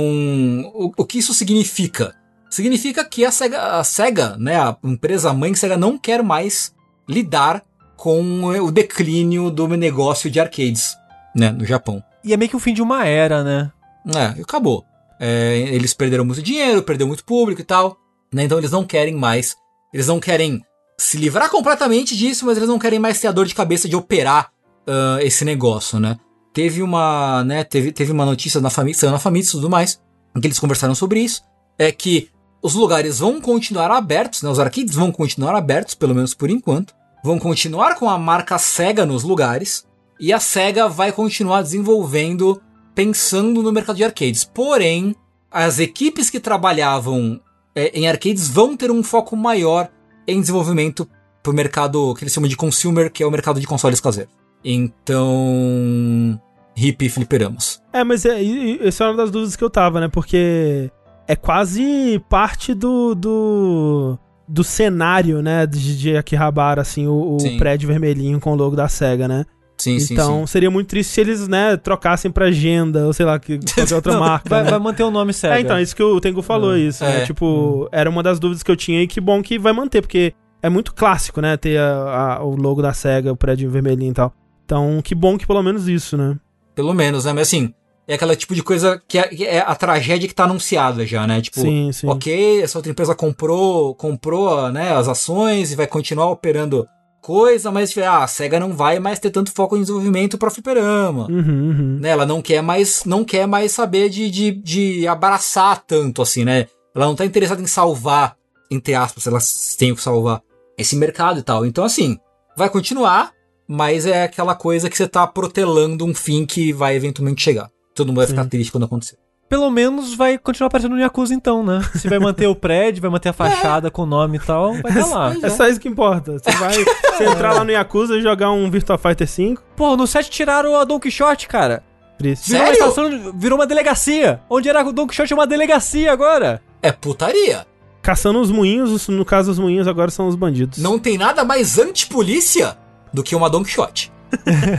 o, o que isso significa? Significa que a Sega, a Sega, né, a empresa mãe Sega não quer mais lidar com o declínio do negócio de arcades, né, no Japão. E é meio que o fim de uma era, né? É, acabou. É, eles perderam muito dinheiro, perdeu muito público e tal, né? Então eles não querem mais, eles não querem se livrar completamente disso, mas eles não querem mais ter a dor de cabeça de operar uh, esse negócio, né? Teve uma, né, teve, teve uma notícia na família, na família e tudo mais, em que eles conversaram sobre isso, é que os lugares vão continuar abertos, né? Os arcades vão continuar abertos, pelo menos por enquanto, vão continuar com a marca Sega nos lugares e a Sega vai continuar desenvolvendo pensando no mercado de arcades. Porém, as equipes que trabalhavam é, em arcades vão ter um foco maior em desenvolvimento para o mercado que eles chamam de consumer, que é o mercado de consoles caseiros. Então, hip fliperamos. É, mas é, essa é uma das dúvidas que eu tava, né? Porque é quase parte do, do do cenário, né, de, de Akihabara, assim, o, o prédio vermelhinho com o logo da SEGA, né? Sim, então, sim, Então seria muito triste se eles, né, trocassem pra agenda, ou sei lá, que qualquer outra Não, marca. Vai, né? vai, manter o nome SEGA. É, então, isso que o Tengu falou, hum. isso. É. Né? Tipo, hum. era uma das dúvidas que eu tinha e que bom que vai manter, porque é muito clássico, né, ter a, a, o logo da SEGA, o prédio vermelhinho e tal. Então, que bom que pelo menos isso, né? Pelo menos, né? Mas assim, é aquela tipo de coisa que é, é, a tragédia que tá anunciada já, né? Tipo, sim, sim. ok, essa outra empresa comprou, comprou, né, as ações e vai continuar operando coisa, mas ah, a SEGA não vai mais ter tanto foco em desenvolvimento para fliperama. Uhum, uhum. Né? Ela não quer mais, não quer mais saber de, de, de abraçar tanto assim, né? Ela não tá interessada em salvar, entre aspas, ela tem que salvar esse mercado e tal. Então assim, vai continuar, mas é aquela coisa que você tá protelando um fim que vai eventualmente chegar. Todo mundo vai Sim. ficar triste quando acontecer. Pelo menos vai continuar aparecendo no Yakuza então, né? Se vai manter o prédio, vai manter a fachada é. com o nome e tal, vai estar lá. É só isso que importa. Você vai você entrar lá no Yakuza e jogar um Virtua Fighter 5. Pô, no set tiraram a Don Quixote, cara. Triste. Virou Sério? uma estação, virou uma delegacia. Onde era o Don Quixote é uma delegacia agora. É putaria. Caçando os moinhos, no caso os moinhos agora são os bandidos. Não tem nada mais antipolícia do que uma Don Quixote.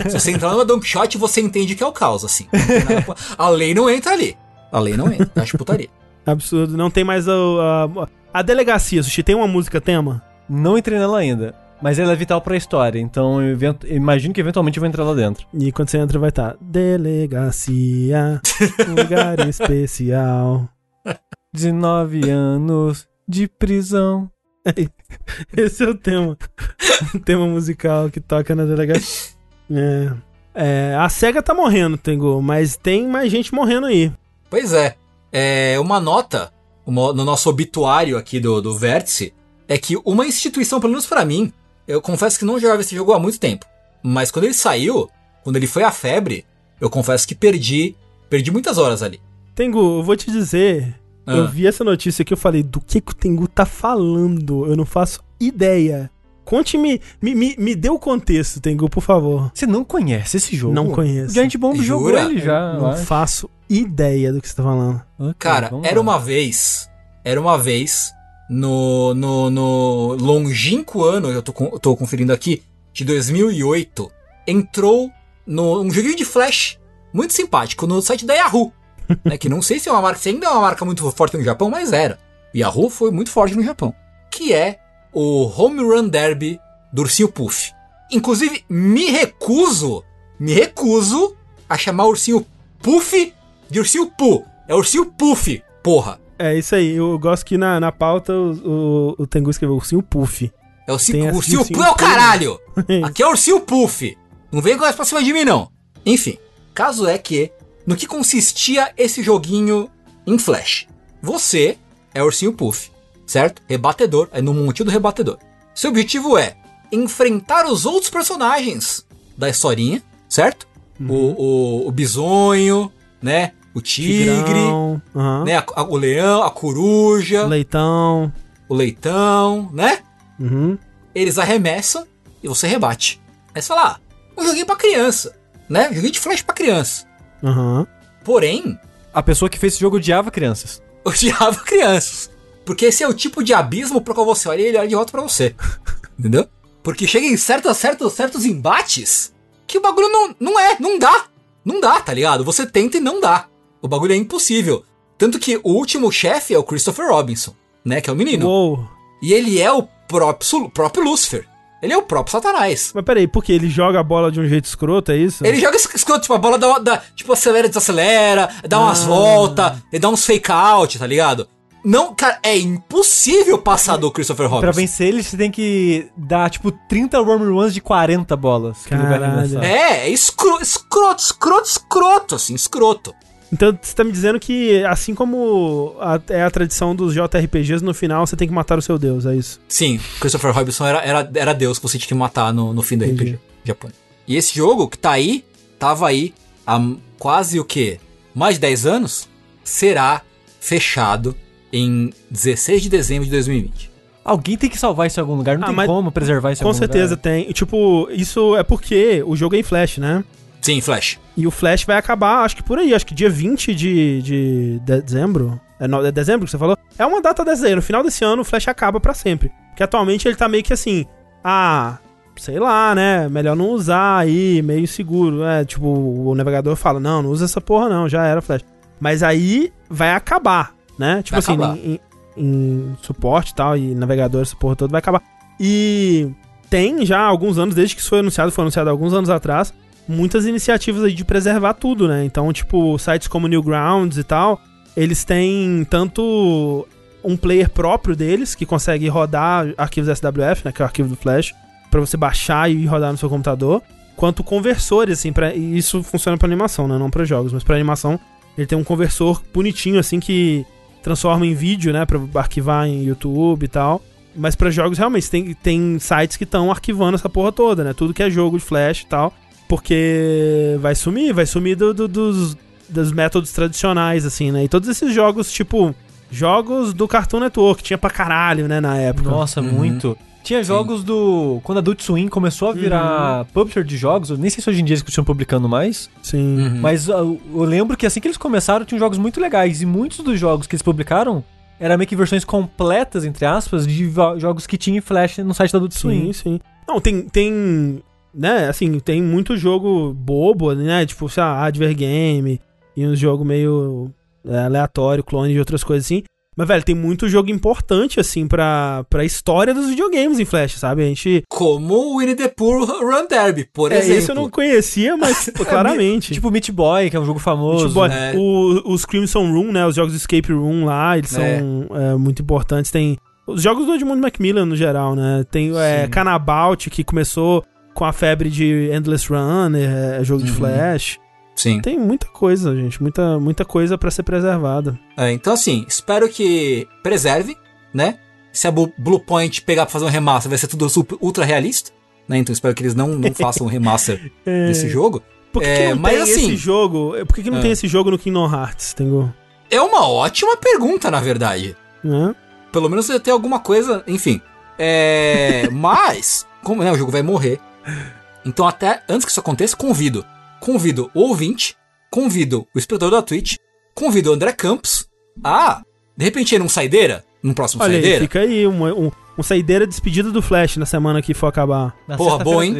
Se você entrar numa Don Quixote, você entende que é o caos, assim. A lei não entra ali. A lei não entra. Acho putaria. Absurdo. Não tem mais a, a, a delegacia, Sushi. Tem uma música tema? Não entrei nela ainda. Mas ela é vital pra história, então eu imagino que eventualmente eu vou entrar lá dentro. E quando você entra vai estar tá, Delegacia, lugar especial 19 anos de prisão Esse é o tema O tema musical que toca na delegacia é. é, a SEGA tá morrendo, Tengu, mas tem mais gente morrendo aí. Pois é. é uma nota uma, no nosso obituário aqui do, do Vértice é que uma instituição, pelo menos para mim, eu confesso que não jogava esse jogo há muito tempo. Mas quando ele saiu, quando ele foi a febre, eu confesso que perdi, perdi muitas horas ali. Tengu, eu vou te dizer, ah. eu vi essa notícia aqui, eu falei, do que, que o Tengu tá falando? Eu não faço ideia. Conte-me, me, me, me dê o contexto, Tengu, por favor. Você não conhece esse jogo? Não conheço. O Giant Bomb Jura? jogou ele já. Não faço ideia do que você tá falando. Okay, Cara, era uma vez, era uma vez, no, no, no longínquo ano, eu tô, eu tô conferindo aqui, de 2008, entrou no, um joguinho de Flash muito simpático no site da Yahoo. né, que não sei se é uma marca, se ainda é uma marca muito forte no Japão, mas era. Yahoo foi muito forte no Japão. Que é o Home Run Derby do Ursinho Puff. Inclusive, me recuso, me recuso a chamar o Ursinho Puff de Ursinho Pu. É Ursinho Puff, porra. É isso aí, eu gosto que na, na pauta o, o, o Tengu escreveu Ursinho Puff. É o Ursinho, ursinho Puff é o caralho! Aqui é o Ursinho Puff. Não vem com essa pra cima de mim, não. Enfim, caso é que, no que consistia esse joguinho em Flash? Você é o Ursinho Puff certo? Rebatedor, é no monte do rebatedor. Seu objetivo é enfrentar os outros personagens da historinha, certo? Uhum. O, o, o, bisonho, né? O tigre, uhum. né? A, a, o leão, a coruja. O leitão. O leitão, né? Uhum. Eles arremessam e você rebate. Aí você fala, ah, um joguinho pra criança, né? Um joguinho de flash pra criança. Porém... A pessoa que fez esse jogo odiava crianças. Odiava crianças. Porque esse é o tipo de abismo pro qual você olha e ele olha de volta pra você. Entendeu? Porque chega em certos, certos, certos embates que o bagulho não, não é, não dá. Não dá, tá ligado? Você tenta e não dá. O bagulho é impossível. Tanto que o último chefe é o Christopher Robinson, né? Que é o menino. Uou. E ele é o próprio, próprio Lucifer. Ele é o próprio Satanás. Mas peraí, porque ele joga a bola de um jeito escroto, é isso? Ele joga escroto, tipo, a bola dá, dá tipo, acelera e desacelera, dá ah. umas voltas, ele dá uns fake out, tá ligado? Não, cara, é impossível passar do Christopher Robinson. Pra vencer ele, você tem que dar, tipo, 30 home runs de 40 bolas. é, é escroto, escroto, escroto, escroto, assim, escroto. Então você tá me dizendo que, assim como a, é a tradição dos JRPGs, no final você tem que matar o seu deus, é isso? Sim, Christopher Robinson era, era, era deus que você tinha que matar no, no fim do Entendi. RPG japonês. E esse jogo que tá aí, tava aí há quase o quê? Mais de 10 anos, será fechado em 16 de dezembro de 2020. Alguém tem que salvar isso em algum lugar, não ah, tem como preservar isso em algum lugar. Com certeza tem. Tipo, isso é porque o jogo é em Flash, né? Sim, Flash. E o Flash vai acabar, acho que por aí, acho que dia 20 de, de dezembro. é, no, é dezembro que você falou? É uma data dezembro. No final desse ano o Flash acaba para sempre. Que atualmente ele tá meio que assim. Ah, sei lá, né? Melhor não usar aí, meio seguro. É, tipo, o navegador fala: não, não usa essa porra não, já era Flash. Mas aí vai acabar, né? Tipo vai assim, em, em, em, suporte e tal, e navegador, essa porra toda vai acabar. E tem já alguns anos, desde que isso foi anunciado, foi anunciado alguns anos atrás, muitas iniciativas aí de preservar tudo, né? Então, tipo, sites como Newgrounds e tal, eles têm tanto um player próprio deles, que consegue rodar arquivos SWF, né, que é o arquivo do Flash, para você baixar e rodar no seu computador, quanto conversores, assim, pra, e isso funciona para animação, né, não para jogos, mas para animação ele tem um conversor bonitinho, assim, que transforma em vídeo, né, para arquivar em YouTube e tal. Mas para jogos, realmente, tem, tem sites que estão arquivando essa porra toda, né? Tudo que é jogo de Flash e tal. Porque vai sumir, vai sumir do, do, dos, dos métodos tradicionais, assim, né? E todos esses jogos, tipo, jogos do Cartoon Network, tinha pra caralho, né, na época. Nossa, uhum. muito. Tinha jogos Sim. do. Quando a Adult Swim começou a virar uhum. publisher de jogos, eu nem sei se hoje em dia eles continuam publicando mais. Sim. Uhum. Mas eu, eu lembro que assim que eles começaram, tinham jogos muito legais. E muitos dos jogos que eles publicaram eram meio que versões completas, entre aspas, de jogos que tinha em Flash no site da Adult Swim. Sim, sim. Não, tem. tem né, assim, tem muito jogo bobo, né? Tipo, sei lá, Adver Game e uns jogos meio é, aleatório, clone de outras coisas assim. Mas, velho, tem muito jogo importante, assim, pra, pra história dos videogames em Flash, sabe? A gente. Como o Winnie the Pooh Run Derby, por é, exemplo. Esse eu não conhecia, mas claramente. tipo Meat Boy, que é um jogo famoso. Meat Boy. É. O, os Crimson Room, né? Os jogos Escape Room lá, eles é. são é, muito importantes. Tem. Os jogos do Edmund Macmillan, no geral, né? Tem é, Canabout, que começou com a febre de Endless Runner, é, jogo uhum. de Flash. Sim. Tem muita coisa, gente. Muita, muita coisa para ser preservada. É, então, assim, espero que preserve, né? Se a Blue Point pegar pra fazer um remaster, vai ser tudo ultra realista. Né? Então espero que eles não, não façam um remaster é. desse jogo. Por que, é, que não mas, tem assim, esse jogo? Por que, que não é. tem esse jogo no Kingdom Hearts, Tengu? É uma ótima pergunta, na verdade. É. Pelo menos deve ter alguma coisa, enfim. É, mas, como né, o jogo vai morrer. Então, até antes que isso aconteça, convido convido o ouvinte, convido o espectador da Twitch, convido o André Campos a, de repente, ir num saideira, num próximo Olha saideira. Aí, fica aí, um, um, um saideira despedida do Flash na semana que for acabar. Na Porra, bom, hein?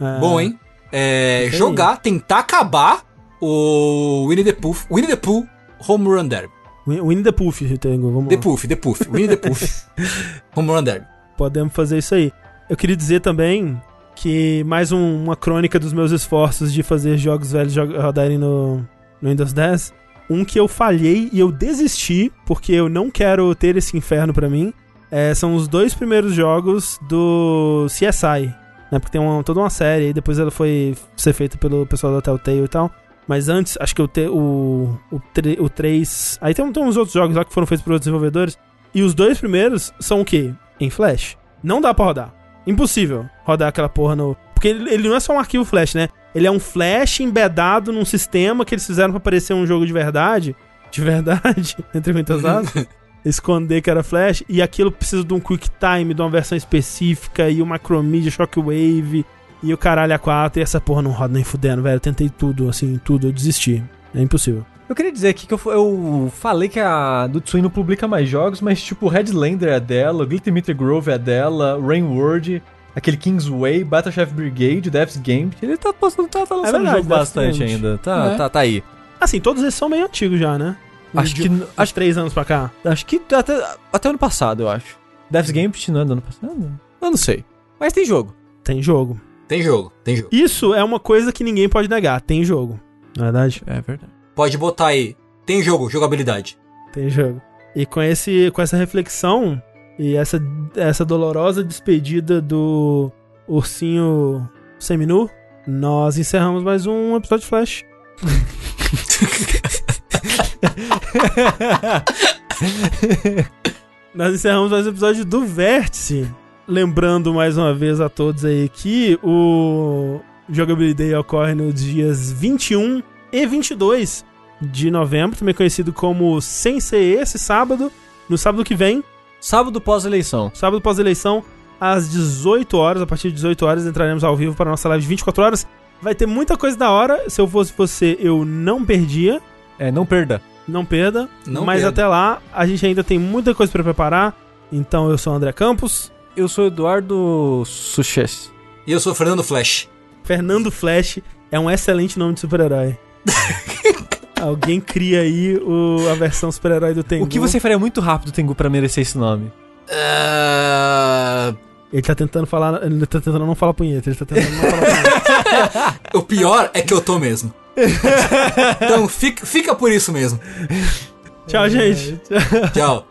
É... Bom, hein? É, jogar, tentar acabar o Winnie the Pooh, Winnie the Pooh Home Run Derby. Winnie the Pooh, tenho, vamos The Pooh, The Pooh, Winnie the Pooh Home Run Derby. Podemos fazer isso aí. Eu queria dizer também que mais um, uma crônica dos meus esforços de fazer jogos velhos rodarem no, no Windows 10. Um que eu falhei e eu desisti, porque eu não quero ter esse inferno para mim. É, são os dois primeiros jogos do CSI. Né, porque tem uma, toda uma série, e depois ela foi ser feita pelo pessoal da Telltale e tal. Mas antes, acho que te, o, o, o 3. Aí tem, tem uns outros jogos lá que foram feitos por outros desenvolvedores. E os dois primeiros são o quê? Em Flash. Não dá pra rodar. Impossível rodar aquela porra no. Porque ele, ele, não é só um arquivo Flash, né? Ele é um Flash embedado num sistema que eles fizeram para parecer um jogo de verdade. De verdade, entre muitas aspas. esconder que era Flash. E aquilo precisa de um Quick Time, de uma versão específica, e uma Macromedia Shockwave, e o caralho a 4. E essa porra não roda nem fudendo, velho. Eu tentei tudo, assim, tudo, eu desisti. É impossível. Eu queria dizer aqui que eu, eu falei que a do Tsui não publica mais jogos, mas tipo, Headlander é dela, Glittermeter Grove é dela, Rainward, aquele Kingsway, Battle Chef Brigade, Death's Game. Ele tá, postando, tá, tá lançando é verdade, jogo bastante ainda. Tá, é. tá, tá aí. Assim, todos esses são meio antigos já, né? Acho de, que. Acho três anos pra cá. Acho que até, até ano passado, eu acho. Death's Game não é do ano passado? Eu não sei. Mas tem jogo. Tem jogo. Tem jogo, tem jogo. Isso é uma coisa que ninguém pode negar. Tem jogo. Na é verdade? É verdade. Pode botar aí. Tem jogo, jogabilidade. Tem jogo. E com, esse, com essa reflexão e essa, essa dolorosa despedida do ursinho seminu, nós encerramos mais um episódio de Flash. nós encerramos mais um episódio do Vértice. Lembrando mais uma vez a todos aí que o Jogabilidade ocorre nos dias 21 e 22 de novembro, também conhecido como Sem Ser Esse sábado, no sábado que vem. Sábado pós-eleição. Sábado pós-eleição, às 18 horas, a partir de 18 horas entraremos ao vivo para a nossa live de 24 horas. Vai ter muita coisa da hora, se eu fosse você, eu não perdia. É, não perda. Não perda. Não mas perda. até lá, a gente ainda tem muita coisa para preparar. Então eu sou o André Campos. Eu sou Eduardo Suches. E eu sou o Fernando Flash. Fernando Flash é um excelente nome de super-herói. Alguém cria aí o, a versão super-herói do Tengu. O que você faria muito rápido, Tengu, para merecer esse nome? Uh... Ele tá tentando falar. Ele tá tentando não falar punheta. Ele tá tentando não falar punheta. o pior é que eu tô mesmo. então fica, fica por isso mesmo. Tchau, gente. Tchau.